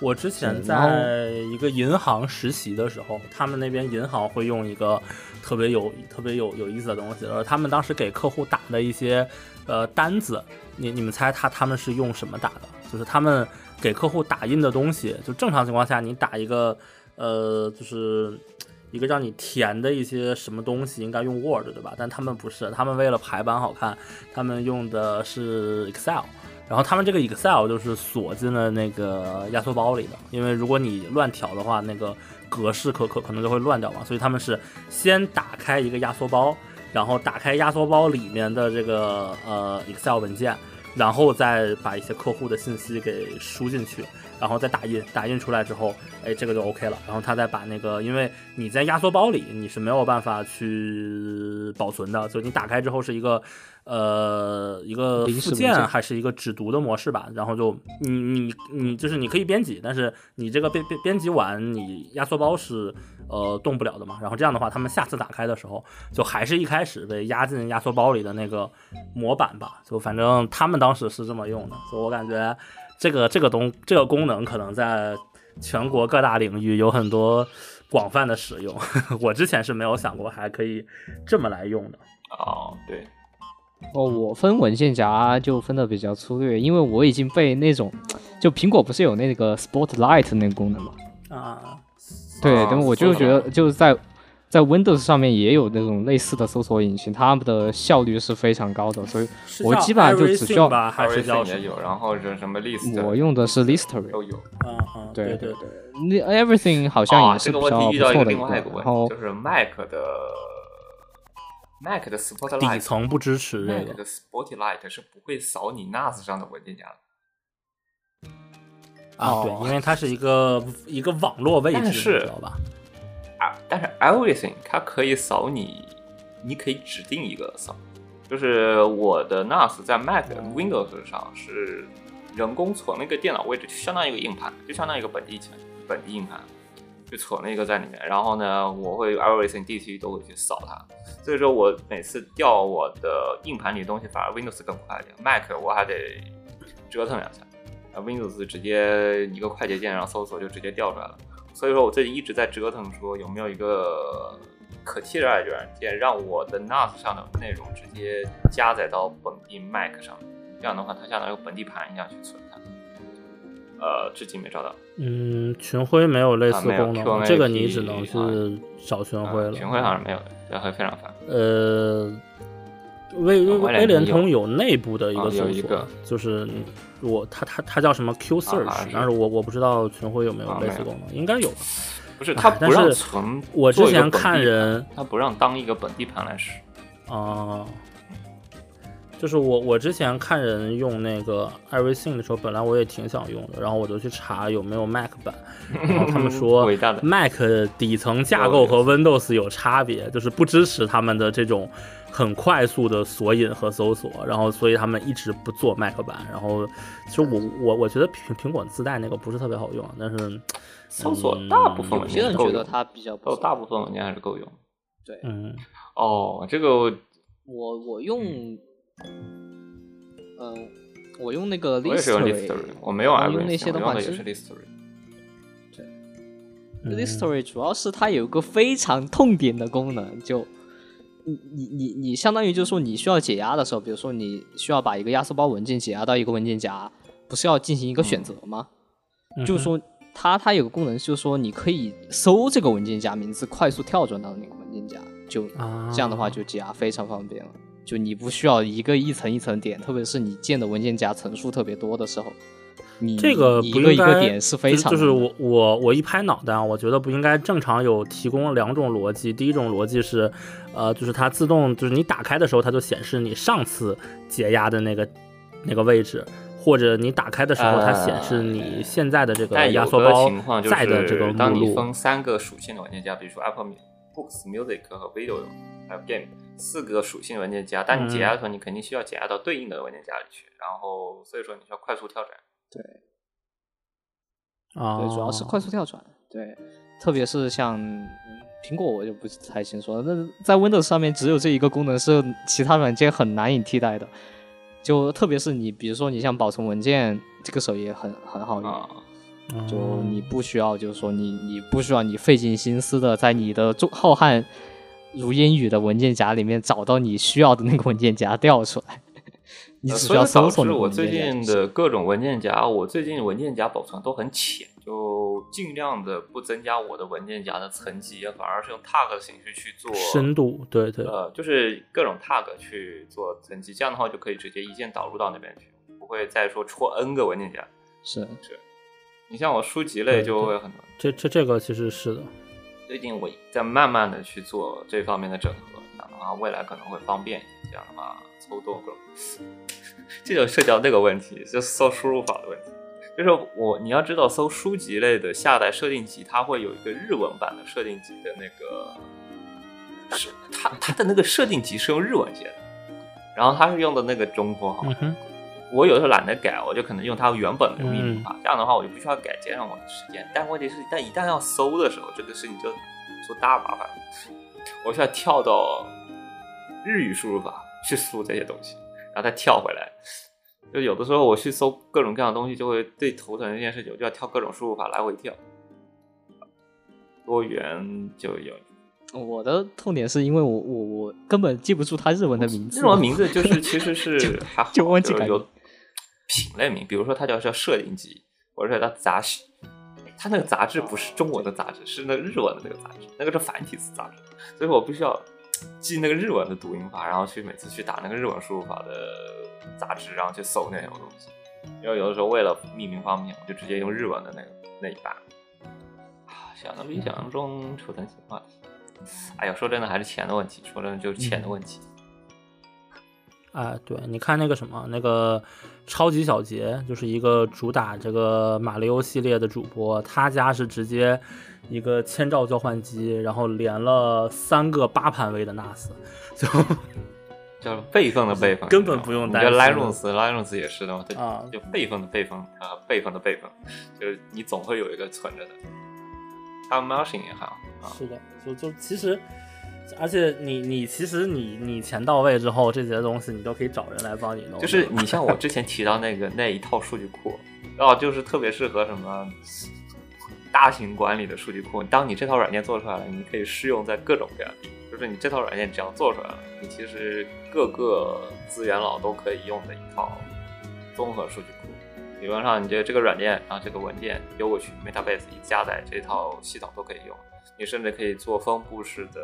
Speaker 4: 我之前在一个银行实习的时候，他们那边银行会用一个特别有特别有有意思的东西，然后他们当时给客户打的一些呃单子，你你们猜他他们是用什么打的？就是他们给客户打印的东西，就正常情况下你打一个呃就是。一个让你填的一些什么东西，应该用 Word 对吧？但他们不是，他们为了排版好看，他们用的是 Excel。然后他们这个 Excel 就是锁进了那个压缩包里的，因为如果你乱调的话，那个格式可可可能就会乱掉嘛。所以他们是先打开一个压缩包，然后打开压缩包里面的这个呃 Excel 文件，然后再把一些客户的信息给输进去，然后再打印，打印出来之后，哎，这个就 OK 了。然后他再把那个，因为你在压缩包里你是没有办法去保存的，就你打开之后是一个呃一个附
Speaker 5: 件
Speaker 4: 还是一个只读的模式吧。然后就你你你就是你可以编辑，但是你这个编编编辑完，你压缩包是呃动不了的嘛。然后这样的话，他们下次打开的时候，就还是一开始被压进压缩包里的那个模板吧。就反正他们当时是这么用的，所以我感觉这个这个东这个功能可能在全国各大领域有很多广泛的使用。我之前是没有想过还可以这么来用的。
Speaker 1: 哦，对，
Speaker 5: 哦，我分文件夹就分的比较粗略，因为我已经被那种，就苹果不是有那个 Spotlight 那个功能嘛？
Speaker 4: 啊，
Speaker 5: 对，
Speaker 1: 啊
Speaker 5: 那么我就觉得就是在在 Windows 上面也有那种类似的搜索引擎，它们的效率是非常高的，所以我基本上就只需要
Speaker 4: 吧，还是叫？
Speaker 1: 也有，然后是什么 list
Speaker 5: 我用的是 Listery。
Speaker 1: 都有。
Speaker 5: 对
Speaker 4: 对
Speaker 5: 对，那 Everything 好像
Speaker 1: 啊，
Speaker 5: 也是
Speaker 1: 这个
Speaker 5: 比较不
Speaker 1: 问题遇到一
Speaker 5: 错的一个
Speaker 1: 个另外一个，问
Speaker 5: 然后
Speaker 1: 题，就是 Mac 的 Mac 的 Spotlight
Speaker 4: 底层不支持这
Speaker 1: Mac
Speaker 4: 个
Speaker 1: 的 Spotlight 是不会扫你 NAS 上的文件夹的。
Speaker 4: 啊，对
Speaker 5: 哦，
Speaker 4: 因为它是一个一个网络位置，你知道吧？
Speaker 1: 啊，但是 Everything 它可以扫你，你可以指定一个扫，就是我的 NAS 在 Mac Windows 上是人工存了一个电脑位置，就相当于一个硬盘，就相当于一个本地层本地硬盘，就存了一个在里面。然后呢，我会 Everything DC 都会去扫它，所以说我每次调我的硬盘里的东西，反而 Windows 更快一点，Mac 我还得折腾两下。啊，Windows 直接一个快捷键，然后搜索就直接调出来了。所以说我最近一直在折腾，说有没有一个可替代的软件，让我的 NAS 上的内容直接加载到本地 Mac 上，这样的话它相当于本地盘一样去存它。呃，至今没找到。
Speaker 4: 嗯，群晖没有类似功能这个你只能是找群晖了。
Speaker 1: 啊群晖好像没有的，这会非常烦。
Speaker 4: 呃，威威
Speaker 1: 威廉通
Speaker 4: 通有内部的一
Speaker 1: 啊
Speaker 4: 个搜索就是我他他他叫什么 Q Search，
Speaker 1: 是
Speaker 4: 但是我我不知道群晖有没有类似功能，应该有吧。
Speaker 1: 不是，
Speaker 4: 哎
Speaker 1: 它不让存。
Speaker 4: 我之前看人
Speaker 1: 它不让当一个本地盘来使。
Speaker 4: 啊、就是我我之前看人用那个 Everything 的时候，本来我也挺想用的，然后我就去查有没有 Mac 版，然后他们说 Mac 底层架构和 Windows 有差别，就是不支持他们的这种很快速的索引和搜索，然后所以他们一直不做 Mac 版。然后其实我我我觉得苹苹果自带那个不是特别好用，但是
Speaker 1: 搜索大部分
Speaker 5: 有些人觉得它比较不错
Speaker 1: 大部分文件还是够用。
Speaker 5: 对，
Speaker 4: 嗯
Speaker 1: 哦，这个我
Speaker 5: 我我用，嗯，我用那个
Speaker 1: 我也是用 Listory，Listory，我没用
Speaker 5: 然后
Speaker 1: Everything，
Speaker 5: 用那些的话，
Speaker 1: 也是
Speaker 5: 其实
Speaker 1: Listory。
Speaker 4: 嗯
Speaker 5: Listory 主要是它有一个非常痛点的功能，就你你你你相当于就是说你需要解压的时候，比如说你需要把一个压缩包文件解压到一个文件夹，不是要进行一个选择吗？
Speaker 4: 嗯
Speaker 5: 就是说它它有个功能，就是说你可以搜这个文件夹名字，快速跳转到那个文件夹，就
Speaker 4: 啊
Speaker 5: 这样的话就解压非常方便了。就你不需要一个一层一层点，特别是你建的文件夹层数特别多的时候，你
Speaker 4: 这个
Speaker 5: 你一个一个点是非常
Speaker 4: 就是我我我一拍脑袋啊，我觉得不应该正常有提供两种逻辑。第一种逻辑是，呃，就是它自动就是你打开的时候，它就显示你上次解压的那个那个位置，或者你打开的时候，它显示你现在的这个
Speaker 1: 但有个
Speaker 4: 压缩包在的这个目录。
Speaker 1: 你分三个属性的文件夹，比如说 Apple Books、Music 和 Video 还有 Game 四个属性文件夹，当你解压的时候，你肯定需要解压到对应的文件夹里去，然后所以说你需要快速跳转。
Speaker 4: 啊，
Speaker 5: 对，主要是快速跳转。对，特别是像嗯苹果，我就不太清楚了。那在 Windows 上面只有这一个功能是其他软件很难以替代的。就特别是你，比如说你像保存文件，这个时候也很很好用。
Speaker 1: 啊、
Speaker 5: 就你不需要，就是说你你不需要你费尽心思的在你的中浩瀚如烟雨的文件夹里面找到你需要的那个文件夹调出来，你
Speaker 1: 呃
Speaker 5: 只需要
Speaker 1: 所以导致我最近的各种文件夹，我最近文件夹保存都很浅，就尽量的不增加我的文件夹的层级，反而是用 tag 的形式去做
Speaker 4: 深度，对对，
Speaker 1: 呃，就是各种 tag 去做层级，这样的话就可以直接一键导入到那边去，不会再说戳 n 个文件夹。
Speaker 5: 是是
Speaker 1: 你像我书籍类就会很多，
Speaker 4: 这这这个其实是的。
Speaker 1: 最近我在慢慢的去做这方面的整合，这样的话未来可能会方便一点，这样的话抽动各种，这就涉及到那个问题，就搜输入法的问题。就是我你要知道，搜书籍类的下载设定集，它会有一个日文版的设定集的那个，是它它的那个设定集是用日文写的，然后它是用的那个中括号。
Speaker 4: 嗯，
Speaker 1: 我有的时候懒得改，我就可能用它原本的命名
Speaker 4: 嗯
Speaker 1: 法，这样的话我就不需要改，节省我的时间。但问题是，但一旦要搜的时候，这个事情就出大麻烦了。我需要跳到日语输入法去输这些东西，然后再跳回来。就有的时候我去搜各种各样的东西，就会最头疼的一件事情，我就要跳各种输入法来回跳，多元就有。
Speaker 5: 我的痛点是因为我我我根本记不住它日文的名字，
Speaker 1: 日文名字就是 其实是还好，
Speaker 5: 就
Speaker 1: 有品类名，比如说它叫叫摄影集，或者叫它杂志，它那个杂志不是中文的杂志，是那个日文的那个杂志，那个是繁体字杂志，所以我必须要记那个日文的读音法，然后去每次去打那个日文输入法的杂志，然后去搜那种东西。因为有的时候为了命名方便，我就直接用日文的那个那一版。啊，想的比想象中扯成情话题。哎呀，说真的还是钱的问题，说真的就是钱的问题。
Speaker 4: 哎，对，你看那个什么，那个超级小杰，就是一个主打这个马里奥系列的主播，他家是直接一个千兆交换机，然后连了三个八盘位的 NAS，就
Speaker 1: 叫 备份的备份，
Speaker 4: 根本不用担心
Speaker 1: 你叫 Linux，Linux 也是的嘛，它
Speaker 4: 啊
Speaker 1: 就备份的备份啊，备份的备份，就是你总会有一个存着的。还有 Motion 也好啊，
Speaker 4: 是的，就就其实，而且你你其实你你钱到位之后，这些东西你都可以找人来帮你弄。
Speaker 1: 就是你像我之前提到那个那一套数据库，哦，就是特别适合什么大型管理的数据库。当你这套软件做出来了，你可以适用在各种各样的。就是你这套软件只要做出来了，你其实各个资源佬都可以用的一套综合数据库。理论上，你觉得这个软件，然后这个文件丢过去，Metabase 一加载，这套系统都可以用。你甚至可以做分布式的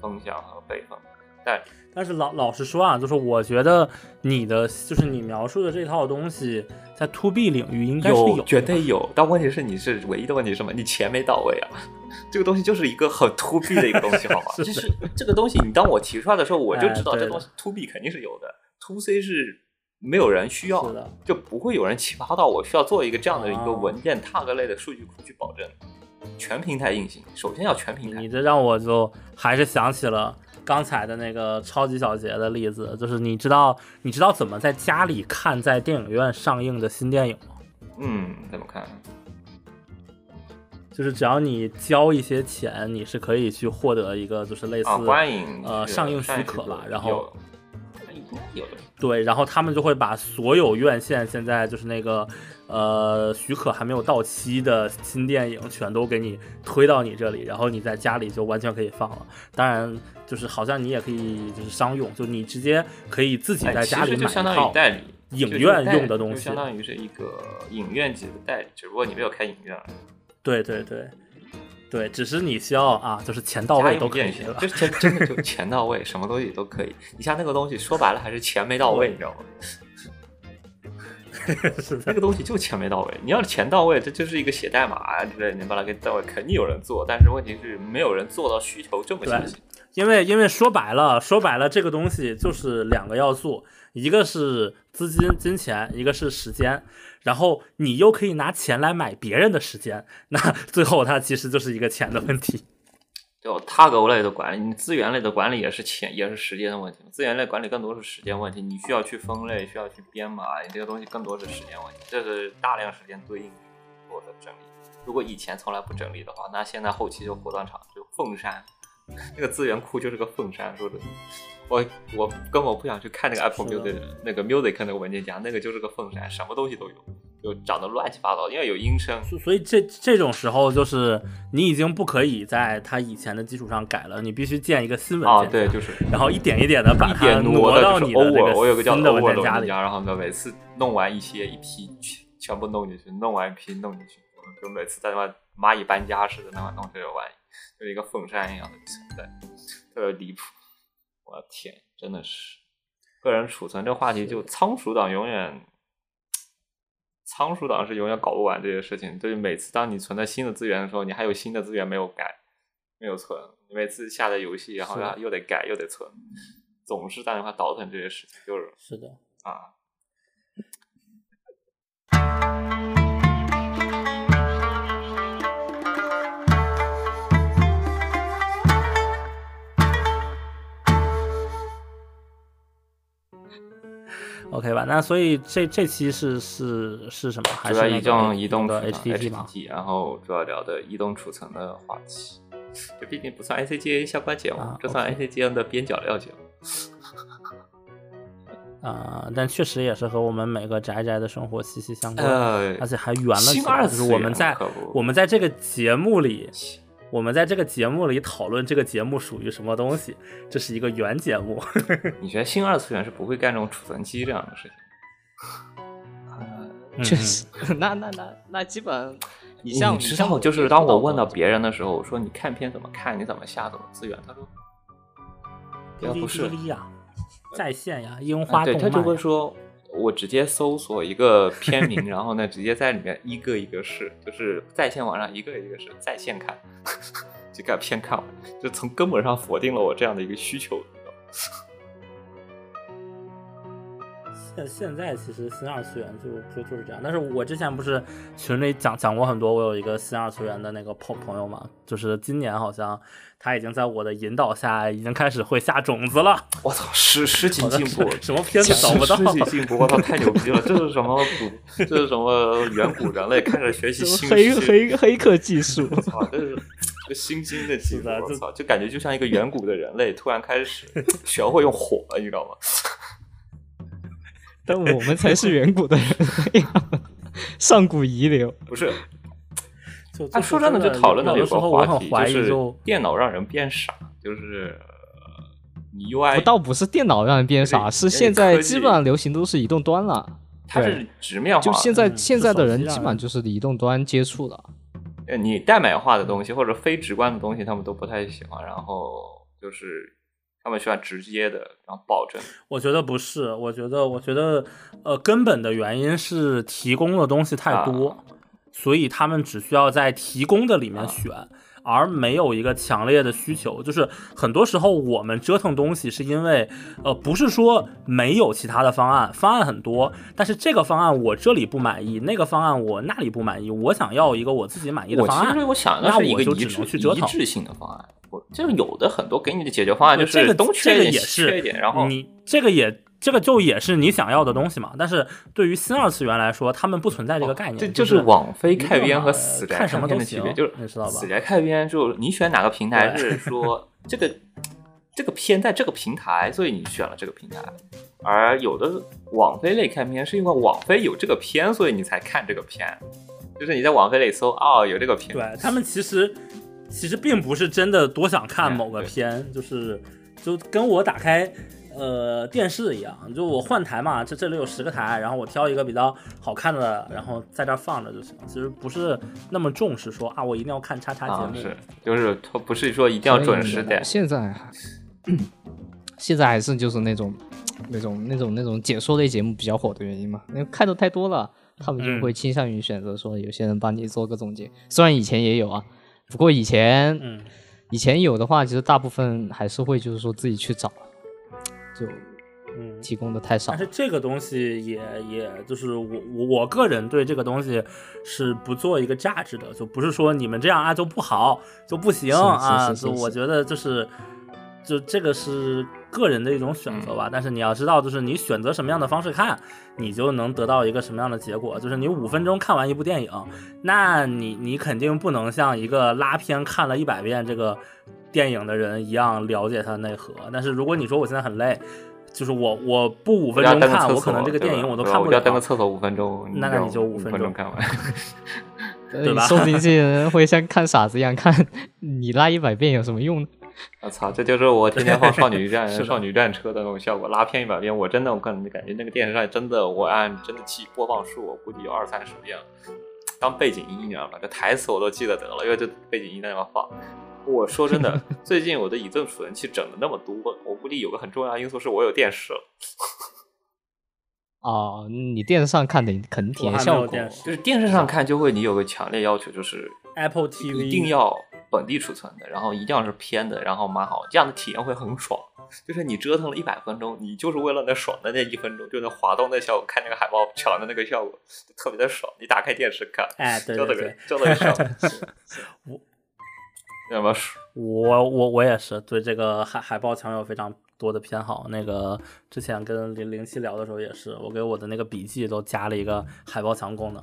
Speaker 1: 分享和备份。但
Speaker 4: 但是老老实说啊，就是我觉得你的就是你描述的这套东西，在 to B 领域应该是
Speaker 1: 有
Speaker 4: 的
Speaker 1: 绝对有，但问题是你是唯一的问题是什么？你钱没到位啊！这个东西就是一个很 to B 的一个东西，好吗？就 是这个东西，你当我提出来的时候，我就知道这东西 to B 肯定是有的，，to C 是没有人需要
Speaker 4: 的，
Speaker 1: 就不会有人奇葩到我需要做一个这样的一个
Speaker 4: 哦
Speaker 1: 文件 tag 类的数据库去保证全平台运行。首先要全平台
Speaker 4: 你，这让我就还是想起了刚才的那个超级小杰的例子，就是你知道你知道怎么在家里看在电影院上映的新电影吗？
Speaker 1: 嗯，怎么看？
Speaker 4: 就是只要你交一些钱，你是可以去获得一个就是类似、呃上映许可吧然后对，然后他们就会把所有院线现在就是那个呃许可还没有到期的新电影全都给你推到你这里，然后你在家里就完全可以放了。当然，就是好像你也可以就是商用，就你直接可以自己
Speaker 1: 哎
Speaker 4: 在家里买一
Speaker 1: 其实就相当于
Speaker 4: 套
Speaker 1: 代理。
Speaker 4: 影院用的东西
Speaker 1: 相。当于是一个影院级的代理，只不过你没有开影院而已。
Speaker 4: 对对对对，只是你需要啊，就是钱到位都可以了。
Speaker 1: 就真真的就钱到位，什么东西都可以。你像那个东西，说白了还是钱没到位，你知道吗？
Speaker 4: 是的，
Speaker 1: 那个东西就钱没到位。你要是钱到位，这就是一个写代码啊之类的，你把它给到位，肯定有人做。但是问题是，没有人做到需求这么清晰。
Speaker 4: 因为因为说白了，说白了，这个东西就是两个要素，一个是资金金钱，一个是时间。然后你又可以拿钱来买别人的时间，那最后它其实就是一个钱的问题。
Speaker 1: 有他狗类的管理，你资源类的管理也是钱，也是时间的问题。资源类管理更多是时间问题，你需要去分类，需要去编码，你这个东西更多是时间问题。这是大量时间对应做的整理。如果以前从来不整理的话，那现在后期就火葬场就凤山，那个资源库就是个凤山。说的，我我根本不想去看那个 Apple Music 那个 Music 那个文件夹，那个就是个凤山，什么东西都有，就长得乱七八糟，因为有音声。
Speaker 4: 所所以这这种时候，就是你已经不可以在它以前的基础上改了，你必须建一个新文
Speaker 1: 啊，
Speaker 4: 件夹，
Speaker 1: 对，就是
Speaker 4: 然后一点一点的把它
Speaker 1: 点挪
Speaker 4: 挪到
Speaker 1: 就是
Speaker 4: 你的这
Speaker 1: over，我有个叫
Speaker 4: 个新的
Speaker 1: over 的
Speaker 4: 文件夹里。
Speaker 1: 文件夹，然后呢，每次弄完一些一批全全部弄进去，弄完一批弄进去，就每次在那蚂蚁搬家似的那么弄这个玩意，就一个凤山一样的存在，特别离谱。我的天，真的是个人储存这话题，就仓鼠党永远。仓鼠党是永远搞不完这些事情，就是每次当你存在新的资源的时候，你还有新的资源没有改，没有存，你每次下载游戏，然后又得改又得存，总是打电话倒腾这些事情，就是
Speaker 4: 是的，
Speaker 1: 啊。
Speaker 4: OK 吧？那所以这这期是是是什么？还是那个
Speaker 1: 动移动
Speaker 4: 的 HTT 吗？
Speaker 1: 然后主要聊的移动储存的话题。这毕竟不算 ICGA 相关节目，
Speaker 4: 啊
Speaker 1: 这算 ICGA 的边角料节目。
Speaker 4: 啊、但确实也是和我们每个宅宅的生活息息相关，
Speaker 1: 呃
Speaker 4: 而且还圆了起
Speaker 1: 新
Speaker 4: 来。就是
Speaker 1: 二次元
Speaker 4: 我们在我们在这个节目里，我们在这个节目里讨论这个节目属于什么东西，这是一个原节目。
Speaker 1: 你觉得新二次元是不会干这种储存机这样的事情？
Speaker 4: 嗯
Speaker 5: 确实，那那那那基本，你像
Speaker 1: 你知道，就是当我问到别人的时候，我说你看片怎么看？你怎么下怎么资源？他说，
Speaker 4: 哔哩
Speaker 1: 要不是
Speaker 4: 哔哩呀，在线呀，樱花
Speaker 1: 啊对，
Speaker 4: 动
Speaker 1: 他就。会说，我直接搜索一个片名，然后呢，直接在里面一个一个试，就是在线网上一个一个试，在线看，就看片看完，就从根本上否定了我这样的一个需求。你知道吗
Speaker 4: 现现在其实新二次元就就就是这样，但是我之前不是群里讲讲过很多，我有一个新二次元的那个朋朋友嘛，就是今年好像他已经在我的引导下，已经开始会下种子了。
Speaker 1: 我操，诗诗情
Speaker 4: 好像
Speaker 1: 进步，
Speaker 4: 什么片子找不到
Speaker 1: 诗情进步，我操，太牛逼了！这是什么古？这是什么远古人类开始学习新
Speaker 5: 黑？黑黑客技术，
Speaker 1: 我操，这是这新兴的技术
Speaker 4: 是的，这
Speaker 1: 我操，就感觉就像一个远古的人类突然开始学会用火了，你知道吗？
Speaker 5: 但我们才是远古的人 上古遗留。
Speaker 1: 不是，
Speaker 4: 就
Speaker 1: 哎，说真的，就讨论到
Speaker 4: 有时候我很
Speaker 1: 话题，是
Speaker 4: 怀疑就
Speaker 1: 电脑让人变傻，就是呃你 UI
Speaker 5: 不倒不是电脑让人变傻，是现在基本上流行都是移动端了。
Speaker 1: 它是直面化，
Speaker 5: 就现在
Speaker 4: 嗯
Speaker 5: 现在的人基本上就是移动端接触了。
Speaker 1: 呃你代码化的东西或者非直观的东西，他们都不太喜欢，然后就是他们需要直接的，然后保证。
Speaker 4: 我觉得不是，我觉得我觉得呃根本的原因是提供的东西太多，
Speaker 1: 啊
Speaker 4: 所以他们只需要在提供的里面
Speaker 1: 啊
Speaker 4: 选。而没有一个强烈的需求。就是很多时候我们折腾东西是因为，呃，不是说没有其他的方案，方案很多，但是这个方案我这里不满意，那个方案我那里不满意，我想要一个我自己满意的方案。
Speaker 1: 其实我想的
Speaker 4: 那
Speaker 1: 是一
Speaker 4: 我就只
Speaker 1: 个一致
Speaker 4: 能去折腾
Speaker 1: 一致性的方案。我就是有的很多给你的解决方案就是
Speaker 4: 这个
Speaker 1: 是东缺一点
Speaker 4: 这个也是
Speaker 1: 缺一点，然后
Speaker 4: 你这个也这个就也是你想要的东西嘛。但是对于新二次元来说，他们不存在这个概念，
Speaker 1: 这
Speaker 4: 就是
Speaker 1: 网飞开篇和死宅
Speaker 4: 看什么都行
Speaker 1: 开篇的区别，就是
Speaker 4: 你知道吧？
Speaker 1: 死宅开篇就你选哪个平台是说 这个这个片在这个平台，所以你选了这个平台，而有的网飞类看片是因为网飞有这个片，所以你才看这个片，就是你在网飞里搜哦有这个片，
Speaker 4: 对他们其实其实并不是真的多想看某个片，就是就跟我打开呃电视一样，就我换台嘛，这这里有十个台，然后我挑一个比较好看的，然后在这儿放着就行。其实不是那么重视说啊，我一定要看叉叉节目。
Speaker 1: 啊是就是它不是说一定要准时点，
Speaker 5: 现在还现在还是就是那种那种那种那种解说类节目比较火的原因嘛，因为看的太多了，他们就会倾向于选择说有些人帮你做个总结。虽然以前也有啊，不过以前
Speaker 4: 嗯，
Speaker 5: 以前有的话，其实大部分还是会就是说自己去找，就
Speaker 4: 嗯。
Speaker 5: 提供的太少
Speaker 4: 但。是这个东西也也就是我我我个人对这个东西是不做一个价值的，就不是说你们这样啊就不好就不行啊，就我觉得就是就这个是个人的一种选择吧。但是你要知道，就是你选择什么样的方式看，你就能得到一个什么样的结果。就是你五分钟看完一部电影，那你你肯定不能像一个拉片看了一百遍这个电影的人一样了解它的内核。但是如果你说我现在很累，就是我我不五分钟看，我可能这个电影我都看不了。
Speaker 1: 我要登个厕所五分钟，
Speaker 4: 那那你就
Speaker 1: 五
Speaker 4: 分钟
Speaker 1: 看完。
Speaker 4: 对吧
Speaker 5: 说不定这些人会像看傻子一样看，你拉一百遍有什么用呢？
Speaker 1: 我操，这就是我天天放少女战 少女战车的那种效果，拉片一百遍，我真的我可能感觉那个电视上真的，我按真的记播放数，我估计有二三十遍了，当背景音你知道吧？这台词我都记得得了，因为这背景音在那边放。我说真的，最近我的移动储存器整的那么多，我估计有个很重要的因素是我有电视了，
Speaker 5: 哦，你电视上看的肯定体验效果。
Speaker 4: 有电视
Speaker 1: 就是电视上看就会你有个强烈要求，就是
Speaker 4: Apple TV
Speaker 1: 一定要本地储存的，然后一定要是偏的，然后码好，这样的体验会很爽。就是你折腾了一百分钟，你就是为了那爽的那一分钟，就那滑动的效果，看那个海报抢的那个效果，就特别的爽。你打开电视看，
Speaker 4: 哎，对
Speaker 1: 就那个
Speaker 4: 对对，
Speaker 1: 就那个效果，
Speaker 4: 我
Speaker 1: 那么爽。
Speaker 4: 我我我也是对这个海海报墙有非常多的偏好。那个之前跟零零七聊的时候也是，我给我的那个笔记都加了一个海报墙功能。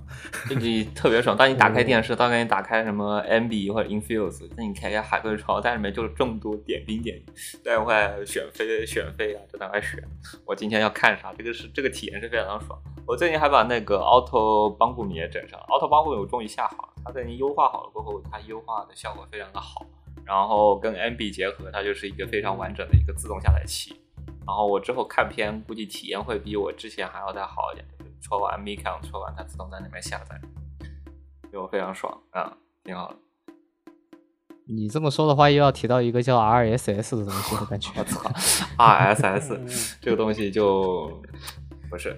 Speaker 1: 就你特别爽。当你打开电视，当你打开什么 MB 或者 Infuse，那你开开海龟潮，在里面就是众多点兵点将，在那块选飞选飞啊，就在那块选。我今天要看啥？这个是这个体验是非常爽。我最近还把那个 Auto 帮助米也整上了，Auto 帮助米我终于下好了，它最近优化好了过后，它优化的效果非常的好。然后跟 MB 结合，它就是一个非常完整的一个自动下载器。然后我之后看片估计体验会比我之前还要再好一点，就是戳完 Micon 戳完它自动在那边下载，就非常爽啊，挺好的。
Speaker 5: 你这么说的话，又要提到一个叫 RSS 的东西，我感觉。
Speaker 1: 我操，RSS 这个东西就不是，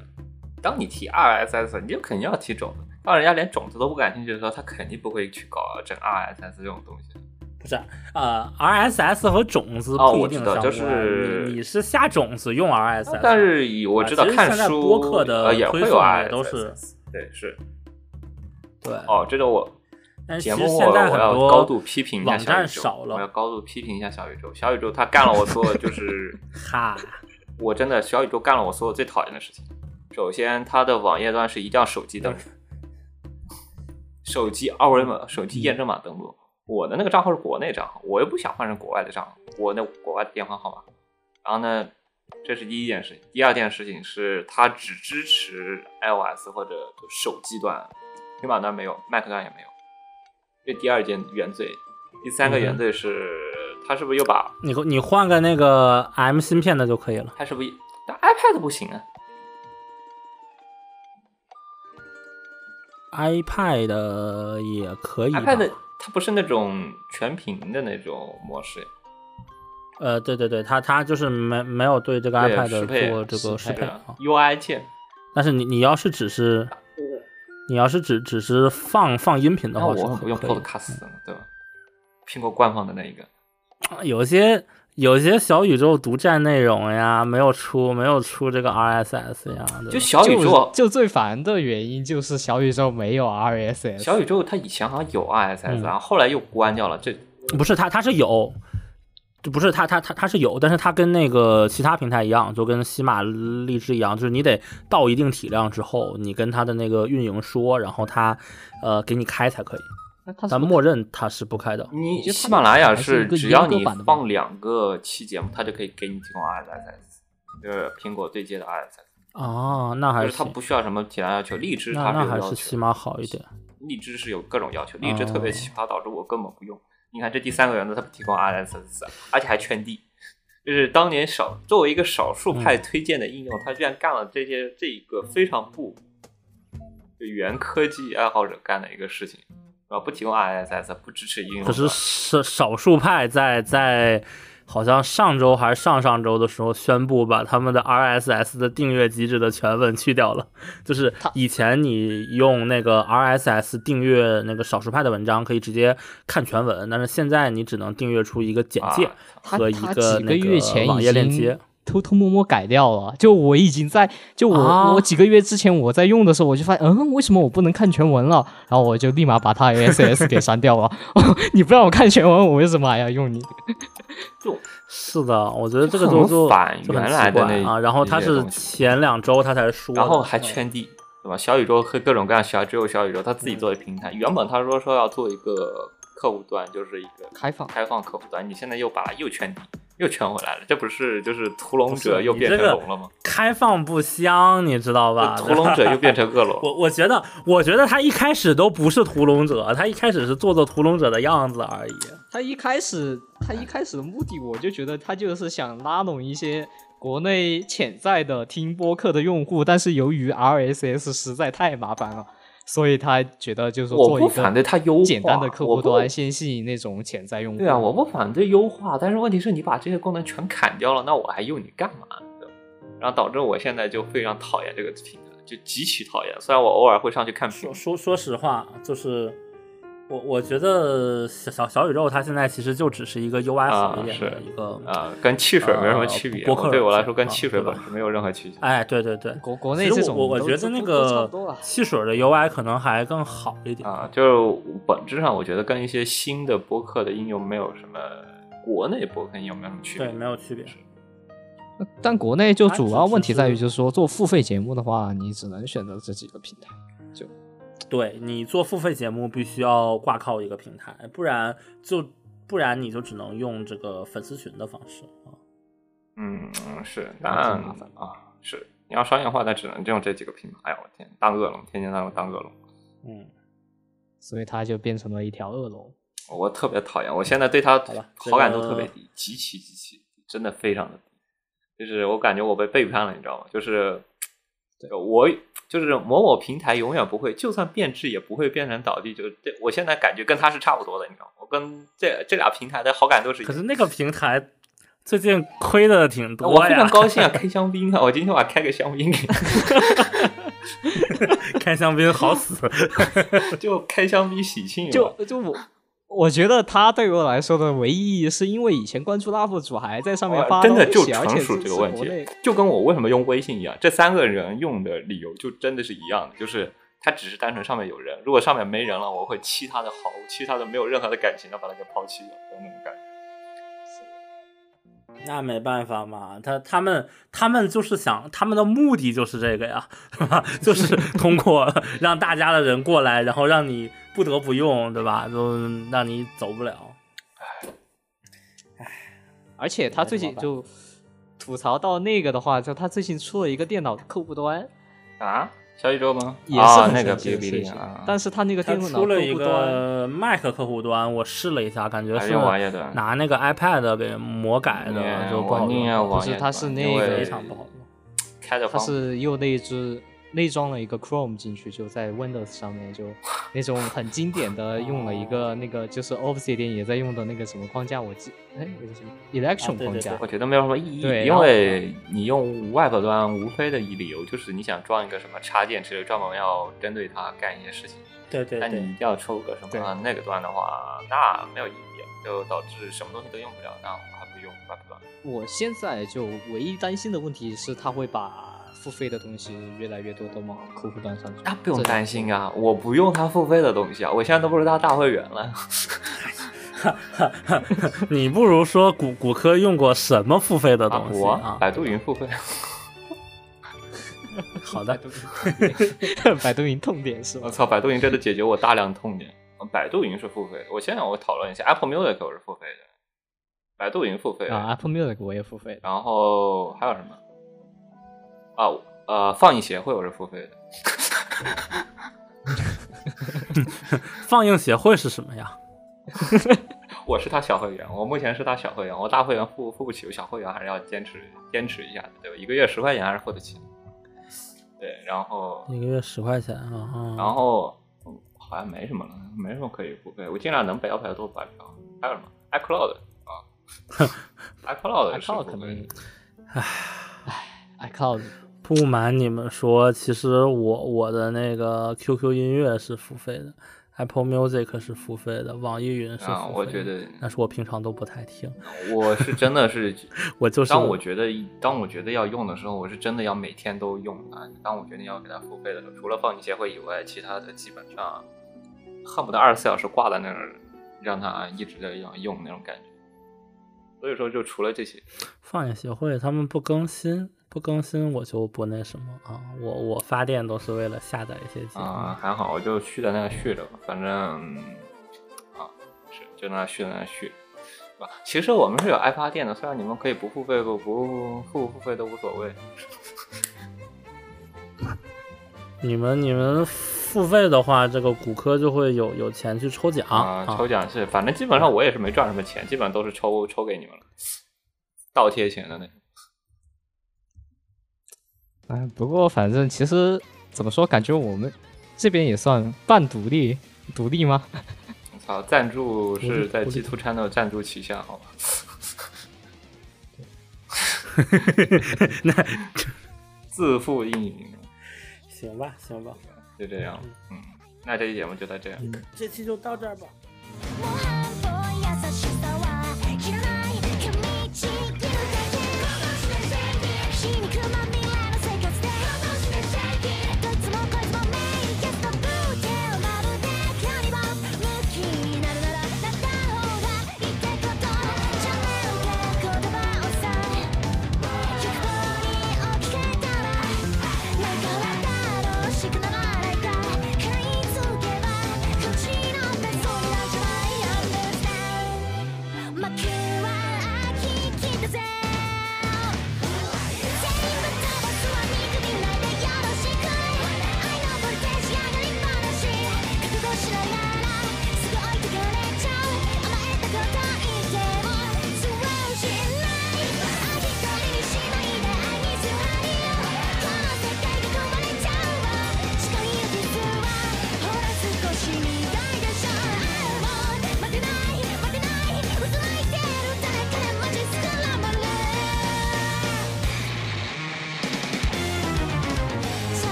Speaker 1: 当你提 RSS，你就肯定要提种子。当人家连种子都不感兴趣的时候，他肯定不会去搞整 RSS 这种东西。
Speaker 4: 不是，呃，RSS 和种子
Speaker 1: 哦
Speaker 4: 不一定相
Speaker 1: 就是
Speaker 4: 你你是下种子用 RSS，
Speaker 1: 但是以我知道看书，
Speaker 4: 现在播客的
Speaker 1: 呃也会有
Speaker 4: 推送也
Speaker 1: RSS，
Speaker 4: 都是
Speaker 1: 对是
Speaker 4: 对。
Speaker 1: 哦，这个我
Speaker 4: 但是
Speaker 1: 节目
Speaker 4: 其实现在
Speaker 1: 我要
Speaker 4: 很多
Speaker 1: 高度批评一下小宇宙，我要高度批评一下小宇宙。小宇宙他干了我所有就 是
Speaker 4: 哈，
Speaker 1: 我真的小宇宙干了我所有最讨厌的事情。首先，它的网页端是一定要手机登录，手机二维码、手机验证码登录。我的那个账号是国内账号，我又不想换成国外的账号，我那国外的电话号码。然后呢，这是第一件事情。第二件事情是它只支持 iOS 或者手机端，平板端没有，Mac 端也没有。这第二件原罪。第三个原罪是，它是不是又把
Speaker 4: 你你换个那个 M 芯片的就可以了。
Speaker 1: 它是不是但 iPad 不行啊
Speaker 4: ？iPad 也可以吧
Speaker 1: iPad 它不是那种全屏的那种模式，
Speaker 4: 呃，对对对，它它就是没没有对这个 iPad 做这个适
Speaker 1: 适配。UI 键。
Speaker 4: 但是你你要是只是你要是只只是放放音频的话，
Speaker 1: 我很不用 Podcast 呢，对吧？苹果官方的那一个。
Speaker 4: 有些有些小宇宙独占内容呀，没有出没有出这个 RSS 呀，
Speaker 1: 就小宇宙
Speaker 5: 就，就最烦的原因就是小宇宙没有 RSS。
Speaker 1: 小宇宙它以前好像有 RSS，、
Speaker 4: 嗯
Speaker 1: 然后后来又关掉了。这
Speaker 4: 不是它它是有，就不是它它它它是有，但是它跟那个其他平台一样，就跟喜马、荔枝一样，就是你得到一定体量之后，你跟它的那个运营说，然后它呃给你开才可以，但默认它是不开的。
Speaker 1: 你喜马拉雅
Speaker 5: 是
Speaker 1: 只要你放两个期节目，它就可以给你提供 RSS，就是苹果对接的 RSS，
Speaker 4: 哦，那还
Speaker 1: 就是是它不需要什么其他要求。荔枝
Speaker 4: 那
Speaker 1: 它有要
Speaker 4: 那还是
Speaker 1: 起
Speaker 4: 码，好一点。
Speaker 1: 荔枝是有各种要求，荔枝特别
Speaker 4: 哦
Speaker 1: 奇葩，导致我根本不用。你看这第三个原则，它不提供 RSS，而且还圈地。就是当年少作为一个少数
Speaker 4: 嗯
Speaker 1: 派推荐的应用，它居然干了这些这一个非常不就原科技爱好者干的一个事情，啊，不提供 RSS，不支持应用
Speaker 4: 可是
Speaker 1: 端。
Speaker 4: 少少数派在在好像上周还是上上周的时候宣布把他们的 RSS 的订阅机制的全文去掉了，就是以前你用那个 RSS 订阅那个少数派的文章可以直接看全文，但是现在你只能订阅出一个简介
Speaker 1: 啊
Speaker 4: 和一个那
Speaker 5: 个
Speaker 4: 网页链接。
Speaker 5: 偷偷摸摸改掉了。就我已经在，就我、
Speaker 4: 啊
Speaker 5: 我几个月之前我在用的时候，我就发现，嗯，为什么我不能看全文了？然后我就立马把它 ASS 给删掉了。你不让我看全文，我为什么还要用你？
Speaker 4: 就是的，我觉得这个
Speaker 1: 很
Speaker 4: 就就
Speaker 1: 反原来的那
Speaker 4: 啊。然后他是前两周他才说，
Speaker 1: 然后还
Speaker 4: 嗯
Speaker 1: 圈地，对吧？小宇宙和各种各样小只有小宇宙他自己做的平台，原本他说说要做一个客户端，就是一个
Speaker 5: 开放
Speaker 1: 开放客户端，你现在又把它又圈底，又圈回来了，这不是就是屠龙者又变成龙了吗？
Speaker 4: 开放不香，你知道吧？
Speaker 1: 屠龙者又变成恶龙，
Speaker 4: 我我觉得，我觉得他一开始都不是屠龙者，他一开始是做做屠龙者的样子而已。
Speaker 5: 他一开始，他一开始的目的，我就觉得他就是想拉拢一些国内潜在的听播客的用户，但是由于 RSS 实在太麻烦了，所以他觉得就是说
Speaker 1: 我
Speaker 5: 做一
Speaker 1: 不反对他优化，
Speaker 5: 简单的客户端，先吸引那种潜在用户。
Speaker 1: 对啊，我不反对优化，但是问题是你把这些功能全砍掉了，那我还用你干嘛？然后导致我现在就非常讨厌这个平台，就极其讨厌。虽然我偶尔会上去看评
Speaker 4: 说说说实话，就是我我觉得小小小宇宙它现在其实就只是一个 UI 好一点的一个，
Speaker 1: 啊、跟汽水没什么区别。
Speaker 4: 客
Speaker 1: 对我来说，跟汽水本身没有任何区别。
Speaker 4: 哎，对对对。
Speaker 5: 国国内这种
Speaker 4: 我我觉得那个汽水的 UI 可能还更好一点
Speaker 1: 啊，就是本质上，我觉得跟一些新的播客的应用没有什么，国内播客应用没有什么区别。
Speaker 4: 对，没有区别。
Speaker 5: 但国内就主要问题在于，就是说做付费节目的话，你只能选择这几个平台。就
Speaker 4: 对你做付费节目必须要挂靠一个平台，不然就不然你就只能用这个粉丝群的方式啊。
Speaker 1: 嗯，是，
Speaker 5: 啊
Speaker 1: 但
Speaker 5: 挺麻烦
Speaker 1: 啊，是你要商业化，那只能用这几个平台。哎呀，我天，当恶龙，天天当当恶龙，
Speaker 4: 嗯，
Speaker 5: 所以它就变成了一条恶龙。
Speaker 1: 我特别讨厌。我现在对他
Speaker 4: 好吧
Speaker 1: 好感度特别低，极其极其低，真的非常的低。就是我感觉我被背叛了，你知道吗？就是我就是某某平台永远不会，就算变质也不会变成倒地。就是这，我现在感觉跟他是差不多的，你知道吗？我跟这这俩平台的好感度是。
Speaker 4: 可是那个平台最近亏的挺多
Speaker 1: 我非，常高兴啊，开香槟啊！我今天晚上开个香槟给
Speaker 4: 开香槟好死。
Speaker 1: 就开香槟喜庆，
Speaker 5: 就就我，我觉得他对我来说的唯一意义，是因为以前关注 UP 主还在上面
Speaker 1: 哇
Speaker 5: 发
Speaker 1: 真的就纯属这个问题就跟我为什么用微信一样，这三个人用的理由就真的是一样的，就是他只是单纯上面有人，如果上面没人了，我会弃他的好，弃他的没有任何的感情的把他给抛弃了的那种感觉。
Speaker 4: 那没办法嘛，他他们他们就是想，他们的目的就是这个呀？就是通过 让大家的人过来，然后让你不得不用，对吧？就让你走不了。
Speaker 5: 而且他最近就吐槽到那个的话，就他最近出了一个电脑客户端，
Speaker 1: 啊，小宇宙吗？
Speaker 5: 也是
Speaker 1: 那个
Speaker 5: 神
Speaker 1: 哔哩哔
Speaker 5: 奇的事情
Speaker 1: 哩啊，
Speaker 5: 但是他那个
Speaker 4: 他
Speaker 5: 电脑
Speaker 4: 出了一
Speaker 5: 客户端，
Speaker 4: 个 Mac 客户端，我试了一下，感觉是拿那个 iPad 给魔改的，
Speaker 1: 嗯
Speaker 4: 就不好用，
Speaker 5: 不是它是那个
Speaker 4: 非常不好用。
Speaker 1: 开
Speaker 5: 它是又内置内装了一个 Chrome 进去，就在 Windows 上面，就那种很经典的 用了一个那个就是 Obsidian 也在用的那个什么框架，我记哎那个什么 Electron
Speaker 4: 啊对对
Speaker 5: 框架
Speaker 1: 我，觉得没有什么意义，因为你用 Web 端无非的一理由就是你想装一个什么插件之类，专门要针对它干一些事情。
Speaker 4: 对对
Speaker 1: 但你一定要抽个什么那个端的话，那没有意义，就导致什么东西都用不了，那我还不如用 Web 端。
Speaker 5: 我现在就唯一担心的问题是，它会把付费的东西越来越多的往客户端上去。
Speaker 1: 那不用担心啊，我不用他付费的东西啊，我现在都不是他大会员了。
Speaker 4: 你不如说骨骨科用过什么付费的
Speaker 1: 啊
Speaker 4: 东，西
Speaker 1: 我
Speaker 4: 啊？
Speaker 1: 百度云付费，
Speaker 4: 好的，
Speaker 5: 百度云痛点是吧
Speaker 1: 我？操，百度云真的解决我大量痛点。百度云是付费的，我现在我讨论一下，Apple Music 我是付费的，百度云付费
Speaker 5: 啊，Apple Music 我也付费。
Speaker 1: 然后还有什么？啊，呃，放映协会我是付费的，
Speaker 4: 放映协会是什么呀？
Speaker 1: 我是他小会员，我目前是他小会员，我大会员付付不起，我小会员还是要坚持坚持一下的，对吧？一个月十块钱还是付得起。对，然后
Speaker 4: 一个月十块钱啊。啊
Speaker 1: 然后嗯好像没什么了，没什么可以付费，我尽量能白嫖都白嫖。还有什么？iCloud 啊，
Speaker 5: iCloud，iCloud 可能
Speaker 1: 付费的，
Speaker 5: 唉，iCloud
Speaker 4: 不瞒你们说，其实我我的那个 QQ 音乐是付费的，Apple Music 是付费的，网易云是付费的。
Speaker 1: 啊，我觉得
Speaker 4: 但是我平常都不太听，
Speaker 1: 我是真的是
Speaker 4: 我就是
Speaker 1: 当我觉得当我觉得要用的时候，我是真的要每天都用它。当我决定要给它付费的时候，除了放映协会以外，其他的基本上恨不得二十四小时挂在那儿，让它一直在用用那种感觉。所以说，就除了这些，
Speaker 4: 放映协会他们不更新，不更新我就不那什么啊，我我发电都是为了下载一些节目。
Speaker 1: 啊、还好，我就续在那续着吧，反正啊是就那儿续在那儿续，是吧？其实我们是有爱发电的，虽然你们可以不付费不不付不付费都无所谓。
Speaker 4: 你们你们付费的话，这个骨科就会有有钱去抽奖
Speaker 1: 啊、抽奖是，反正基本上我也是没赚什么钱，基本上都是抽抽给你们了，倒贴钱的那种。
Speaker 5: 哎，不过反正其实怎么说，感觉我们这边也算半独立，独立吗？
Speaker 1: 我操，赞助是在 G Two Channel 赞助旗下，好吧？
Speaker 4: 那
Speaker 1: 自负运营，
Speaker 4: 行吧行吧，
Speaker 1: 就这样。嗯，那这期节目就到这样。
Speaker 4: 这期就到这儿吧。